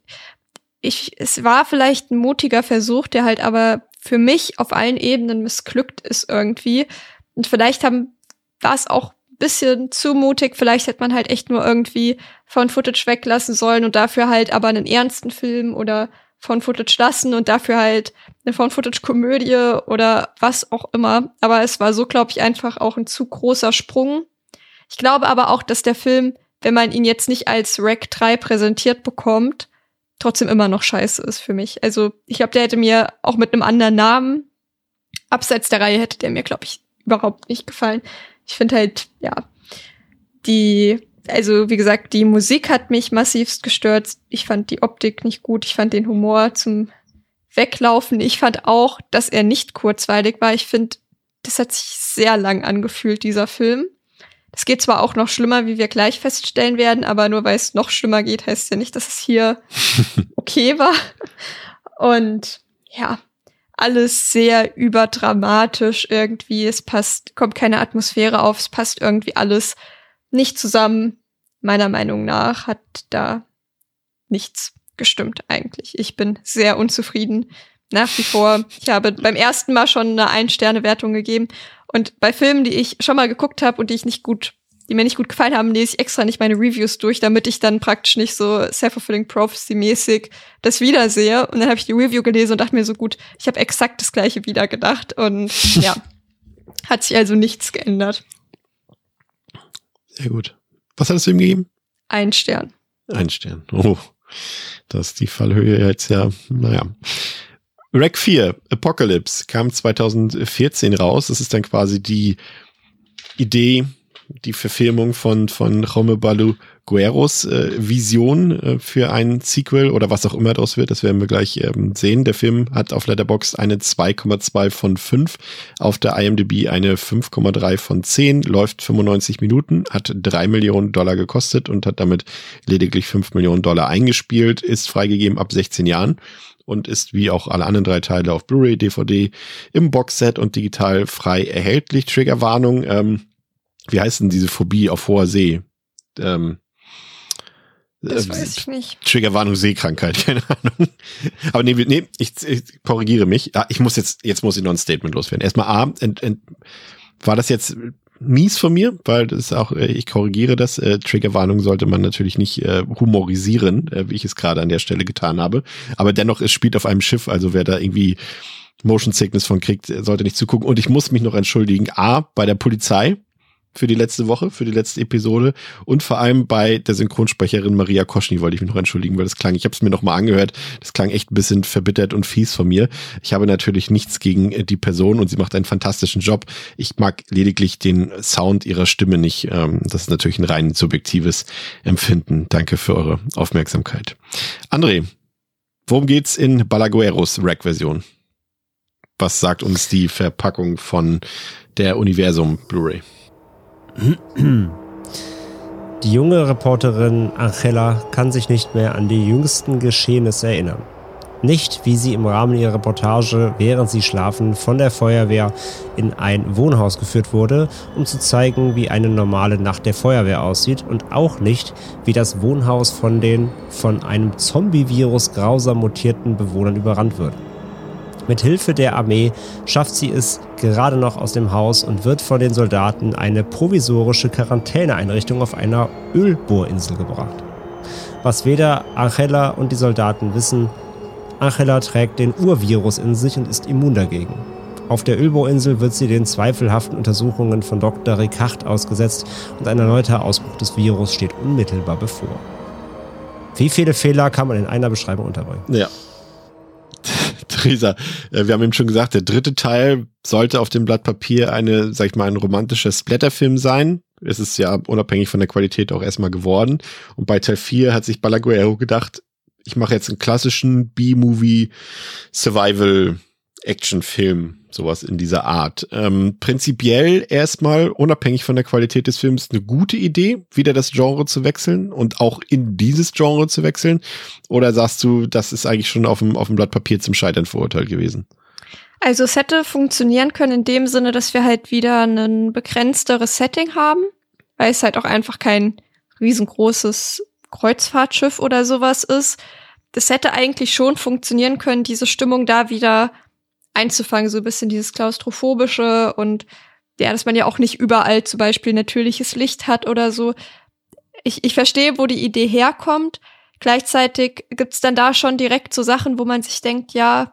B: ich, es war vielleicht ein mutiger Versuch, der halt aber für mich auf allen Ebenen missglückt ist irgendwie. Und vielleicht haben, war es auch ein bisschen zu mutig. Vielleicht hätte man halt echt nur irgendwie von Footage weglassen sollen und dafür halt aber einen ernsten Film oder von Footage lassen und dafür halt eine von Footage Komödie oder was auch immer. Aber es war so, glaube ich, einfach auch ein zu großer Sprung. Ich glaube aber auch, dass der Film, wenn man ihn jetzt nicht als Rack 3 präsentiert bekommt, trotzdem immer noch scheiße ist für mich. Also ich glaube, der hätte mir auch mit einem anderen Namen abseits der Reihe hätte der mir, glaube ich, überhaupt nicht gefallen. Ich finde halt, ja, die also wie gesagt, die Musik hat mich massivst gestört. Ich fand die Optik nicht gut. Ich fand den Humor zum Weglaufen. Ich fand auch, dass er nicht kurzweilig war. Ich finde, das hat sich sehr lang angefühlt, dieser Film. Es geht zwar auch noch schlimmer, wie wir gleich feststellen werden, aber nur weil es noch schlimmer geht, heißt ja nicht, dass es hier okay war. Und ja, alles sehr überdramatisch irgendwie. Es passt, kommt keine Atmosphäre auf, es passt irgendwie alles nicht zusammen. Meiner Meinung nach hat da nichts gestimmt eigentlich. Ich bin sehr unzufrieden nach wie vor. Ich habe beim ersten Mal schon eine Ein-Sterne-Wertung gegeben. Und bei Filmen, die ich schon mal geguckt habe und die ich nicht gut, die mir nicht gut gefallen haben, lese ich extra nicht meine Reviews durch, damit ich dann praktisch nicht so self-fulfilling prophecy-mäßig das wiedersehe. Und dann habe ich die Review gelesen und dachte mir so gut, ich habe exakt das gleiche wieder gedacht. Und ja, hat sich also nichts geändert.
A: Sehr gut. Was hattest du ihm gegeben?
B: Ein Stern.
A: Ein Stern. Oh, das ist die Fallhöhe jetzt ja, naja. Rack 4, Apocalypse, kam 2014 raus. Das ist dann quasi die Idee, die Verfilmung von, von Jaume Balu Gueros äh, Vision äh, für ein Sequel oder was auch immer daraus wird, das werden wir gleich ähm, sehen. Der Film hat auf Letterboxd eine 2,2 von 5, auf der IMDb eine 5,3 von 10, läuft 95 Minuten, hat 3 Millionen Dollar gekostet und hat damit lediglich 5 Millionen Dollar eingespielt, ist freigegeben ab 16 Jahren und ist wie auch alle anderen drei Teile auf Blu-ray, DVD, im Boxset und digital frei erhältlich. Triggerwarnung, ähm, wie heißt denn diese Phobie auf hoher See? Ähm,
B: das äh, weiß ich nicht.
A: Triggerwarnung Seekrankheit, keine Ahnung. Aber nee, nee ich, ich korrigiere mich. Ja, ich muss jetzt, jetzt muss ich noch ein Statement loswerden. Erstmal A, ent, ent, war das jetzt mies von mir, weil das ist auch, äh, ich korrigiere das, äh, Triggerwarnung sollte man natürlich nicht äh, humorisieren, äh, wie ich es gerade an der Stelle getan habe. Aber dennoch, es spielt auf einem Schiff, also wer da irgendwie Motion Sickness von kriegt, sollte nicht zugucken. Und ich muss mich noch entschuldigen, A, bei der Polizei, für die letzte Woche, für die letzte Episode und vor allem bei der Synchronsprecherin Maria Koschny wollte ich mich noch entschuldigen, weil das klang, ich habe es mir noch mal angehört, das klang echt ein bisschen verbittert und fies von mir. Ich habe natürlich nichts gegen äh, die Person und sie macht einen fantastischen Job. Ich mag lediglich den Sound ihrer Stimme nicht. Ähm, das ist natürlich ein rein subjektives Empfinden. Danke für eure Aufmerksamkeit. André, worum geht's in Balagueros Rack-Version? Was sagt uns die Verpackung von der Universum Blu-ray?
C: Die junge Reporterin Angela kann sich nicht mehr an die jüngsten Geschehnisse erinnern. Nicht, wie sie im Rahmen ihrer Reportage, während sie schlafen, von der Feuerwehr in ein Wohnhaus geführt wurde, um zu zeigen, wie eine normale Nacht der Feuerwehr aussieht und auch nicht, wie das Wohnhaus von den von einem Zombie-Virus grausam mutierten Bewohnern überrannt wird. Mit Hilfe der Armee schafft sie es gerade noch aus dem Haus und wird von den Soldaten eine provisorische Quarantäneeinrichtung auf einer Ölbohrinsel gebracht. Was weder Angela und die Soldaten wissen, Angela trägt den Urvirus in sich und ist immun dagegen. Auf der Ölbohrinsel wird sie den zweifelhaften Untersuchungen von Dr. Ricard ausgesetzt und ein erneuter Ausbruch des Virus steht unmittelbar bevor. Wie viele Fehler kann man in einer Beschreibung unterbringen?
A: Ja, Theresa, äh, wir haben eben schon gesagt, der dritte Teil sollte auf dem Blatt Papier eine, sag ich mal, ein romantischer Splatterfilm sein. Es ist ja unabhängig von der Qualität auch erstmal geworden. Und bei Teil 4 hat sich Balaguero gedacht, ich mache jetzt einen klassischen B-Movie Survival Action Film sowas in dieser Art. Ähm, prinzipiell erstmal, unabhängig von der Qualität des Films, eine gute Idee, wieder das Genre zu wechseln und auch in dieses Genre zu wechseln? Oder sagst du, das ist eigentlich schon auf dem, auf dem Blatt Papier zum Scheitern verurteilt gewesen?
B: Also es hätte funktionieren können in dem Sinne, dass wir halt wieder ein begrenzteres Setting haben, weil es halt auch einfach kein riesengroßes Kreuzfahrtschiff oder sowas ist. Das hätte eigentlich schon funktionieren können, diese Stimmung da wieder einzufangen, so ein bisschen dieses klaustrophobische und ja, dass man ja auch nicht überall zum Beispiel natürliches Licht hat oder so. Ich, ich verstehe, wo die Idee herkommt. Gleichzeitig gibt's dann da schon direkt so Sachen, wo man sich denkt, ja,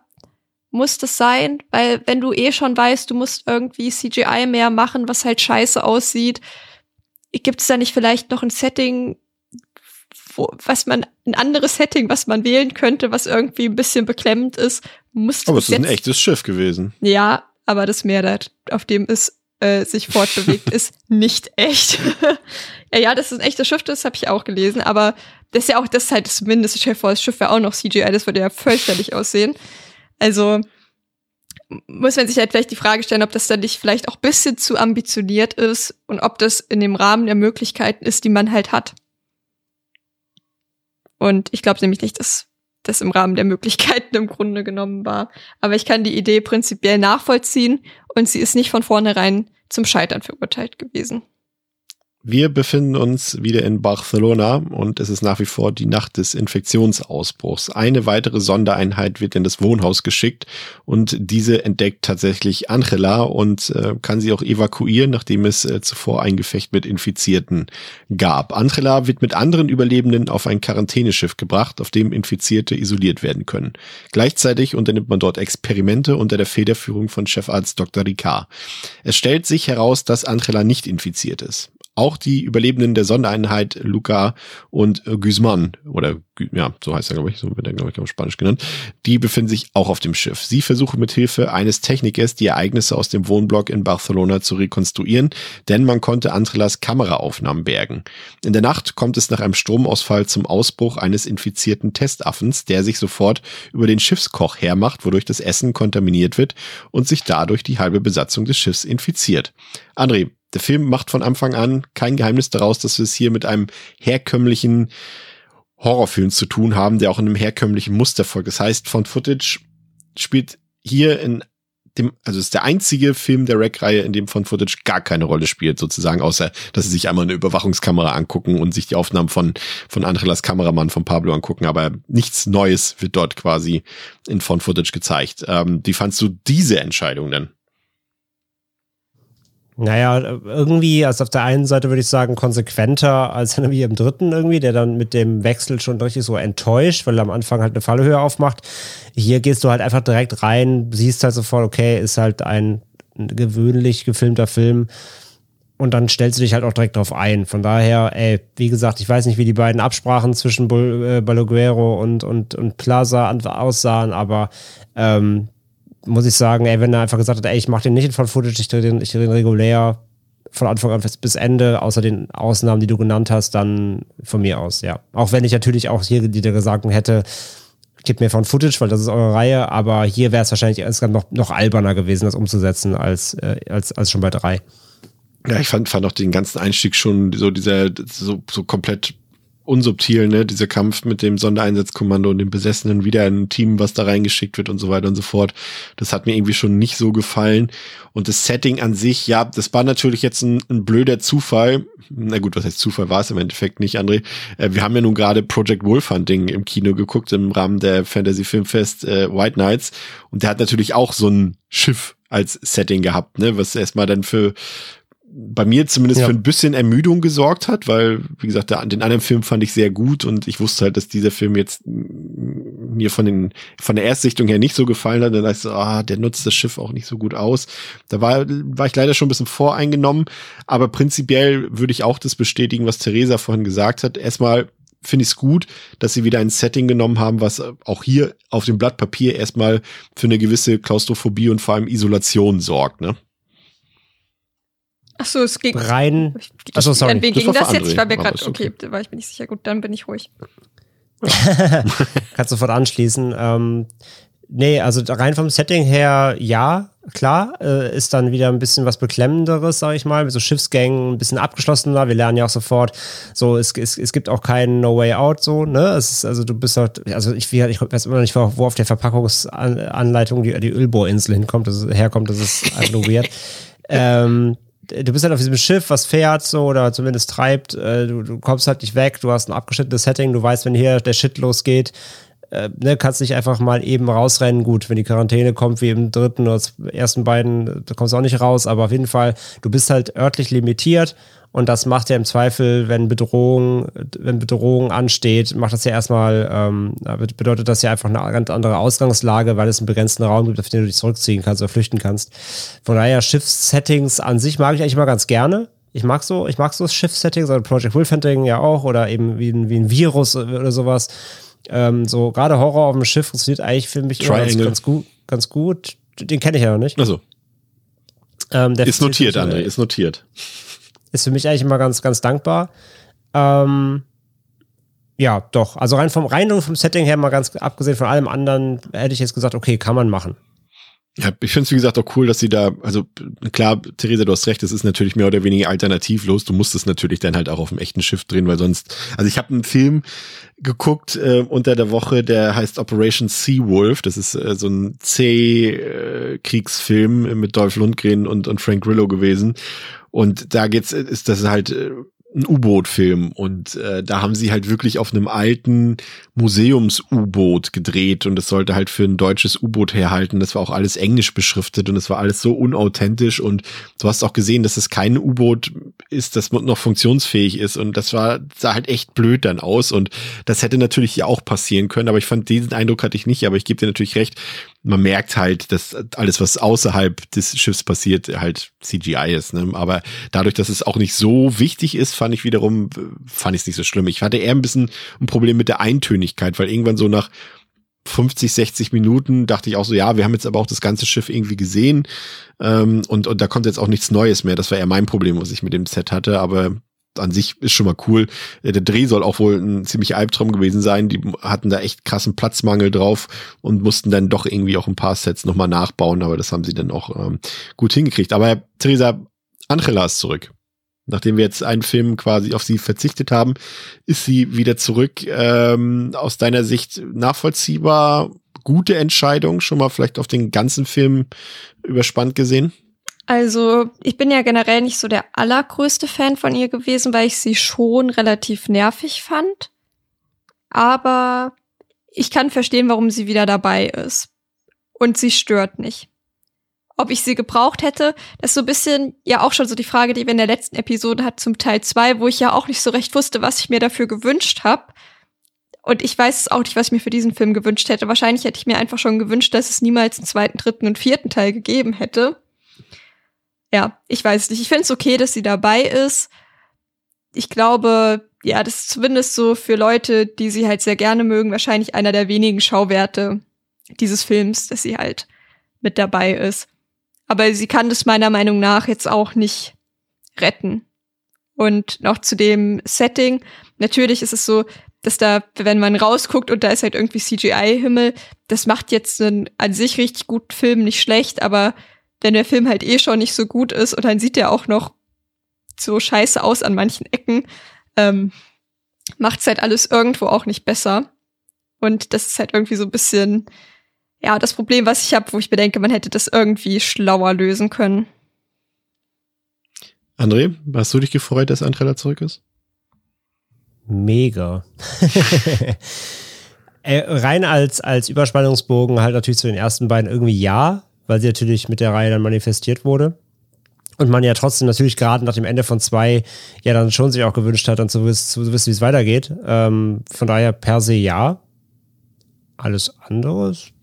B: muss das sein? Weil wenn du eh schon weißt, du musst irgendwie CGI mehr machen, was halt scheiße aussieht, gibt's da nicht vielleicht noch ein Setting, wo, was man, ein anderes Setting, was man wählen könnte, was irgendwie ein bisschen beklemmend ist? Muss
A: aber es ist ein echtes Schiff gewesen.
B: Ja, aber das Meer, auf dem es äh, sich fortbewegt, ist nicht echt. ja, ja, dass es ein echtes Schiff ist, habe ich auch gelesen, aber das ist ja auch, das ist halt das Mindeste. Chef das Schiff wäre auch noch CGI, das würde ja fürchterlich aussehen. Also muss man sich halt vielleicht die Frage stellen, ob das dann nicht vielleicht auch bisschen zu ambitioniert ist und ob das in dem Rahmen der Möglichkeiten ist, die man halt hat. Und ich glaube nämlich nicht, dass das im Rahmen der Möglichkeiten im Grunde genommen war. Aber ich kann die Idee prinzipiell nachvollziehen und sie ist nicht von vornherein zum Scheitern verurteilt gewesen.
A: Wir befinden uns wieder in Barcelona und es ist nach wie vor die Nacht des Infektionsausbruchs. Eine weitere Sondereinheit wird in das Wohnhaus geschickt und diese entdeckt tatsächlich Angela und äh, kann sie auch evakuieren, nachdem es äh, zuvor ein Gefecht mit Infizierten gab. Angela wird mit anderen Überlebenden auf ein Quarantäneschiff gebracht, auf dem Infizierte isoliert werden können. Gleichzeitig unternimmt man dort Experimente unter der Federführung von Chefarzt Dr. Ricard. Es stellt sich heraus, dass Angela nicht infiziert ist. Auch die Überlebenden der Sondereinheit Luca und Guzman, oder ja, so heißt er, glaube ich, so wird er, glaube ich, auf Spanisch genannt, die befinden sich auch auf dem Schiff. Sie versuchen mit Hilfe eines Technikers die Ereignisse aus dem Wohnblock in Barcelona zu rekonstruieren, denn man konnte Antrelas Kameraaufnahmen bergen. In der Nacht kommt es nach einem Stromausfall zum Ausbruch eines infizierten Testaffens, der sich sofort über den Schiffskoch hermacht, wodurch das Essen kontaminiert wird und sich dadurch die halbe Besatzung des Schiffs infiziert. André, der Film macht von Anfang an kein Geheimnis daraus, dass wir es hier mit einem herkömmlichen Horrorfilm zu tun haben, der auch in einem herkömmlichen Muster folgt. Das heißt, von Footage spielt hier in dem, also ist der einzige Film der Rack-Reihe, in dem von Footage gar keine Rolle spielt, sozusagen, außer, dass sie sich einmal eine Überwachungskamera angucken und sich die Aufnahmen von, von Angelas Kameramann, von Pablo angucken, aber nichts Neues wird dort quasi in von Footage gezeigt. Ähm, wie fandst du diese Entscheidung denn?
C: Naja, irgendwie, also auf der einen Seite würde ich sagen, konsequenter als wie im dritten irgendwie, der dann mit dem Wechsel schon richtig so enttäuscht, weil er am Anfang halt eine Fallhöhe aufmacht. Hier gehst du halt einfach direkt rein, siehst halt sofort, okay, ist halt ein gewöhnlich gefilmter Film und dann stellst du dich halt auch direkt drauf ein. Von daher, ey, wie gesagt, ich weiß nicht, wie die beiden Absprachen zwischen Bal äh, Baloguero und, und, und Plaza aussahen, aber ähm, muss ich sagen, ey, wenn er einfach gesagt hat, ey, ich mach den nicht in Footage, ich drehe den, dreh den regulär von Anfang an bis Ende, außer den Ausnahmen, die du genannt hast, dann von mir aus, ja. Auch wenn ich natürlich auch hier die gesagt hätte, gib mir von Footage, weil das ist eure Reihe, aber hier wäre es wahrscheinlich insgesamt noch, noch alberner gewesen, das umzusetzen, als, äh, als, als schon bei drei.
A: Ja, ich fand, fand auch den ganzen Einstieg schon so dieser, so, so komplett unsubtil, ne, dieser Kampf mit dem Sondereinsatzkommando und dem Besessenen wieder ein Team, was da reingeschickt wird und so weiter und so fort. Das hat mir irgendwie schon nicht so gefallen. Und das Setting an sich, ja, das war natürlich jetzt ein, ein blöder Zufall. Na gut, was heißt Zufall war es im Endeffekt nicht, André. Äh, wir haben ja nun gerade Project Wolf Hunting im Kino geguckt im Rahmen der Fantasy Filmfest äh, White Knights. Und der hat natürlich auch so ein Schiff als Setting gehabt, ne, was erstmal dann für bei mir zumindest ja. für ein bisschen Ermüdung gesorgt hat, weil, wie gesagt, der, den anderen Film fand ich sehr gut und ich wusste halt, dass dieser Film jetzt mir von den, von der Erstsichtung her nicht so gefallen hat. Dann dachte ich so, ah, der nutzt das Schiff auch nicht so gut aus. Da war, war ich leider schon ein bisschen voreingenommen, aber prinzipiell würde ich auch das bestätigen, was Theresa vorhin gesagt hat. Erstmal finde ich es gut, dass sie wieder ein Setting genommen haben, was auch hier auf dem Blatt Papier erstmal für eine gewisse Klaustrophobie und vor allem Isolation sorgt, ne?
B: Ach so, es ging.
C: Rein. Achso, sorry.
B: An wen ging das jetzt? Ich war mir gerade, okay, da war ich mir nicht sicher. Gut, dann bin ich ruhig.
C: Kannst sofort anschließen. Ähm, nee, also rein vom Setting her, ja. klar, äh, ist dann wieder ein bisschen was Beklemmenderes, sag ich mal, mit so Schiffsgängen, ein bisschen abgeschlossener. Wir lernen ja auch sofort, so, es, es, es gibt auch keinen No Way Out, so, ne? Es ist, also du bist halt, also ich, ich weiß immer nicht, wo auf der Verpackungsanleitung die, die Ölbohrinsel hinkommt, das ist, herkommt, das ist einfach weird. ähm, du bist halt auf diesem Schiff, was fährt so oder zumindest treibt, äh, du, du kommst halt nicht weg, du hast ein abgeschnittenes Setting, du weißt, wenn hier der Shit losgeht, äh, ne, kannst nicht einfach mal eben rausrennen. Gut, wenn die Quarantäne kommt, wie im dritten oder ersten beiden, da kommst du auch nicht raus, aber auf jeden Fall, du bist halt örtlich limitiert und das macht ja im Zweifel, wenn Bedrohung, wenn Bedrohung ansteht, macht das ja erstmal, ähm, bedeutet das ja einfach eine ganz andere Ausgangslage, weil es einen begrenzten Raum gibt, auf den du dich zurückziehen kannst oder flüchten kannst. Von daher, Schiffssettings an sich mag ich eigentlich mal ganz gerne. Ich mag so, ich mag so Schiffssettings, oder Project Wolf Hunting ja auch, oder eben wie ein, wie ein Virus oder sowas. Ähm, so gerade Horror auf dem Schiff funktioniert eigentlich für mich ganz, ganz, gut. Ganz gut. Den kenne ich ja noch nicht.
A: Also. Ähm, ist notiert, André, ist notiert
C: ist für mich eigentlich immer ganz, ganz dankbar. Ähm, ja, doch. Also rein vom rein und vom Setting her mal ganz abgesehen von allem anderen hätte ich jetzt gesagt, okay, kann man machen.
A: Ja, ich finde es wie gesagt auch cool, dass sie da, also klar, Theresa, du hast recht, es ist natürlich mehr oder weniger alternativlos. Du musst es natürlich dann halt auch auf dem echten Schiff drehen, weil sonst, also ich habe einen Film geguckt äh, unter der Woche, der heißt Operation Seawolf. Das ist äh, so ein C-Kriegsfilm äh, mit Dolph Lundgren und, und Frank Grillo gewesen. Und da geht's, ist das halt äh, ein U-Boot-Film. Und äh, da haben sie halt wirklich auf einem alten Museums-U-Boot gedreht. Und es sollte halt für ein deutsches U-Boot herhalten. Das war auch alles englisch beschriftet. Und es war alles so unauthentisch. Und du hast auch gesehen, dass es kein U-Boot ist, das noch funktionsfähig ist. Und das war sah halt echt blöd dann aus. Und das hätte natürlich ja auch passieren können, aber ich fand diesen Eindruck hatte ich nicht, aber ich gebe dir natürlich recht, man merkt halt, dass alles, was außerhalb des Schiffs passiert, halt CGI ist. Ne? Aber dadurch, dass es auch nicht so wichtig ist, fand ich wiederum, fand ich es nicht so schlimm. Ich hatte eher ein bisschen ein Problem mit der Eintönigkeit, weil irgendwann so nach 50, 60 Minuten dachte ich auch so, ja, wir haben jetzt aber auch das ganze Schiff irgendwie gesehen ähm, und, und da kommt jetzt auch nichts Neues mehr. Das war eher mein Problem, was ich mit dem Set hatte, aber an sich ist schon mal cool. Äh, der Dreh soll auch wohl ein ziemlich Albtraum gewesen sein. Die hatten da echt krassen Platzmangel drauf und mussten dann doch irgendwie auch ein paar Sets nochmal nachbauen, aber das haben sie dann auch ähm, gut hingekriegt. Aber Theresa, Angela ist zurück. Nachdem wir jetzt einen Film quasi auf sie verzichtet haben, ist sie wieder zurück. Ähm, aus deiner Sicht nachvollziehbar, gute Entscheidung, schon mal vielleicht auf den ganzen Film überspannt gesehen?
B: Also, ich bin ja generell nicht so der allergrößte Fan von ihr gewesen, weil ich sie schon relativ nervig fand. Aber ich kann verstehen, warum sie wieder dabei ist. Und sie stört nicht. Ob ich sie gebraucht hätte, das ist so ein bisschen ja auch schon so die Frage, die wir in der letzten Episode hatten zum Teil 2, wo ich ja auch nicht so recht wusste, was ich mir dafür gewünscht habe. Und ich weiß auch nicht, was ich mir für diesen Film gewünscht hätte. Wahrscheinlich hätte ich mir einfach schon gewünscht, dass es niemals einen zweiten, dritten und vierten Teil gegeben hätte ja, ich weiß nicht. Ich finde es okay, dass sie dabei ist. Ich glaube, ja, das ist zumindest so für Leute, die sie halt sehr gerne mögen, wahrscheinlich einer der wenigen Schauwerte dieses Films, dass sie halt mit dabei ist. Aber sie kann das meiner Meinung nach jetzt auch nicht retten. Und noch zu dem Setting. Natürlich ist es so, dass da, wenn man rausguckt und da ist halt irgendwie CGI-Himmel, das macht jetzt einen an sich richtig guten Film nicht schlecht, aber wenn der Film halt eh schon nicht so gut ist und dann sieht der auch noch so scheiße aus an manchen Ecken, ähm, macht's halt alles irgendwo auch nicht besser. Und das ist halt irgendwie so ein bisschen, ja, das Problem, was ich habe, wo ich bedenke, man hätte das irgendwie schlauer lösen können.
A: André, hast du dich gefreut, dass Andrella zurück ist?
C: Mega. äh, rein als, als Überspannungsbogen halt natürlich zu den ersten beiden irgendwie ja, weil sie natürlich mit der Reihe dann manifestiert wurde. Und man ja trotzdem natürlich gerade nach dem Ende von zwei ja dann schon sich auch gewünscht hat, dann zu, wissen, zu wissen, wie es weitergeht. Ähm, von daher per se ja. Alles andere ist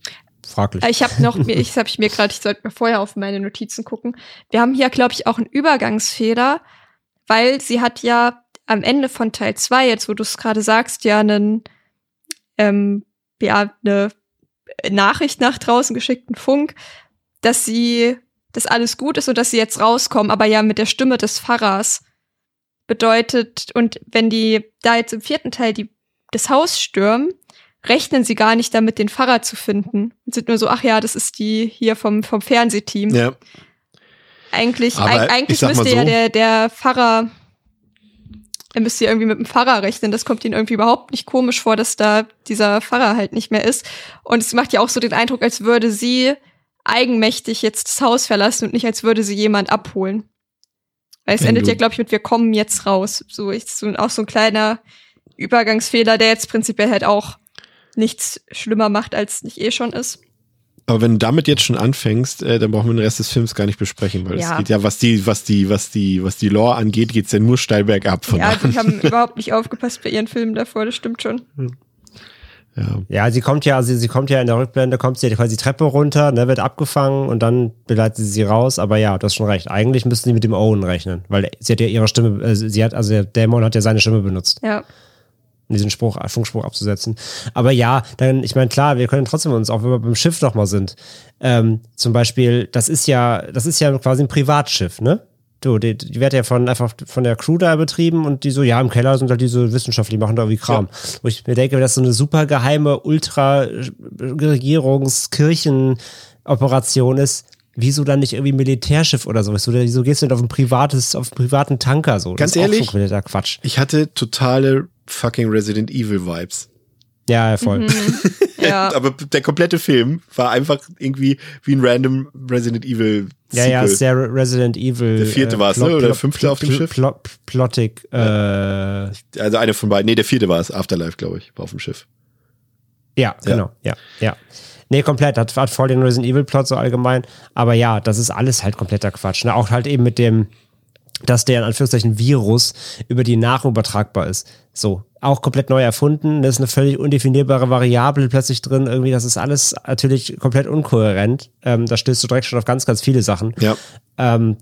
C: fraglich.
B: Ich habe noch, ich habe ich mir gerade, ich sollte mir vorher auf meine Notizen gucken. Wir haben hier, glaube ich, auch einen Übergangsfehler, weil sie hat ja am Ende von Teil zwei, jetzt wo du es gerade sagst, ja einen, ähm, ja, eine Nachricht nach draußen geschickten Funk, dass sie, dass alles gut ist und dass sie jetzt rauskommen, aber ja mit der Stimme des Pfarrers bedeutet, und wenn die da jetzt im vierten Teil die, das Haus stürmen, rechnen sie gar nicht damit, den Pfarrer zu finden. Und sind nur so, ach ja, das ist die hier vom, vom Fernsehteam.
A: Ja.
B: Eigentlich, eig eigentlich müsste ja
A: so-
B: der, der Pfarrer, er müsste ja irgendwie mit dem Pfarrer rechnen. Das kommt ihnen irgendwie überhaupt nicht komisch vor, dass da dieser Pfarrer halt nicht mehr ist. Und es macht ja auch so den Eindruck, als würde sie eigenmächtig jetzt das Haus verlassen und nicht als würde sie jemand abholen. Weil es
A: Wenn
B: endet ja, glaube ich, mit wir kommen jetzt raus. So ist so, auch so ein kleiner Übergangsfehler, der jetzt prinzipiell halt auch nichts schlimmer macht, als nicht eh schon ist.
A: Aber wenn du damit jetzt schon anfängst, äh, dann brauchen wir den Rest des Films gar nicht besprechen, weil es
B: Ja.
A: geht ja, was die, was die, was die, was die Lore angeht, geht's ja nur steil bergab von
B: ja, die haben überhaupt nicht aufgepasst bei ihren Filmen davor, das stimmt schon.
A: Ja.
C: Ja, sie kommt ja, sie, sie kommt ja in der Rückblende, kommt sie quasi die Treppe runter, ne, wird abgefangen und dann begleitet sie sie raus. Aber ja, du hast schon recht. Eigentlich müssten sie mit dem Owen rechnen, weil sie hat ja ihre Stimme, äh, sie hat, also der Dämon hat ja seine Stimme benutzt,
B: Ja.
C: um diesen Spruch, Funkspruch abzusetzen. Aber ja, dann, ich meine, klar, wir können trotzdem uns, auch wenn wir beim Schiff nochmal sind, ähm, zum Beispiel, das ist ja, das ist ja quasi ein Privatschiff, ne? Du, die, die wird ja von einfach von der Crew da betrieben und die so, ja, im Keller sind halt diese Wissenschaftler, die machen da irgendwie Kram. Wo ich mir denke, das ist so eine super geheime Ultra-Regierungskirchen-Operation ist, wieso dann nicht irgendwie ein Militärschiff oder sowas? Oder wieso gehst du denn auf ein privates, auf einen privaten Tanker so?
A: Ganz
C: das ist
A: ehrlich?
C: Quatsch.
A: Ich hatte totale fucking Resident Evil Vibes.
C: Ja, ja, voll.
B: Ja.
A: Aber der komplette Film war einfach irgendwie wie ein random Resident Evil
C: Ja,
A: Sequel.
C: ja, ist der Resident Evil.
A: Der vierte war's, ne? Oder der fünfte auf dem Schiff?
C: Plot, Plottig, äh, ja,
A: Also eine von beiden. Nee, der vierte war es. Afterlife, glaube ich, war auf dem Schiff.
C: genau, ja, ja. Nee, komplett, hat, hat voll den Resident Evil Plot so allgemein. Aber ja, das ist alles halt kompletter Quatsch. Ne? Auch halt eben mit dem, dass der in Anführungszeichen Virus über die Nahrung übertragbar ist. So, auch komplett neu erfunden. Da ist eine völlig undefinierbare Variable plötzlich drin. Irgendwie, das ist alles natürlich komplett unkohärent. Ähm, da stößt du direkt schon auf ganz, ganz viele Sachen.
A: Ja.
C: Ähm,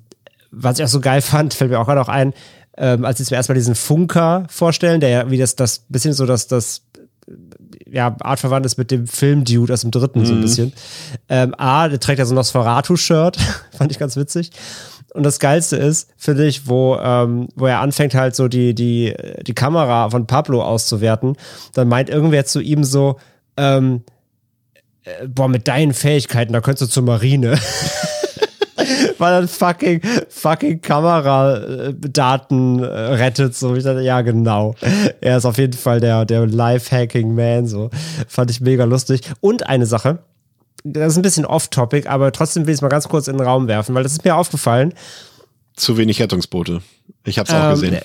C: was ich auch so geil fand, fällt mir auch gerade auch ein, ähm, als sie mir erstmal diesen Funker vorstellen, der ja wie das, das bisschen so das, das ja, artverwandt ist mit dem Film-Dude aus dem dritten so ein bisschen. Ähm, A, der trägt ja so ein Nosferatu-Shirt, fand ich ganz witzig. Und das Geilste ist, finde ich, wo, ähm, wo er anfängt halt so die, die, die Kamera von Pablo auszuwerten, dann meint irgendwer zu ihm so, ähm, äh, boah, mit deinen Fähigkeiten, da könntest du zur Marine. Weil dann fucking, fucking Kameradaten äh, rettet. So, ich dachte, ja, genau. Er ist auf jeden Fall der, der Life-Hacking-Man. So. Fand ich mega lustig. Und eine Sache, das ist ein bisschen off-topic, aber trotzdem will ich es mal ganz kurz in den Raum werfen, weil das ist mir aufgefallen.
A: Zu wenig Rettungsboote. Ich hab's auch
C: Ähm,
A: gesehen.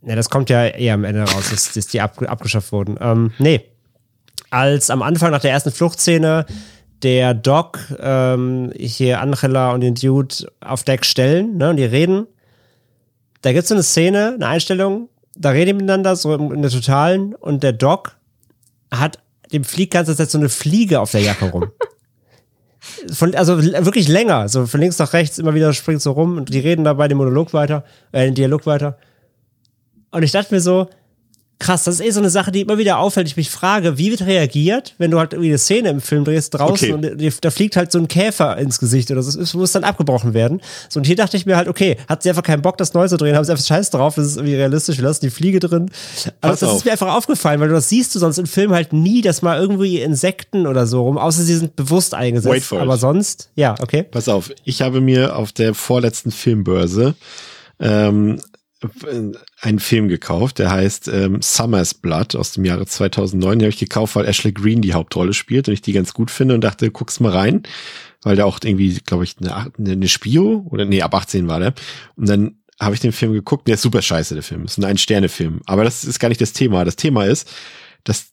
C: Ne, das kommt ja eher am Ende raus, dass, dass die ab, abgeschafft wurden. Ähm, nee. Als am Anfang nach der ersten Fluchtszene der Doc ähm, hier Angela und den Dude auf Deck stellen, ne, und die reden, da gibt's so eine Szene, eine Einstellung, da reden die miteinander, so in, der Totalen, und der Doc hat, dem fliegt ganze Zeit so eine Fliege auf der Jacke rum. Von, also wirklich länger, so von links nach rechts immer wieder springt so rum und die reden dabei den Monolog weiter, äh, den Dialog weiter. Und ich dachte mir so, krass, das ist eh so eine Sache, die immer wieder auffällt. Ich mich frage, wie wird reagiert, wenn du halt irgendwie eine Szene im Film drehst draußen
A: Okay.
C: und da fliegt halt so ein Käfer ins Gesicht oder so, es muss dann abgebrochen werden. So, und hier dachte ich mir halt, okay, hat sie einfach keinen Bock, das neu zu drehen, haben sie einfach Scheiß drauf, das ist irgendwie realistisch, wir lassen die Fliege drin. Aber
A: Pass
C: das
A: auf.
C: ist mir einfach aufgefallen, weil du das siehst du sonst im Film halt nie, dass mal irgendwie Insekten oder so rum, außer sie sind bewusst eingesetzt.
A: Wait for it.
C: Aber sonst, ja, okay.
A: Pass auf, ich habe mir auf der vorletzten Filmbörse ähm, einen Film gekauft, der heißt ähm, Summer's Blood aus dem Jahre 2009. Den habe ich gekauft, weil Ashley Green die Hauptrolle spielt und ich die ganz gut finde und dachte, guck's mal rein, weil der auch irgendwie, glaube ich, eine, eine, eine Spio oder nee, ab 18 war der. Und dann habe ich den Film geguckt, der ist super scheiße, der Film. ist ein Ein-Sterne-Film. Aber das ist gar nicht das Thema. Das Thema ist, dass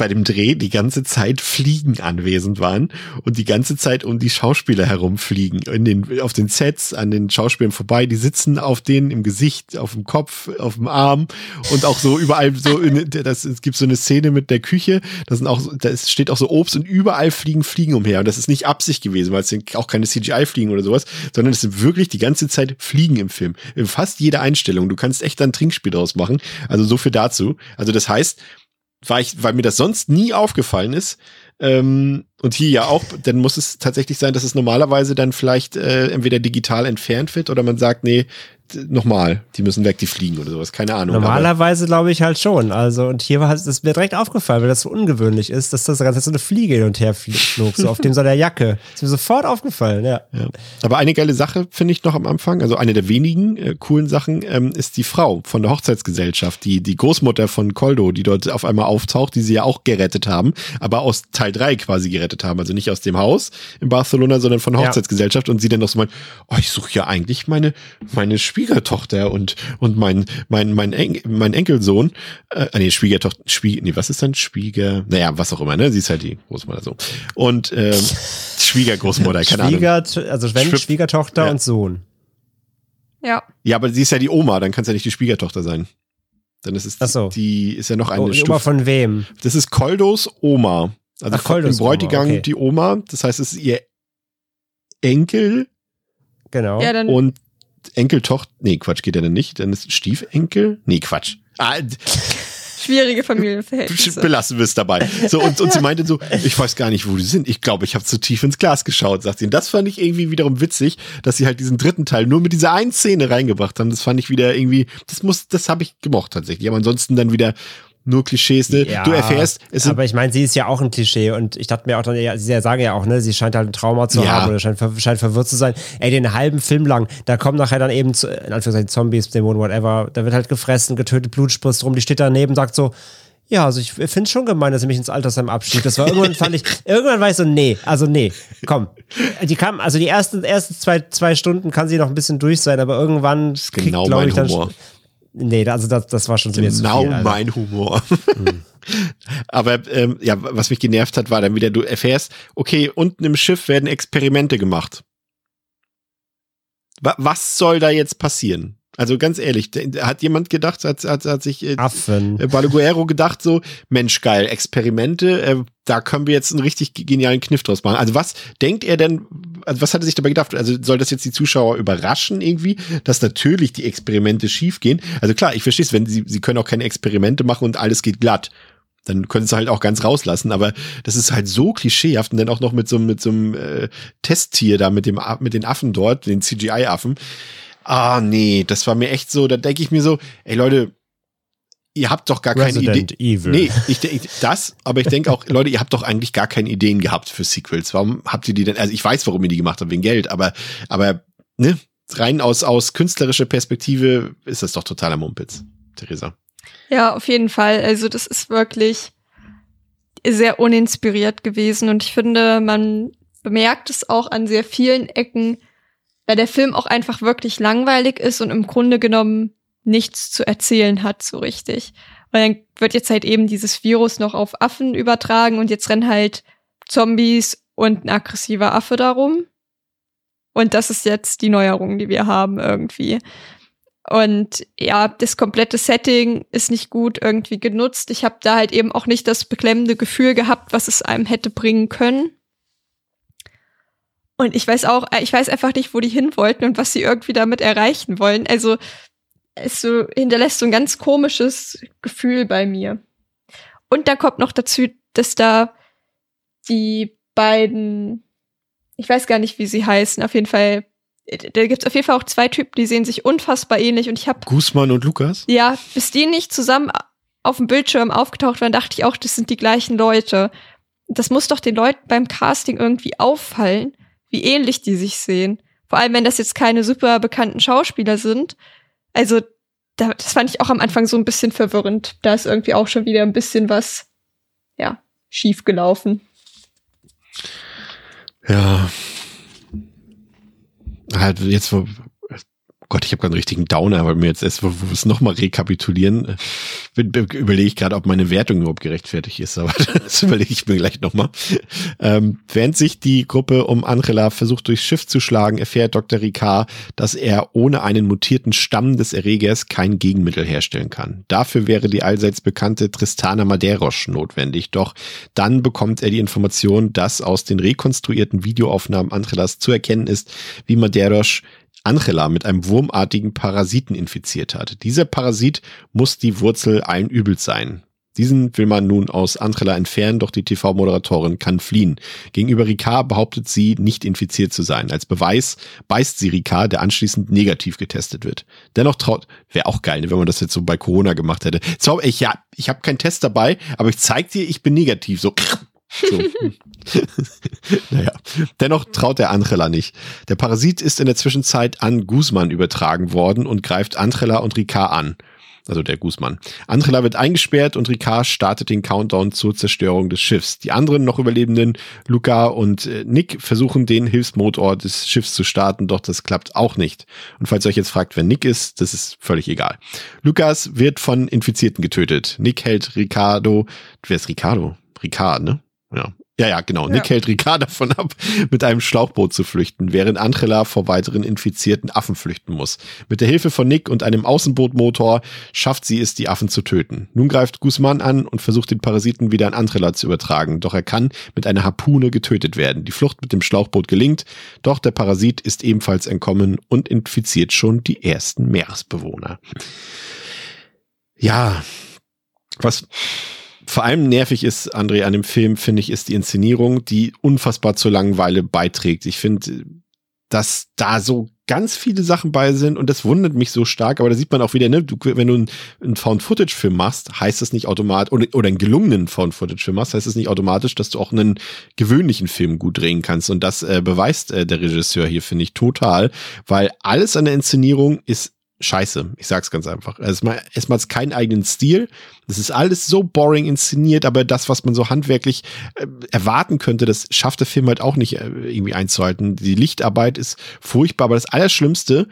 A: bei dem Dreh die ganze Zeit Fliegen anwesend waren und die ganze Zeit um die Schauspieler herumfliegen, in den, auf den Sets, an den Schauspielern vorbei, die sitzen auf denen im Gesicht, auf dem Kopf, auf dem Arm und auch so überall so, in, das, es gibt so eine Szene mit der Küche, da sind auch, da steht auch so Obst und überall fliegen Fliegen umher und das ist nicht Absicht gewesen, weil es sind auch keine CGI-Fliegen oder sowas, sondern es sind wirklich die ganze Zeit Fliegen im Film. In fast jeder Einstellung. Du kannst echt ein Trinkspiel draus machen. Also so viel dazu. Also das heißt, war ich, weil mir das sonst nie aufgefallen ist, ähm, und hier ja auch, dann muss es tatsächlich sein, dass es normalerweise dann vielleicht äh, entweder digital entfernt wird oder man sagt, nee, nochmal, die müssen weg, die fliegen oder sowas, keine Ahnung.
C: Normalerweise glaube ich halt schon. Also, und hier war es mir direkt aufgefallen, weil das so ungewöhnlich ist, dass das ganze so eine Fliege hin und her flog, so auf dem so der Jacke. Ist mir sofort aufgefallen, ja.
A: ja. Aber eine geile Sache finde ich noch am Anfang, also eine der wenigen äh, coolen Sachen, ähm, ist die Frau von der Hochzeitsgesellschaft, die, die Großmutter von Koldo, die dort auf einmal auftaucht, die sie ja auch gerettet haben, aber aus Teil 3 quasi gerettet haben. Also nicht aus dem Haus in Barcelona, sondern von der Hochzeitsgesellschaft. Ja. Und sie dann noch so meint, oh, ich suche ja eigentlich meine, meine Schwiegertochter und, und mein, mein, mein, en mein Enkelsohn, äh, nee, Schwiegertochter, Schwie nee, was ist dann Schwieger, naja, was auch immer, ne? Sie ist halt die Großmutter so. Und ähm, Schwiegergroßmutter, keine
C: Schwieger, Ahnung. Also wenn Schwib Schwiegertochter ja. und Sohn.
B: Ja.
A: Ja, aber sie ist ja die Oma, dann kann es ja nicht die Schwiegertochter sein. Dann ist es
C: so.
A: die, ist ja noch eine
C: oh, Stufe. Oma von wem?
A: Das ist Koldos Oma. Also Ach, Koldos dem Bräutigam
C: Oma, okay.
A: die Oma. Das heißt, es ist ihr Enkel.
C: Genau.
B: Ja, dann
A: und Enkeltochter, nee, Quatsch, geht ja dann nicht. Dann ist Stiefenkel. Nee, Quatsch. Ah,
B: Schwierige Familienverhältnisse.
A: Belassen wir es dabei. So, und, und sie meinte so, ich weiß gar nicht, wo die sind. Ich glaube, ich habe zu tief ins Glas geschaut, sagt sie. Und das fand ich irgendwie wiederum witzig, dass sie halt diesen dritten Teil nur mit dieser einen Szene reingebracht haben. Das fand ich wieder irgendwie, das muss, das habe ich gemocht tatsächlich. Aber ansonsten dann wieder nur Klischees, ne?
C: Ja,
A: du erfährst, es
C: aber ich meine, sie ist ja auch ein Klischee und ich dachte mir auch dann, sie sagen ja auch, ne, sie scheint halt ein Trauma zu
A: Ja.
C: haben oder scheint, scheint verwirrt zu sein. Ey, den halben Film lang, da kommen nachher dann eben, zu, in Anführungszeichen Zombies, Dämonen, whatever, da wird halt gefressen, getötet, Blut spritzt rum, die steht daneben, sagt so, ja, also ich finde es schon gemein, dass sie mich ins Altersheim abschiebt. Das war irgendwann, fand ich, irgendwann war ich so, nee, also nee, komm. Die kam, also die ersten, ersten zwei, zwei Stunden kann sie noch ein bisschen durch sein, aber irgendwann
A: genau
C: glaub
A: mein
C: ich, dann,
A: Humor.
C: Nee, also das, das war schon zu
A: Genau
C: viel,
A: mein Humor. Aber ähm, ja, was mich genervt hat, war dann wieder, du erfährst, okay, unten im Schiff werden Experimente gemacht. Wa was soll da jetzt passieren? Also ganz ehrlich, hat jemand gedacht, hat, hat, hat sich äh,
C: Affen.
A: äh, Balaguero gedacht so, Mensch, geil, Experimente, äh, da können wir jetzt einen richtig genialen Kniff draus machen. Also was denkt er denn, also was hat er sich dabei gedacht? Also soll das jetzt die Zuschauer überraschen irgendwie, dass natürlich die Experimente schiefgehen? Also klar, ich verstehe es, wenn sie, sie können auch keine Experimente machen und alles geht glatt. Dann können sie halt auch ganz rauslassen, aber das ist halt so klischeehaft und dann auch noch mit so, mit so einem äh, Testtier da, mit dem, mit den Affen dort, den CGI-Affen. Ah, nee, das war mir echt so, da denke ich mir so, ey Leute, ihr habt doch gar keine Idee.
C: Resident Evil.
A: Nee, ich denke das, aber ich denke auch, Leute, ihr habt doch eigentlich gar keine Ideen gehabt für Sequels. Warum habt ihr die denn? Also ich weiß, warum ihr die gemacht habt, wegen Geld, aber, aber, ne, rein aus, aus künstlerischer Perspektive ist das doch totaler Mumpitz, Theresa.
B: Ja, auf jeden Fall. Also das ist wirklich sehr uninspiriert gewesen und ich finde, man bemerkt es auch an sehr vielen Ecken, weil der Film auch einfach wirklich langweilig ist und im Grunde genommen nichts zu erzählen hat so richtig. Weil dann wird jetzt halt eben dieses Virus noch auf Affen übertragen und jetzt rennen halt Zombies und ein aggressiver Affe darum. Und das ist jetzt die Neuerung, die wir haben irgendwie. Und ja, das komplette Setting ist nicht gut irgendwie genutzt. Ich habe da halt eben auch nicht das beklemmende Gefühl gehabt, was es einem hätte bringen können. Und ich weiß auch, äh, ich weiß einfach nicht, wo die hin wollten und was sie irgendwie damit erreichen wollen. Also es so, hinterlässt so ein ganz komisches Gefühl bei mir. Und da kommt noch dazu, dass da die beiden, ich weiß gar nicht, wie sie heißen, auf jeden Fall, äh, da gibt's auf jeden Fall auch zwei Typen, die sehen sich unfassbar ähnlich und ich habe
A: Guzman und Lukas?
B: ja, bis die nicht zusammen auf dem Bildschirm aufgetaucht waren, dachte ich auch, das sind die gleichen Leute. Das muss doch den Leuten beim Casting irgendwie auffallen, wie ähnlich die sich sehen. Vor allem, wenn das jetzt keine super bekannten Schauspieler sind. Also, da, das fand ich auch am Anfang so ein bisschen verwirrend. Da ist irgendwie auch schon wieder ein bisschen was, ja, schief gelaufen.
A: Ja. Halt jetzt, wo, Gott, ich habe gerade einen richtigen Downer, weil mir jetzt erst, es nochmal rekapitulieren, überlege ich gerade, ob meine Wertung überhaupt gerechtfertigt ist, aber das überlege ich mir gleich nochmal. Ähm, während sich die Gruppe um Angela versucht durchs Schiff zu schlagen, erfährt Dr. Ricard, dass er ohne einen mutierten Stamm des Erregers kein Gegenmittel herstellen kann. Dafür wäre die allseits bekannte Tristana Madeiros notwendig, doch dann bekommt er die Information, dass aus den rekonstruierten Videoaufnahmen Angelas zu erkennen ist, wie Madeiros Angela mit einem wurmartigen Parasiten infiziert hat. Dieser Parasit muss die Wurzel allen Übels sein. Diesen will man nun aus Antrella entfernen, doch die TV-Moderatorin kann fliehen. Gegenüber Ricard behauptet sie, nicht infiziert zu sein. Als Beweis beißt sie Ricard, der anschließend negativ getestet wird. Dennoch traut, wäre auch geil, ne, wenn man das jetzt so bei Corona gemacht hätte. So, ich, ja, ich habe keinen Test dabei, aber ich zeig dir, ich bin negativ. So, so. naja, dennoch traut der Angela nicht. Der Parasit ist in der Zwischenzeit an Guzman übertragen worden und greift Angela und Ricard an also der Guzman. Angela wird eingesperrt und Ricard startet den Countdown zur Zerstörung des Schiffs. Die anderen noch Überlebenden, Luca und äh, Nick, versuchen den Hilfsmotor des Schiffs zu starten, doch das klappt auch nicht. Und falls ihr euch jetzt fragt, wer Nick ist, das ist völlig egal. Lukas wird von Infizierten getötet. Nick hält Ricardo, wer ist Ricardo? Ricard, ne? Ja, ja, ja, genau. Ja. Nick hält Ricard davon ab, mit einem Schlauchboot zu flüchten, während Angela vor weiteren infizierten Affen flüchten muss. Mit der Hilfe von Nick und einem Außenbootmotor schafft sie es, die Affen zu töten. Nun greift Guzman an und versucht den Parasiten wieder an Angela zu übertragen, doch er kann mit einer Harpune getötet werden. Die Flucht mit dem Schlauchboot gelingt, doch der Parasit ist ebenfalls entkommen und infiziert schon die ersten Meeresbewohner. Ja, was vor allem nervig ist, André, an dem Film, finde ich, ist die Inszenierung, die unfassbar zur Langeweile beiträgt. Ich finde, dass da so ganz viele Sachen bei sind und das wundert mich so stark, aber da sieht man auch wieder, ne, du, wenn du einen, Found-Footage-Film machst, heißt das nicht automatisch, oder, oder einen gelungenen Found-Footage-Film machst, heißt es nicht automatisch, dass du auch einen gewöhnlichen Film gut drehen kannst und das äh, beweist äh, der Regisseur hier, finde ich, total, weil alles an der Inszenierung ist scheiße. Ich sag's ganz einfach. Erstmal, erstmal keinen eigenen Stil. Das ist alles so boring inszeniert, aber das, was man so handwerklich äh, erwarten könnte, das schafft der Film halt auch nicht äh, irgendwie einzuhalten. Die Lichtarbeit ist furchtbar, aber das Allerschlimmste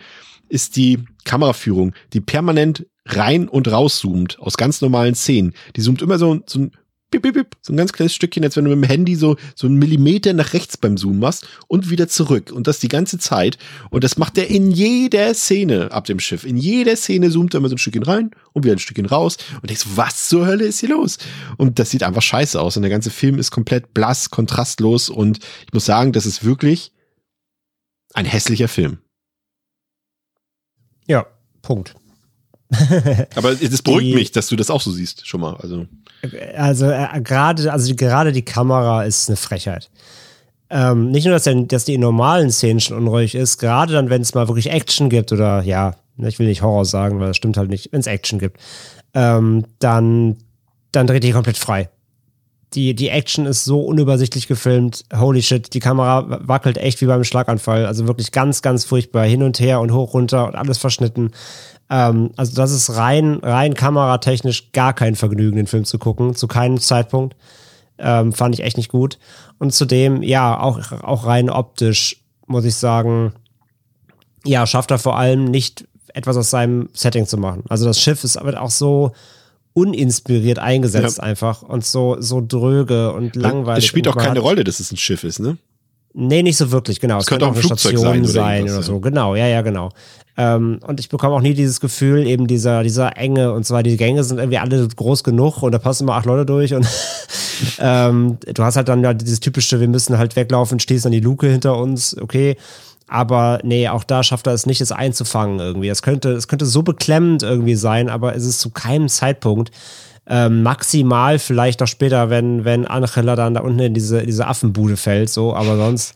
A: ist die Kameraführung, die permanent rein und rauszoomt aus ganz normalen Szenen. Die zoomt immer so, so ein bip, bip, bip, so ein ganz kleines Stückchen, als wenn du mit dem Handy so, so einen Millimeter nach rechts beim Zoom machst und wieder zurück. Und das die ganze Zeit. Und das macht er in jeder Szene ab dem Schiff. In jeder Szene zoomt er immer so ein Stückchen rein und wieder ein Stückchen raus. Und denkst, was zur Hölle ist hier los? Und das sieht einfach scheiße aus. Und der ganze Film ist komplett blass, kontrastlos. Und ich muss sagen, das ist wirklich ein hässlicher Film.
C: Ja, Punkt.
A: Aber es beruhigt mich, dass du das auch so siehst, schon mal. Also,
C: also äh, gerade, also gerade die Kamera ist eine Frechheit. Ähm, nicht nur, dass, der, dass die in normalen Szenen schon unruhig ist, gerade dann, wenn es mal wirklich Action gibt oder ja, ich will nicht Horror sagen, weil das stimmt halt nicht, wenn es Action gibt, ähm, dann, dann dreht die komplett frei. Die, die Action ist so unübersichtlich gefilmt. Holy shit, die Kamera wackelt echt wie beim Schlaganfall. Also wirklich ganz, ganz furchtbar. Hin und her und hoch, runter und alles verschnitten. Ähm, also das ist rein, rein kameratechnisch gar kein Vergnügen, den Film zu gucken, zu keinem Zeitpunkt. Ähm, fand ich echt nicht gut. Und zudem, ja, auch, auch rein optisch, muss ich sagen, ja, schafft er vor allem nicht etwas aus seinem Setting zu machen. Also das Schiff ist aber auch so uninspiriert eingesetzt ja. einfach und so, so dröge und langweilig.
A: Es spielt auch keine Rolle, dass es ein Schiff ist, ne?
C: Nee, nicht so wirklich, genau.
A: Es, es könnte auch ein Flugzeug Station sein oder, sein oder
C: so. Ja. Genau, ja, ja, genau. Ähm, und ich bekomme auch nie dieses Gefühl, eben dieser, dieser Enge und zwar die Gänge sind irgendwie alle groß genug und da passen immer acht Leute durch und ähm, du hast halt dann ja dieses typische, wir müssen halt weglaufen, stehst an die Luke hinter uns, okay. Aber nee, auch da schafft er es nicht, es einzufangen irgendwie. Es könnte, es könnte so beklemmend irgendwie sein, aber es ist zu keinem Zeitpunkt. Ähm, maximal vielleicht auch später, wenn, wenn Angela dann da unten in diese, diese Affenbude fällt, so, aber sonst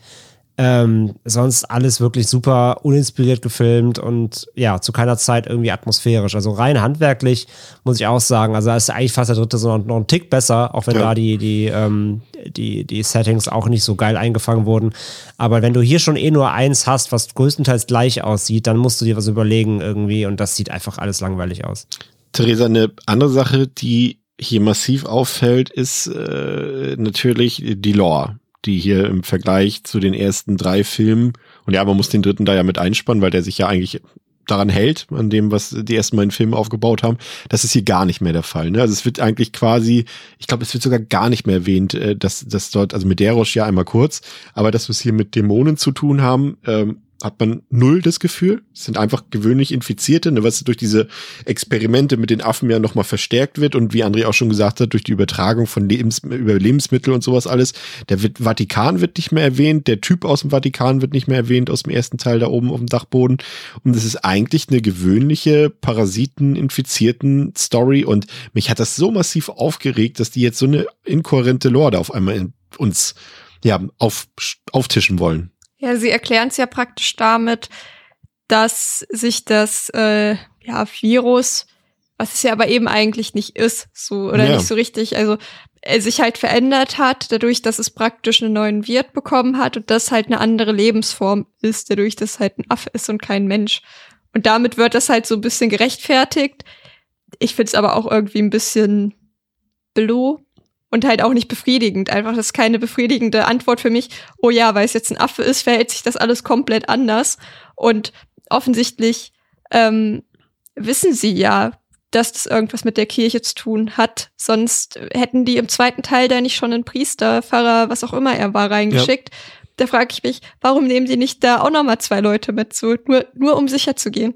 C: ähm, sonst alles wirklich super uninspiriert gefilmt und ja, zu keiner Zeit irgendwie atmosphärisch. Also rein handwerklich muss ich auch sagen, also da ist eigentlich fast der dritte so noch, noch ein Tick besser, auch wenn ja. da die, die, ähm, die, die Settings auch nicht so geil eingefangen wurden. Aber wenn du hier schon eh nur eins hast, was größtenteils gleich aussieht, dann musst du dir was überlegen irgendwie und das sieht einfach alles langweilig aus.
A: Theresa, eine andere Sache, die hier massiv auffällt, ist äh, natürlich die Lore die hier im Vergleich zu den ersten drei Filmen, und ja, man muss den dritten da ja mit einspannen, weil der sich ja eigentlich daran hält, an dem, was die ersten beiden Filme aufgebaut haben. Das ist hier gar nicht mehr der Fall. Ne? Also es wird eigentlich quasi, ich glaube, es wird sogar gar nicht mehr erwähnt, äh, dass, dass dort, also mit Deros ja einmal kurz, aber dass wir es hier mit Dämonen zu tun haben, ähm, hat man null das Gefühl. Es sind einfach gewöhnlich Infizierte, ne, was durch diese Experimente mit den Affen ja nochmal verstärkt wird und wie André auch schon gesagt hat, durch die Übertragung von Lebens über Lebensmittel und sowas alles. Der Vatikan wird nicht mehr erwähnt, der Typ aus dem Vatikan wird nicht mehr erwähnt aus dem ersten Teil da oben auf dem Dachboden. Und es ist eigentlich eine gewöhnliche Parasiten-infizierten Story und mich hat das so massiv aufgeregt, dass die jetzt so eine inkohärente Lore auf einmal in uns ja, auf, auftischen wollen.
B: Ja, sie erklären es ja praktisch damit, dass sich das äh, ja, Virus, was es ja aber eben eigentlich nicht ist, so oder ja. nicht so richtig, also er sich halt verändert hat, dadurch, dass es praktisch einen neuen Wirt bekommen hat und das halt eine andere Lebensform ist, dadurch, dass es halt ein Affe ist und kein Mensch. Und damit wird das halt so ein bisschen gerechtfertigt. Ich find's aber auch irgendwie ein bisschen blue, und halt auch nicht befriedigend. Einfach, das ist keine befriedigende Antwort für mich. Oh ja, weil es jetzt ein Affe ist, verhält sich das alles komplett anders. Und offensichtlich ähm, wissen sie ja, dass das irgendwas mit der Kirche zu tun hat. Sonst hätten die im zweiten Teil da nicht schon einen Priester, Pfarrer, was auch immer er war, reingeschickt. Ja. Da frage ich mich, warum nehmen sie nicht da auch noch mal zwei Leute mit, so nur, nur um sicher zu gehen.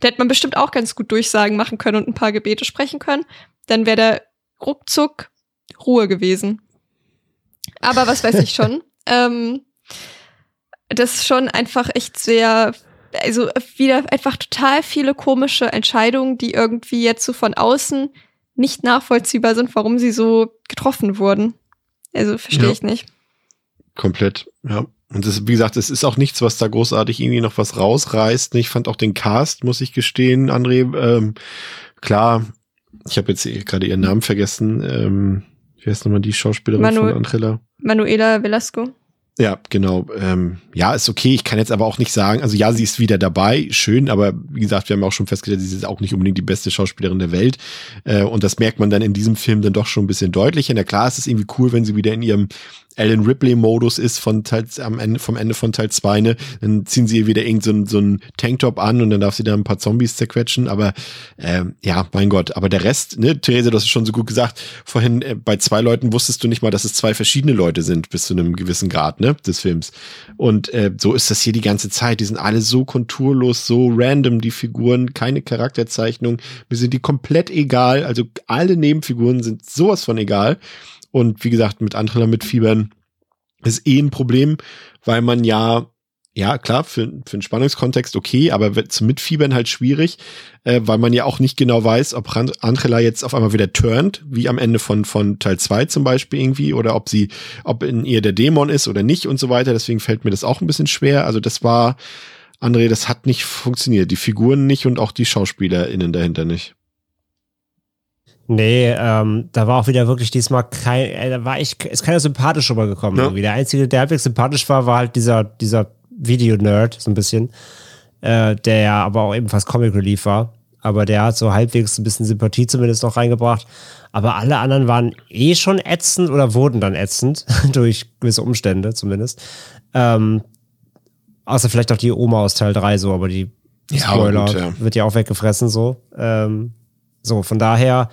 B: da hätte man bestimmt auch ganz gut Durchsagen machen können und ein paar Gebete sprechen können. Dann wäre der ruckzuck Ruhe gewesen. Aber was weiß ich schon. ähm, das ist schon einfach echt sehr, also wieder einfach total viele komische Entscheidungen, die irgendwie jetzt so von außen nicht nachvollziehbar sind, warum sie so getroffen wurden. Also verstehe ja. ich nicht.
A: Komplett, ja. Und das, wie gesagt, es ist auch nichts, was da großartig irgendwie noch was rausreißt. Ich fand auch den Cast, muss ich gestehen, André, ähm, klar, ich habe jetzt gerade ihren Namen vergessen. Ähm, Wer ist nochmal die Schauspielerin Manu von Angela?
B: Manuela Velasco.
A: Ja, genau. Ähm, ja, ist okay. Ich kann jetzt aber auch nicht sagen, also ja, sie ist wieder dabei, schön, aber wie gesagt, wir haben auch schon festgestellt, sie ist auch nicht unbedingt die beste Schauspielerin der Welt. Äh, und das merkt man dann in diesem Film dann doch schon ein bisschen deutlicher. Na klar, es ist irgendwie cool, wenn sie wieder in ihrem Alan Ripley-Modus ist von Teil, am Ende, vom Ende von Teil 2, ne, dann ziehen sie ihr wieder irgend so, ein, so ein Tanktop an und dann darf sie da ein paar Zombies zerquetschen. Aber äh, ja, mein Gott. Aber der Rest, ne, Therese, du hast es schon so gut gesagt, vorhin äh, bei zwei Leuten wusstest du nicht mal, dass es zwei verschiedene Leute sind bis zu einem gewissen Grad, ne, des Films. Und äh, so ist das hier die ganze Zeit. Die sind alle so konturlos, so random, die Figuren, keine Charakterzeichnung. Mir sind die komplett egal. Also alle Nebenfiguren sind sowas von egal. Und wie gesagt, mit Andrella mit Fiebern ist eh ein Problem, weil man ja, ja klar, für, für einen Spannungskontext okay, aber zum Mitfiebern halt schwierig, äh, weil man ja auch nicht genau weiß, ob Angela jetzt auf einmal wieder turnt, wie am Ende von, von Teil 2 zum Beispiel irgendwie, oder ob sie, ob in ihr der Dämon ist oder nicht und so weiter. Deswegen fällt mir das auch ein bisschen schwer. Also das war, André, das hat nicht funktioniert. Die Figuren nicht und auch die SchauspielerInnen dahinter nicht.
C: Nee, ähm, da war auch wieder wirklich diesmal kein, äh, da war ich, ist keiner sympathisch rübergekommen. Ja. Irgendwie. Der einzige, der halbwegs sympathisch war, war halt dieser, dieser Video-Nerd, so ein bisschen, äh, der ja aber auch ebenfalls Comic Relief war. Aber der hat so halbwegs ein bisschen Sympathie zumindest noch reingebracht. Aber alle anderen waren eh schon ätzend oder wurden dann ätzend, durch gewisse Umstände zumindest. Ähm, außer vielleicht auch die Oma aus Teil 3 so, aber die Spoiler ja, gut, ja. wird ja auch weggefressen so. Ähm, so, von daher,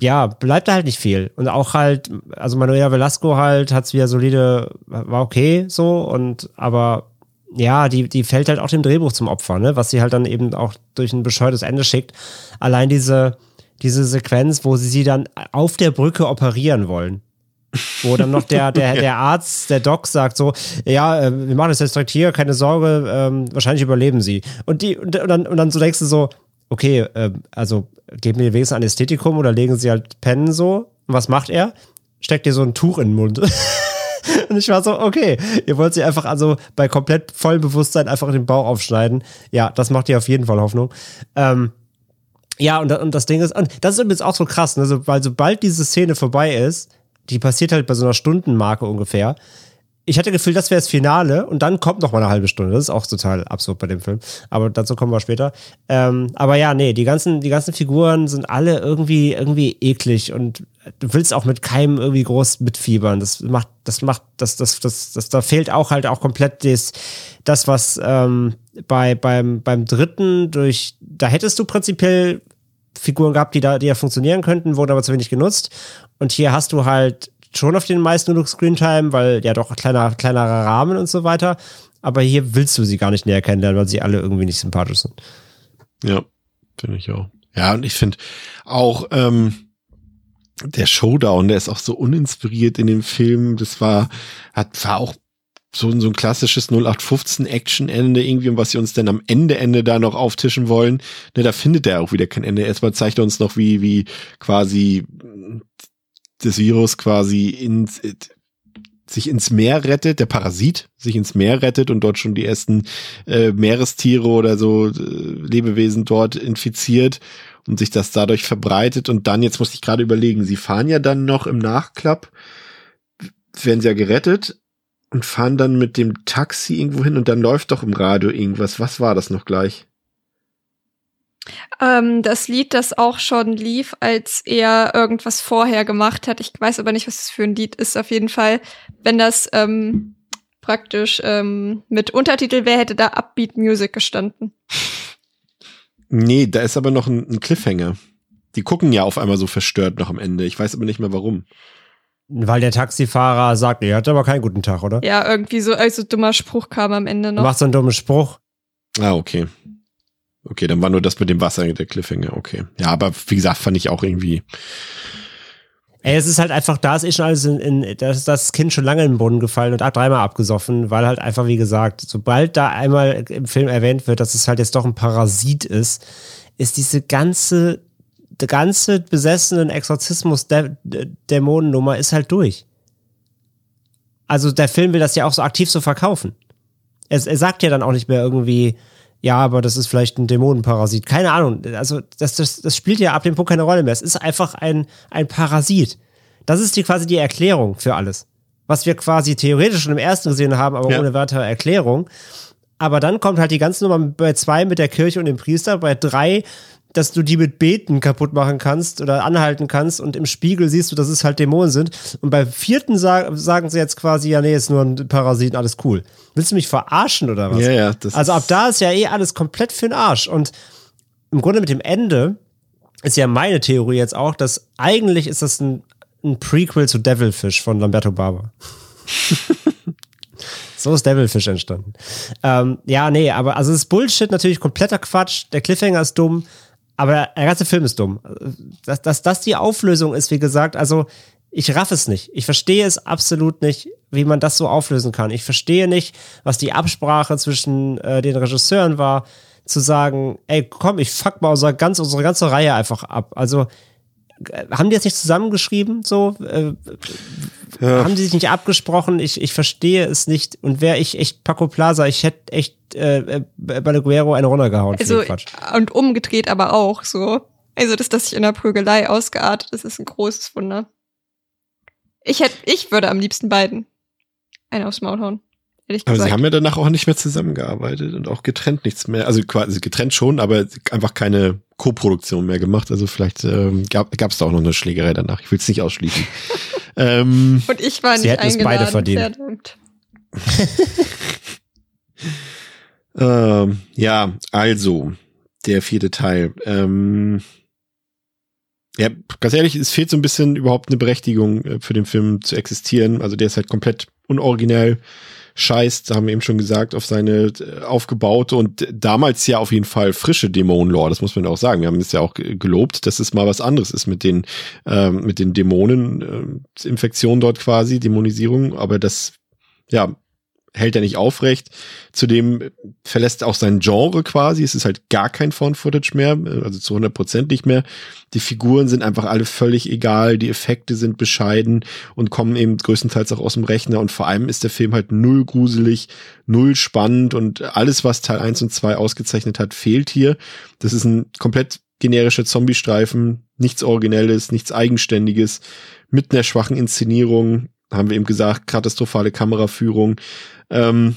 C: ja, bleibt da halt nicht viel. Und auch halt, also Manuela Velasco halt hat's wieder solide, war okay so und aber ja, die, die fällt halt auch dem Drehbuch zum Opfer, ne? Was sie halt dann eben auch durch ein bescheuertes Ende schickt. Allein diese, diese Sequenz, wo sie sie dann auf der Brücke operieren wollen. Wo dann noch der, der, der Arzt, der Doc sagt so, ja, äh, wir machen das jetzt direkt hier, keine Sorge, ähm, wahrscheinlich überleben sie. Und die, und dann, und dann so denkst du so, okay, äh, also geben wir wenigstens Anästhetikum oder legen sie halt pennen so. Und was macht er? Steckt dir so ein Tuch in den Mund. und ich war so, okay, ihr wollt sie einfach also bei komplett vollem Bewusstsein einfach den Bauch aufschneiden. Ja, das macht dir auf jeden Fall Hoffnung. Ähm, ja, und, und das Ding ist, und das ist übrigens auch so krass, ne? so, weil sobald diese Szene vorbei ist, die passiert halt bei so einer Stundenmarke ungefähr, ich hatte Gefühl, das wäre das Finale und dann kommt noch mal eine halbe Stunde. Das ist auch total absurd bei dem Film. Aber dazu kommen wir später. Ähm, aber ja, nee, die ganzen, die ganzen Figuren sind alle irgendwie, irgendwie eklig und du willst auch mit keinem irgendwie groß mitfiebern. Das macht, das macht, das, das, das, das, da fehlt auch halt auch komplett das, das was ähm, bei, beim, beim dritten durch, da hättest du prinzipiell Figuren gehabt, die da, die ja funktionieren könnten, wurden aber zu wenig genutzt. Und hier hast du halt schon auf den meisten genug Screentime, weil ja doch kleiner, kleinerer Rahmen und so weiter. aber hier willst du sie gar nicht näher kennenlernen, weil sie alle irgendwie nicht sympathisch sind.
A: Ja, finde ich auch. Ja, und ich finde auch ähm, der Showdown, der ist auch so uninspiriert in dem Film. Das war, hat, war auch so, so ein klassisches 0815 Action-Ende irgendwie, und was sie uns denn am Ende, Ende da noch auftischen wollen. Ne, da findet er auch wieder kein Ende. Erstmal zeigt er uns noch, wie, wie quasi das Virus quasi ins, sich ins Meer rettet, der Parasit sich ins Meer rettet und dort schon die ersten äh, Meerestiere oder so äh, Lebewesen dort infiziert und sich das dadurch verbreitet und dann, jetzt muss ich gerade überlegen, sie fahren ja dann noch im Nachklapp, werden sie ja gerettet und fahren dann mit dem Taxi irgendwo hin und dann läuft doch im Radio irgendwas. Was war das noch gleich?
B: Ähm, das Lied, das auch schon lief, als er irgendwas vorher gemacht hat. Ich weiß aber nicht, was das für ein Lied ist. Auf jeden Fall, wenn das ähm, praktisch ähm, mit Untertitel wäre, hätte da Upbeat Music gestanden.
A: Nee, da ist aber noch ein, ein Cliffhanger. Die gucken ja auf einmal so verstört noch am Ende. Ich weiß aber nicht mehr warum.
C: Weil der Taxifahrer sagt, er hatte aber keinen guten Tag, oder?
B: Ja, irgendwie so, also dummer Spruch kam am Ende noch.
C: Macht so einen dummen Spruch.
A: Ah, okay. Okay, dann war nur das mit dem Wasser der Cliffhanger, okay. Ja, aber wie gesagt, fand ich auch irgendwie.
C: Ey, es ist halt einfach, da ist eh schon alles in, in da ist das Kind schon lange in den Boden gefallen und hat dreimal abgesoffen, weil halt einfach, wie gesagt, sobald da einmal im Film erwähnt wird, dass es halt jetzt doch ein Parasit ist, ist diese ganze, die ganze besessenen Exorzismus-Dämonennummer ist halt durch. Also der Film will das ja auch so aktiv so verkaufen. Er, er sagt ja dann auch nicht mehr irgendwie, ja, aber das ist vielleicht ein Dämonenparasit. Keine Ahnung. Also, das, das, das spielt ja ab dem Punkt keine Rolle mehr. Es ist einfach ein, ein Parasit. Das ist die, quasi die Erklärung für alles. Was wir quasi theoretisch schon im ersten gesehen haben, aber ja. ohne weitere Erklärung. Aber dann kommt halt die ganze Nummer bei zwei mit der Kirche und dem Priester, bei drei dass du die mit Beten kaputt machen kannst oder anhalten kannst und im Spiegel siehst du, dass es halt Dämonen sind. Und beim vierten sag, sagen sie jetzt quasi, ja, nee, ist nur ein Parasit, alles cool. Willst du mich verarschen oder was?
A: Ja, ja.
C: also ab da ist ja eh alles komplett für den Arsch. Und im Grunde mit dem Ende ist ja meine Theorie jetzt auch, dass eigentlich ist das ein, ein Prequel zu Devilfish von Lamberto Barber. So ist Devilfish entstanden. Ähm, ja, nee, aber also es ist Bullshit, natürlich kompletter Quatsch. Der Cliffhanger ist dumm. Aber der ganze Film ist dumm. Dass, dass das die Auflösung ist, wie gesagt, also ich raff es nicht. Ich verstehe es absolut nicht, wie man das so auflösen kann. Ich verstehe nicht, was die Absprache zwischen äh, den Regisseuren war, zu sagen, ey, komm, ich fuck mal unsere, ganz, unsere ganze Reihe einfach ab. Also haben die jetzt nicht zusammengeschrieben? So äh, ja. haben die sich nicht abgesprochen? Ich, ich verstehe es nicht. Und wäre ich echt Paco Plaza, ich hätte echt äh, äh Balaguero eine runtergehauen.
B: Also und umgedreht aber auch so. Also dass das sich in der Prügelei ausgeartet ist, ist ein großes Wunder. Ich hätte, ich würde am liebsten beiden einen aufs Maul hauen.
A: Aber sie haben ja danach auch nicht mehr zusammengearbeitet und auch getrennt nichts mehr. Also quasi getrennt schon, aber einfach keine Co-Produktion mehr gemacht. Also vielleicht ähm, gab es da auch noch eine Schlägerei danach. Ich will es nicht ausschließen.
B: ähm, und ich war nicht
C: sie hätten es beide verdient.
A: ähm, ja, also der vierte Teil. Ähm, ja, ganz ehrlich, es fehlt so ein bisschen überhaupt eine Berechtigung äh, für den Film zu existieren. Also der ist halt komplett unoriginell scheißt, haben wir eben schon gesagt, auf seine äh, aufgebaute und damals ja auf jeden Fall frische Dämonenlore, das muss man auch sagen. Wir haben es ja auch gelobt, dass es mal was anderes ist mit den, ähm, mit den Dämonen, äh, Infektionen dort quasi, Dämonisierung, aber das, ja, hält er nicht aufrecht. Zudem verlässt auch sein Genre quasi. Es ist halt gar kein Found-Footage mehr, also zu 100 Prozent nicht mehr. Die Figuren sind einfach alle völlig egal. Die Effekte sind bescheiden und kommen eben größtenteils auch aus dem Rechner. Und vor allem ist der Film halt null gruselig, null spannend und alles, was Teil 1 und 2 ausgezeichnet hat, fehlt hier. Das ist ein komplett generischer Zombie-Streifen. Nichts Originelles, nichts Eigenständiges. Mit einer schwachen Inszenierung, haben wir eben gesagt, katastrophale Kameraführung. Ähm,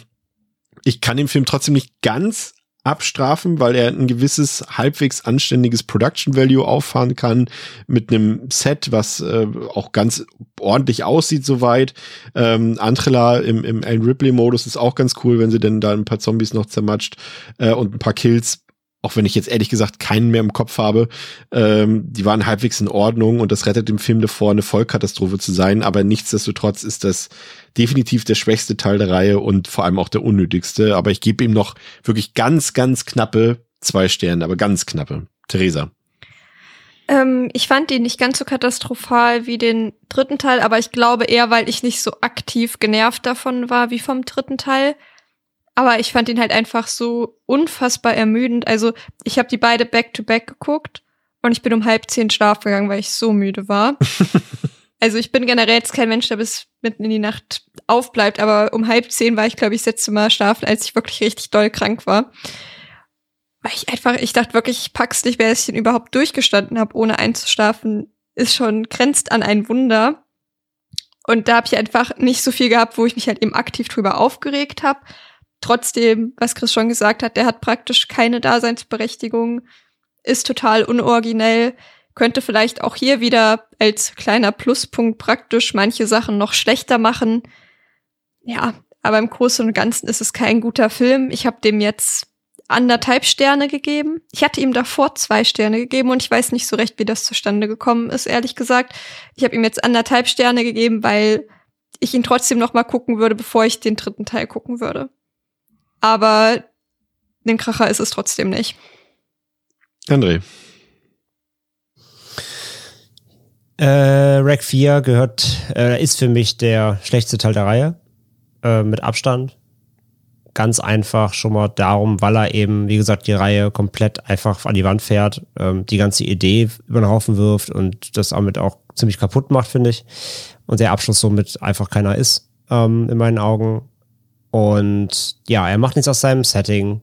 A: ich kann den Film trotzdem nicht ganz abstrafen, weil er ein gewisses halbwegs anständiges Production Value auffahren kann mit einem Set, was äh, auch ganz ordentlich aussieht soweit. Ähm, Antrella im, im Alan Ripley Modus ist auch ganz cool, wenn sie denn da ein paar Zombies noch zermatscht äh, und ein paar Kills auch wenn ich jetzt ehrlich gesagt keinen mehr im Kopf habe, ähm, die waren halbwegs in Ordnung und das rettet dem Film davor, eine Vollkatastrophe zu sein. Aber nichtsdestotrotz ist das definitiv der schwächste Teil der Reihe und vor allem auch der unnötigste. Aber ich gebe ihm noch wirklich ganz, ganz knappe zwei Sterne, aber ganz knappe. Theresa.
B: Ähm, ich fand ihn nicht ganz so katastrophal wie den dritten Teil, aber ich glaube eher, weil ich nicht so aktiv genervt davon war wie vom dritten Teil. Aber ich fand ihn halt einfach so unfassbar ermüdend. Also ich habe die beide back-to-back -back geguckt und ich bin um halb zehn schlafen gegangen, weil ich so müde war. also ich bin generell jetzt kein Mensch, der bis mitten in die Nacht aufbleibt, aber um halb zehn war ich, glaube ich, das letzte Mal schlafen, als ich wirklich richtig doll krank war. Weil ich einfach, ich dachte wirklich, ich pack's nicht, wer ich den überhaupt durchgestanden habe, ohne einzuschlafen, ist schon grenzt an ein Wunder. Und da habe ich einfach nicht so viel gehabt, wo ich mich halt eben aktiv drüber aufgeregt habe trotzdem, was Chris schon gesagt hat, der hat praktisch keine Daseinsberechtigung, ist total unoriginell, könnte vielleicht auch hier wieder als kleiner Pluspunkt praktisch manche Sachen noch schlechter machen. Ja, aber im Großen und Ganzen ist es kein guter Film. Ich habe dem jetzt anderthalb Sterne gegeben. Ich hatte ihm davor zwei Sterne gegeben und ich weiß nicht so recht, wie das zustande gekommen ist, ehrlich gesagt. Ich habe ihm jetzt anderthalb Sterne gegeben, weil ich ihn trotzdem noch mal gucken würde, bevor ich den dritten Teil gucken würde aber den Kracher ist es trotzdem nicht.
A: André.
C: Äh, Rack 4 gehört, äh, ist für mich der schlechteste Teil der Reihe. Äh, mit Abstand. Ganz einfach schon mal darum, weil er eben, wie gesagt, die Reihe komplett einfach an die Wand fährt, ähm, die ganze Idee über den Haufen wirft und das damit auch ziemlich kaputt macht, finde ich. Und der Abschluss somit einfach keiner ist, ähm, in meinen Augen. Und ja, er macht nichts aus seinem Setting.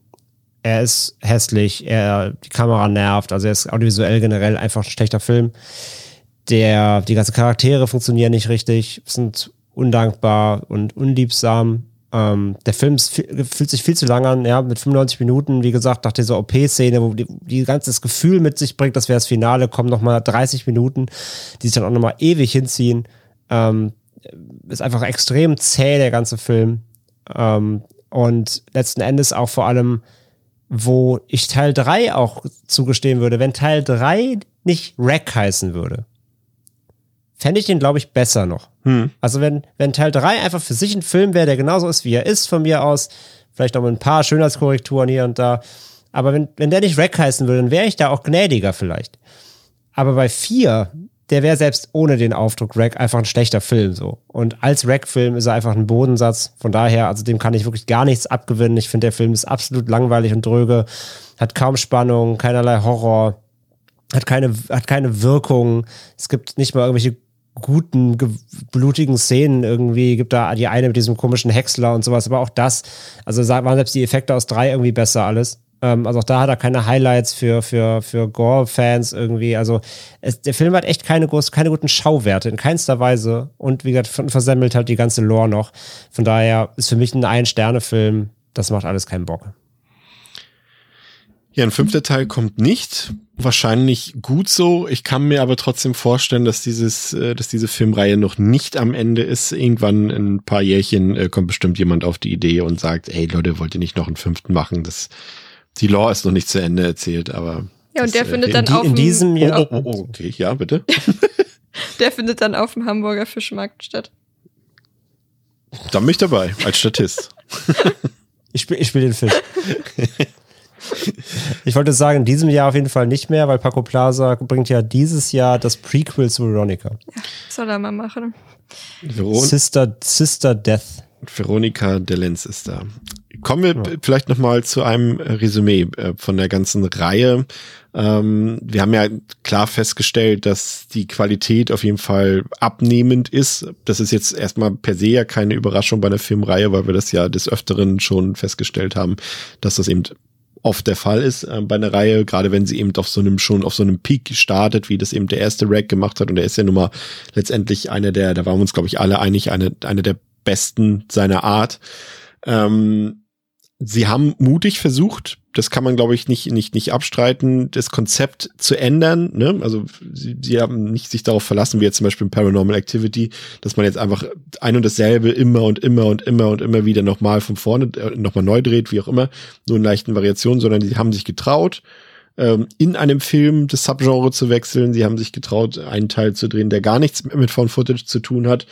C: Er ist hässlich, er, die Kamera nervt, also er ist audiovisuell generell einfach ein schlechter Film. Der, die ganzen Charaktere funktionieren nicht richtig, sind undankbar und unliebsam. Ähm, der Film ist, fühlt sich viel zu lang an, ja, mit 95 Minuten, wie gesagt, nach dieser OP-Szene, wo die, die ganze Gefühl mit sich bringt, das wäre das Finale, kommen nochmal 30 Minuten, die sich dann auch nochmal ewig hinziehen. Ähm, ist einfach extrem zäh, der ganze Film. Ähm, und letzten Endes auch vor allem, wo ich Teil 3 auch zugestehen würde, wenn Teil 3 nicht Rack heißen würde, fände ich den, glaube ich, besser noch. Hm. Also wenn, wenn Teil 3 einfach für sich ein Film wäre, der genauso ist, wie er ist von mir aus, vielleicht noch mit ein paar Schönheitskorrekturen hier und da, aber wenn, wenn der nicht Rack heißen würde, dann wäre ich da auch gnädiger vielleicht. Aber bei 4 der wäre selbst ohne den Aufdruck Rack einfach ein schlechter Film so. Und als Rack-Film ist er einfach ein Bodensatz. Von daher, also dem kann ich wirklich gar nichts abgewinnen. Ich finde, der Film ist absolut langweilig und dröge, hat kaum Spannung, keinerlei Horror, hat keine, hat keine Wirkung. Es gibt nicht mal irgendwelche guten, blutigen Szenen irgendwie. Gibt da die eine mit diesem komischen Häcksler und sowas, aber auch das, also waren selbst die Effekte aus drei irgendwie besser alles. Ähm, also auch da hat er keine Highlights für, für, für Gore-Fans irgendwie. Also es, der Film hat echt keine, groß, keine guten Schauwerte in keinster Weise. Und wie gesagt, versemmelt halt die ganze Lore noch. Von daher ist für mich ein Ein-Sterne-Film. Das macht alles keinen Bock.
A: Ja, ein fünfter Teil kommt nicht. Wahrscheinlich gut so. Ich kann mir aber trotzdem vorstellen, dass dieses, äh, dass diese Filmreihe noch nicht am Ende ist. Irgendwann in ein paar Jährchen äh, kommt bestimmt jemand auf die Idee und sagt, ey Leute, wollt ihr nicht noch einen fünften machen? Das die Lore ist noch nicht zu Ende erzählt, aber.
B: Ja, und der
A: das,
B: äh, findet
A: äh,
B: dann
A: die,
B: auf
A: in diesem Jahr. Oh, oh, oh, okay, ja, bitte.
B: der findet dann auf dem Hamburger Fischmarkt statt.
A: Dann bin ich dabei, als Statist.
C: ich spiele ich spiel den Fisch. Ich wollte sagen, in diesem Jahr auf jeden Fall nicht mehr, weil Paco Plaza bringt ja dieses Jahr das Prequel zu Veronica. Ja,
B: soll er mal machen.
C: Veron Sister, Sister Death.
A: Veronika Delenz ist da. Kommen wir ja. vielleicht noch mal zu einem Resümee äh, von der ganzen Reihe. Ähm, wir haben ja klar festgestellt, dass die Qualität auf jeden Fall abnehmend ist. Das ist jetzt erstmal per se ja keine Überraschung bei einer Filmreihe, weil wir das ja des Öfteren schon festgestellt haben, dass das eben oft der Fall ist äh, bei einer Reihe, gerade wenn sie eben auf so einem schon auf so einem Peak startet, wie das eben der erste Rack gemacht hat und er ist ja nun mal letztendlich einer der, da waren wir uns glaube ich alle einig, eine eine der besten seiner Art. Ähm, sie haben mutig versucht, das kann man, glaube ich, nicht, nicht, nicht abstreiten, das Konzept zu ändern. Ne? Also sie, sie haben nicht sich darauf verlassen, wie jetzt zum Beispiel in Paranormal Activity, dass man jetzt einfach ein und dasselbe immer und immer und immer und immer wieder nochmal von vorne, äh, nochmal neu dreht, wie auch immer, nur in leichten Variationen, sondern die haben sich getraut, ähm, in einem Film das Subgenre zu wechseln. Sie haben sich getraut, einen Teil zu drehen, der gar nichts mit Found Footage zu tun hat.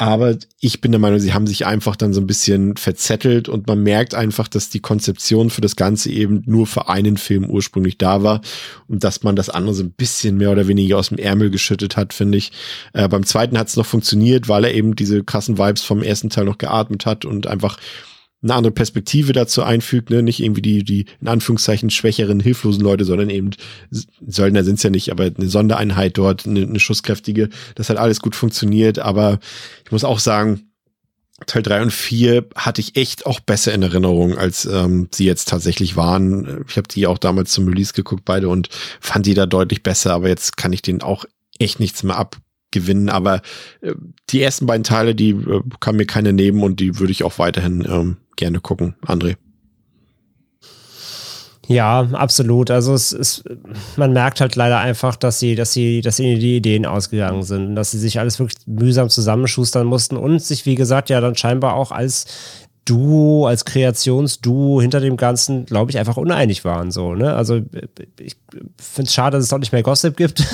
A: Aber ich bin der Meinung, sie haben sich einfach dann so ein bisschen verzettelt und man merkt einfach, dass die Konzeption für das Ganze eben nur für einen Film ursprünglich da war und dass man das andere so ein bisschen mehr oder weniger aus dem Ärmel geschüttet hat, finde ich. Äh, beim zweiten hat es noch funktioniert, weil er eben diese krassen Vibes vom ersten Teil noch geatmet hat und einfach eine andere Perspektive dazu einfügt, ne? nicht irgendwie die, die in Anführungszeichen schwächeren, hilflosen Leute, sondern eben Söldner sind's ja nicht, aber eine Sondereinheit dort, eine, eine schusskräftige, das hat alles gut funktioniert, aber ich muss auch sagen, Teil drei und vier hatte ich echt auch besser in Erinnerung, als ähm, sie jetzt tatsächlich waren. Ich habe die auch damals zum Release geguckt, beide, und fand die da deutlich besser, aber jetzt kann ich den auch echt nichts mehr ab gewinnen. Aber äh, die ersten beiden Teile, die äh, kann mir keine nehmen und die würde ich auch weiterhin ähm, gerne gucken. André.
C: Ja, absolut. Also es ist, man merkt halt leider einfach, dass sie, dass sie, dass ihnen die Ideen ausgegangen sind, dass sie sich alles wirklich mühsam zusammenschustern mussten und sich, wie gesagt, ja dann scheinbar auch als Duo, als Kreationsduo hinter dem Ganzen, glaube ich, einfach uneinig waren. So, ne? Also ich finde es schade, dass es dort nicht mehr Gossip gibt.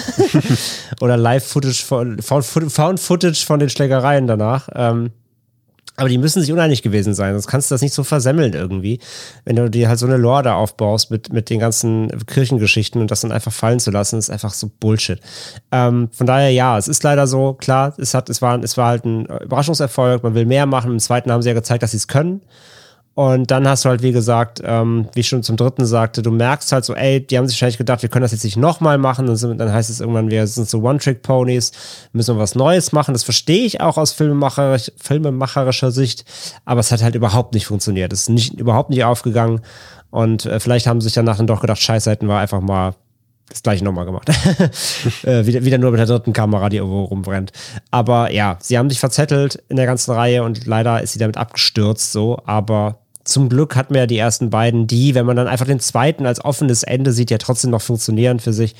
C: Oder Live-Footage von Found Footage von den Schlägereien danach. Ähm, aber die müssen sich uneinig gewesen sein, sonst kannst du das nicht so versemmeln irgendwie. Wenn du dir halt so eine Lore da aufbaust mit, mit den ganzen Kirchengeschichten und das dann einfach fallen zu lassen, ist einfach so Bullshit. Ähm, von daher, ja, es ist leider so, klar, es hat, es war, es war halt ein Überraschungserfolg, man will mehr machen. Im zweiten haben sie ja gezeigt, dass sie es können. Und dann hast du halt, wie gesagt, ähm, wie ich schon zum dritten sagte, du merkst halt so, ey, die haben sich wahrscheinlich gedacht, wir können das jetzt nicht nochmal machen. Und dann heißt es irgendwann, wir sind so One-Trick-Ponys, müssen wir was Neues machen. Das verstehe ich auch aus filmemacherisch, filmemacherischer Sicht, aber es hat halt überhaupt nicht funktioniert. Es ist nicht, überhaupt nicht aufgegangen. Und äh, vielleicht haben sie sich danach dann doch gedacht, scheiße, hätten wir einfach mal das gleiche nochmal gemacht. äh, wieder, wieder nur mit der dritten Kamera, die irgendwo rumbrennt. Aber ja, sie haben sich verzettelt in der ganzen Reihe und leider ist sie damit abgestürzt so, aber zum Glück hatten wir ja die ersten beiden, die, wenn man dann einfach den zweiten als offenes Ende sieht, ja trotzdem noch funktionieren für sich.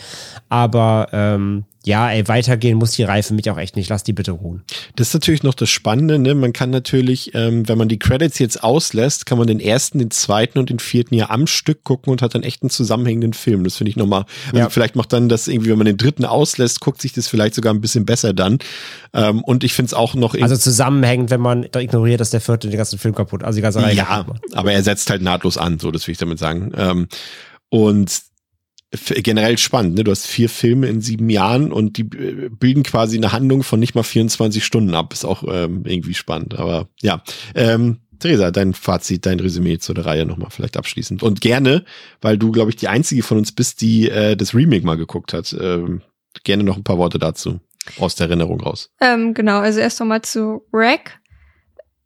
C: Aber ähm, ja, ey, weitergehen muss die Reihe für mich auch echt nicht. Lass die bitte ruhen.
A: Das ist natürlich noch das Spannende, ne? Man kann natürlich, ähm, wenn man die Credits jetzt auslässt, kann man den ersten, den zweiten und den vierten ja am Stück gucken und hat dann echt einen zusammenhängenden Film. Das finde ich nochmal, also ja. vielleicht macht dann das irgendwie, wenn man den dritten auslässt, guckt sich das vielleicht sogar ein bisschen besser dann. Ähm, und ich finde es auch noch.
C: Also zusammenhängend, wenn man da ignoriert, dass der vierte den ganzen Film kaputt, also die ganze Reihe
A: Ja, aber er setzt halt nahtlos an, so, das will ich damit sagen. Ähm, und generell spannend. Ne? Du hast vier Filme in sieben Jahren und die äh, bilden quasi eine Handlung von nicht mal 24 Stunden ab. Ist auch ähm, irgendwie spannend. Aber ja, ähm, Theresa, dein Fazit, dein Resümee zu der Reihe nochmal vielleicht abschließend. Und gerne, weil du, glaube ich, die einzige von uns bist, die äh, das Remake mal geguckt hat. Ähm, gerne noch ein paar Worte dazu aus der Erinnerung raus.
B: Ähm, genau, also erst nochmal zu Rack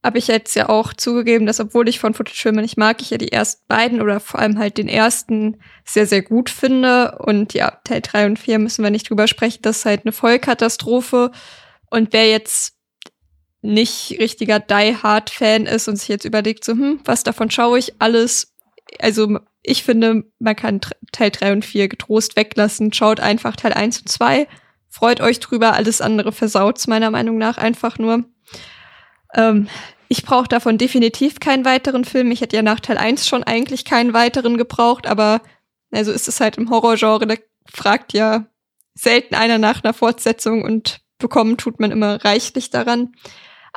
B: habe ich jetzt ja auch zugegeben, dass obwohl ich von Footage-Filmen nicht mag, ich ja die ersten beiden oder vor allem halt den ersten sehr, sehr gut finde. Und ja, Teil 3 und 4 müssen wir nicht drüber sprechen. Das ist halt eine Vollkatastrophe. Und wer jetzt nicht richtiger Die Hard-Fan ist und sich jetzt überlegt, so, hm, was davon schaue ich alles? Also, ich finde, man kann Teil 3 und 4 getrost weglassen. Schaut einfach Teil 1 und 2. Freut euch drüber. Alles andere versaut's meiner Meinung nach einfach nur. Ähm, ich brauche davon definitiv keinen weiteren Film. Ich hätte ja nach Teil 1 schon eigentlich keinen weiteren gebraucht, aber also ist es halt im Horrorgenre, da fragt ja selten einer nach einer Fortsetzung und bekommen tut man immer reichlich daran.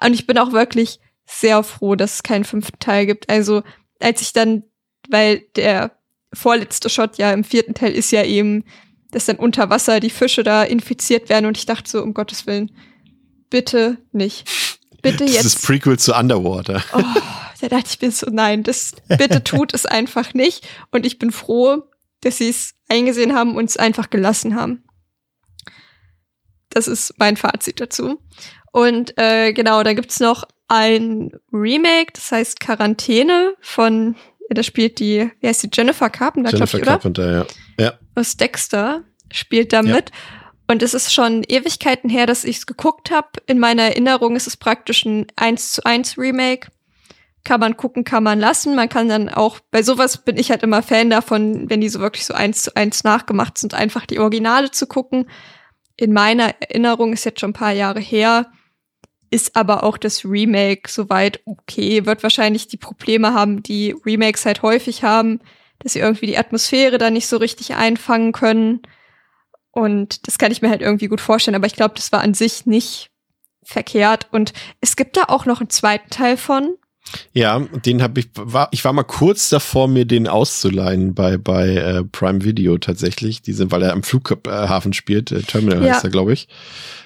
B: Und ich bin auch wirklich sehr froh, dass es keinen fünften Teil gibt. Also als ich dann, weil der vorletzte Shot ja im vierten Teil ist ja eben, dass dann unter Wasser die Fische da infiziert werden und ich dachte so, um Gottes Willen, bitte nicht bitte jetzt. Das
A: ist Prequel zu Underwater.
B: Oh, da dachte ich mir so, nein, das bitte tut es einfach nicht. Und ich bin froh, dass sie es eingesehen haben und es einfach gelassen haben. Das ist mein Fazit dazu. Und äh, genau, da gibt's noch ein Remake, das heißt Quarantäne von, ja, da spielt die, wie heißt die, Jennifer Carpenter,
A: Jennifer ich, Carpenter, ja. ja.
B: Aus Dexter spielt da mit. Und es ist schon Ewigkeiten her, dass ich es geguckt habe. In meiner Erinnerung ist es praktisch ein 1 zu 1 Remake. kann man gucken, kann man lassen. Man kann dann auch, bei sowas bin ich halt immer Fan davon, wenn die so wirklich so eins zu eins nachgemacht sind, einfach die Originale zu gucken. In meiner Erinnerung ist jetzt schon ein paar Jahre her, ist aber auch das Remake soweit okay, wird wahrscheinlich die Probleme haben, die Remakes halt häufig haben, dass sie irgendwie die Atmosphäre da nicht so richtig einfangen können. Und das kann ich mir halt irgendwie gut vorstellen, aber ich glaube, das war an sich nicht verkehrt. Und es gibt da auch noch einen zweiten Teil von.
A: Ja, den habe ich war ich war mal kurz davor mir den auszuleihen bei bei äh, Prime Video tatsächlich, die sind weil er am Flughafen spielt, äh, Terminal ja. heißt er glaube ich.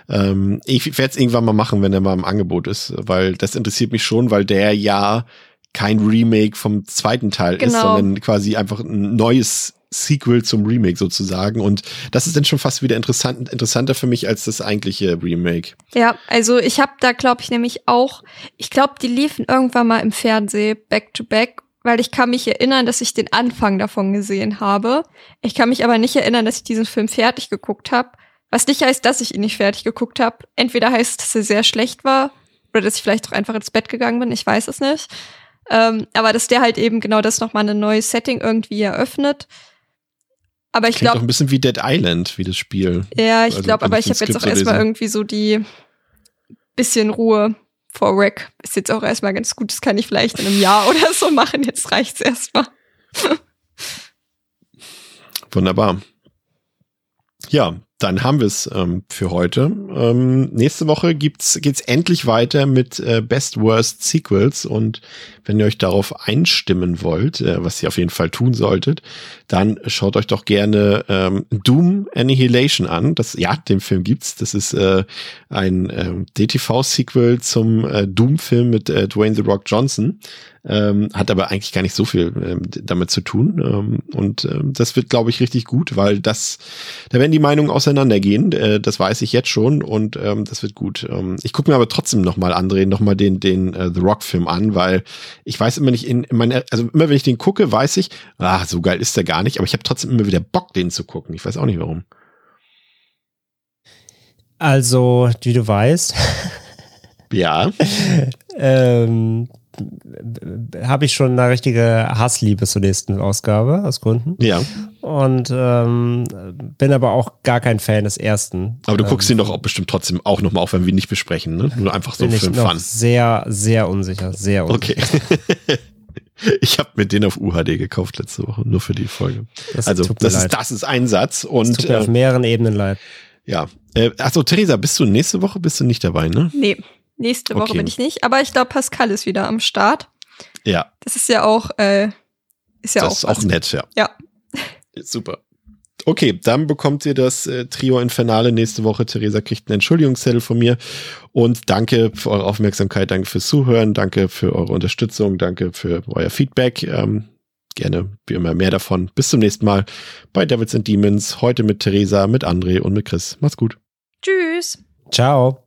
A: Ähm, ich werde es irgendwann mal machen, wenn er mal im Angebot ist, weil das interessiert mich schon, weil der ja kein Remake vom zweiten Teil genau. ist, sondern quasi einfach ein neues Sequel zum Remake sozusagen. Und das ist dann schon fast wieder interessant, interessanter für mich als das eigentliche Remake.
B: Ja, also ich habe da, glaube ich, nämlich auch, ich glaube, die liefen irgendwann mal im Fernsehen back to back, weil ich kann mich erinnern, dass ich den Anfang davon gesehen habe. Ich kann mich aber nicht erinnern, dass ich diesen Film fertig geguckt habe. Was nicht heißt, dass ich ihn nicht fertig geguckt habe. Entweder heißt, dass er sehr schlecht war oder dass ich vielleicht auch einfach ins Bett gegangen bin. Ich weiß es nicht. Ähm, aber dass der halt eben genau das nochmal ein neues Setting irgendwie eröffnet. Aber ich glaube.
A: ein bisschen wie Dead Island, wie das Spiel.
B: Ja, ich also, glaube, aber ich habe jetzt auch erstmal irgendwie so die bisschen Ruhe vor Rack. Ist jetzt auch erstmal ganz gut. Das kann ich vielleicht in einem Jahr oder so machen. Jetzt reicht's erstmal.
A: Wunderbar. Ja, dann haben wir es ähm, für heute. Ähm, nächste Woche gibt's geht's endlich weiter mit äh, Best Worst Sequels und wenn ihr euch darauf einstimmen wollt, äh, was ihr auf jeden Fall tun solltet, dann schaut euch doch gerne ähm, Doom Annihilation an. Das ja, den Film gibt's. Das ist äh, ein äh, DTV-Sequel zum äh, Doom-Film mit äh, Dwayne the Rock Johnson. Ähm, hat aber eigentlich gar nicht so viel ähm, damit zu tun. Ähm, und ähm, das wird, glaube ich, richtig gut, weil das, da werden die Meinungen auseinandergehen. Äh, das weiß ich jetzt schon und ähm, das wird gut. Ähm, ich gucke mir aber trotzdem nochmal, André, nochmal den, den äh, The Rock-Film an, weil ich weiß immer nicht, in, in meiner, also immer wenn ich den gucke, weiß ich, ah, so geil ist der gar nicht, aber ich habe trotzdem immer wieder Bock, den zu gucken. Ich weiß auch nicht warum.
C: Also, wie du weißt.
A: ja.
C: ähm, habe ich schon eine richtige Hassliebe zur nächsten Ausgabe aus Gründen.
A: Ja.
C: Und ähm, bin aber auch gar kein Fan des ersten.
A: Aber du guckst ihn doch auch bestimmt trotzdem auch nochmal auf, wenn wir ihn nicht besprechen, ne? Nur einfach so
C: bin
A: für
C: den Fun. Sehr, sehr unsicher, sehr unsicher.
A: Okay. Ich habe mir den auf UHD gekauft letzte Woche, nur für die Folge. Das also das ist, das ist ein Satz. Und, das
C: tut mir äh, auf mehreren Ebenen leid.
A: Ja. Äh, achso, Theresa, bist du nächste Woche bist du nicht dabei, ne?
B: Nee. Nächste Woche okay. bin ich nicht, aber ich glaube, Pascal ist wieder am Start.
A: Ja.
B: Das ist ja auch, äh, ist ja
A: das
B: auch.
A: ist auch nett, ja.
B: Ja.
A: Super. Okay, dann bekommt ihr das äh, Trio Infernale nächste Woche. Theresa kriegt einen Entschuldigungszettel von mir. Und danke für eure Aufmerksamkeit, danke fürs Zuhören, danke für eure Unterstützung, danke für euer Feedback. Ähm, gerne wie immer mehr davon. Bis zum nächsten Mal bei Devils and Demons. Heute mit Theresa, mit André und mit Chris. Macht's gut.
B: Tschüss.
C: Ciao.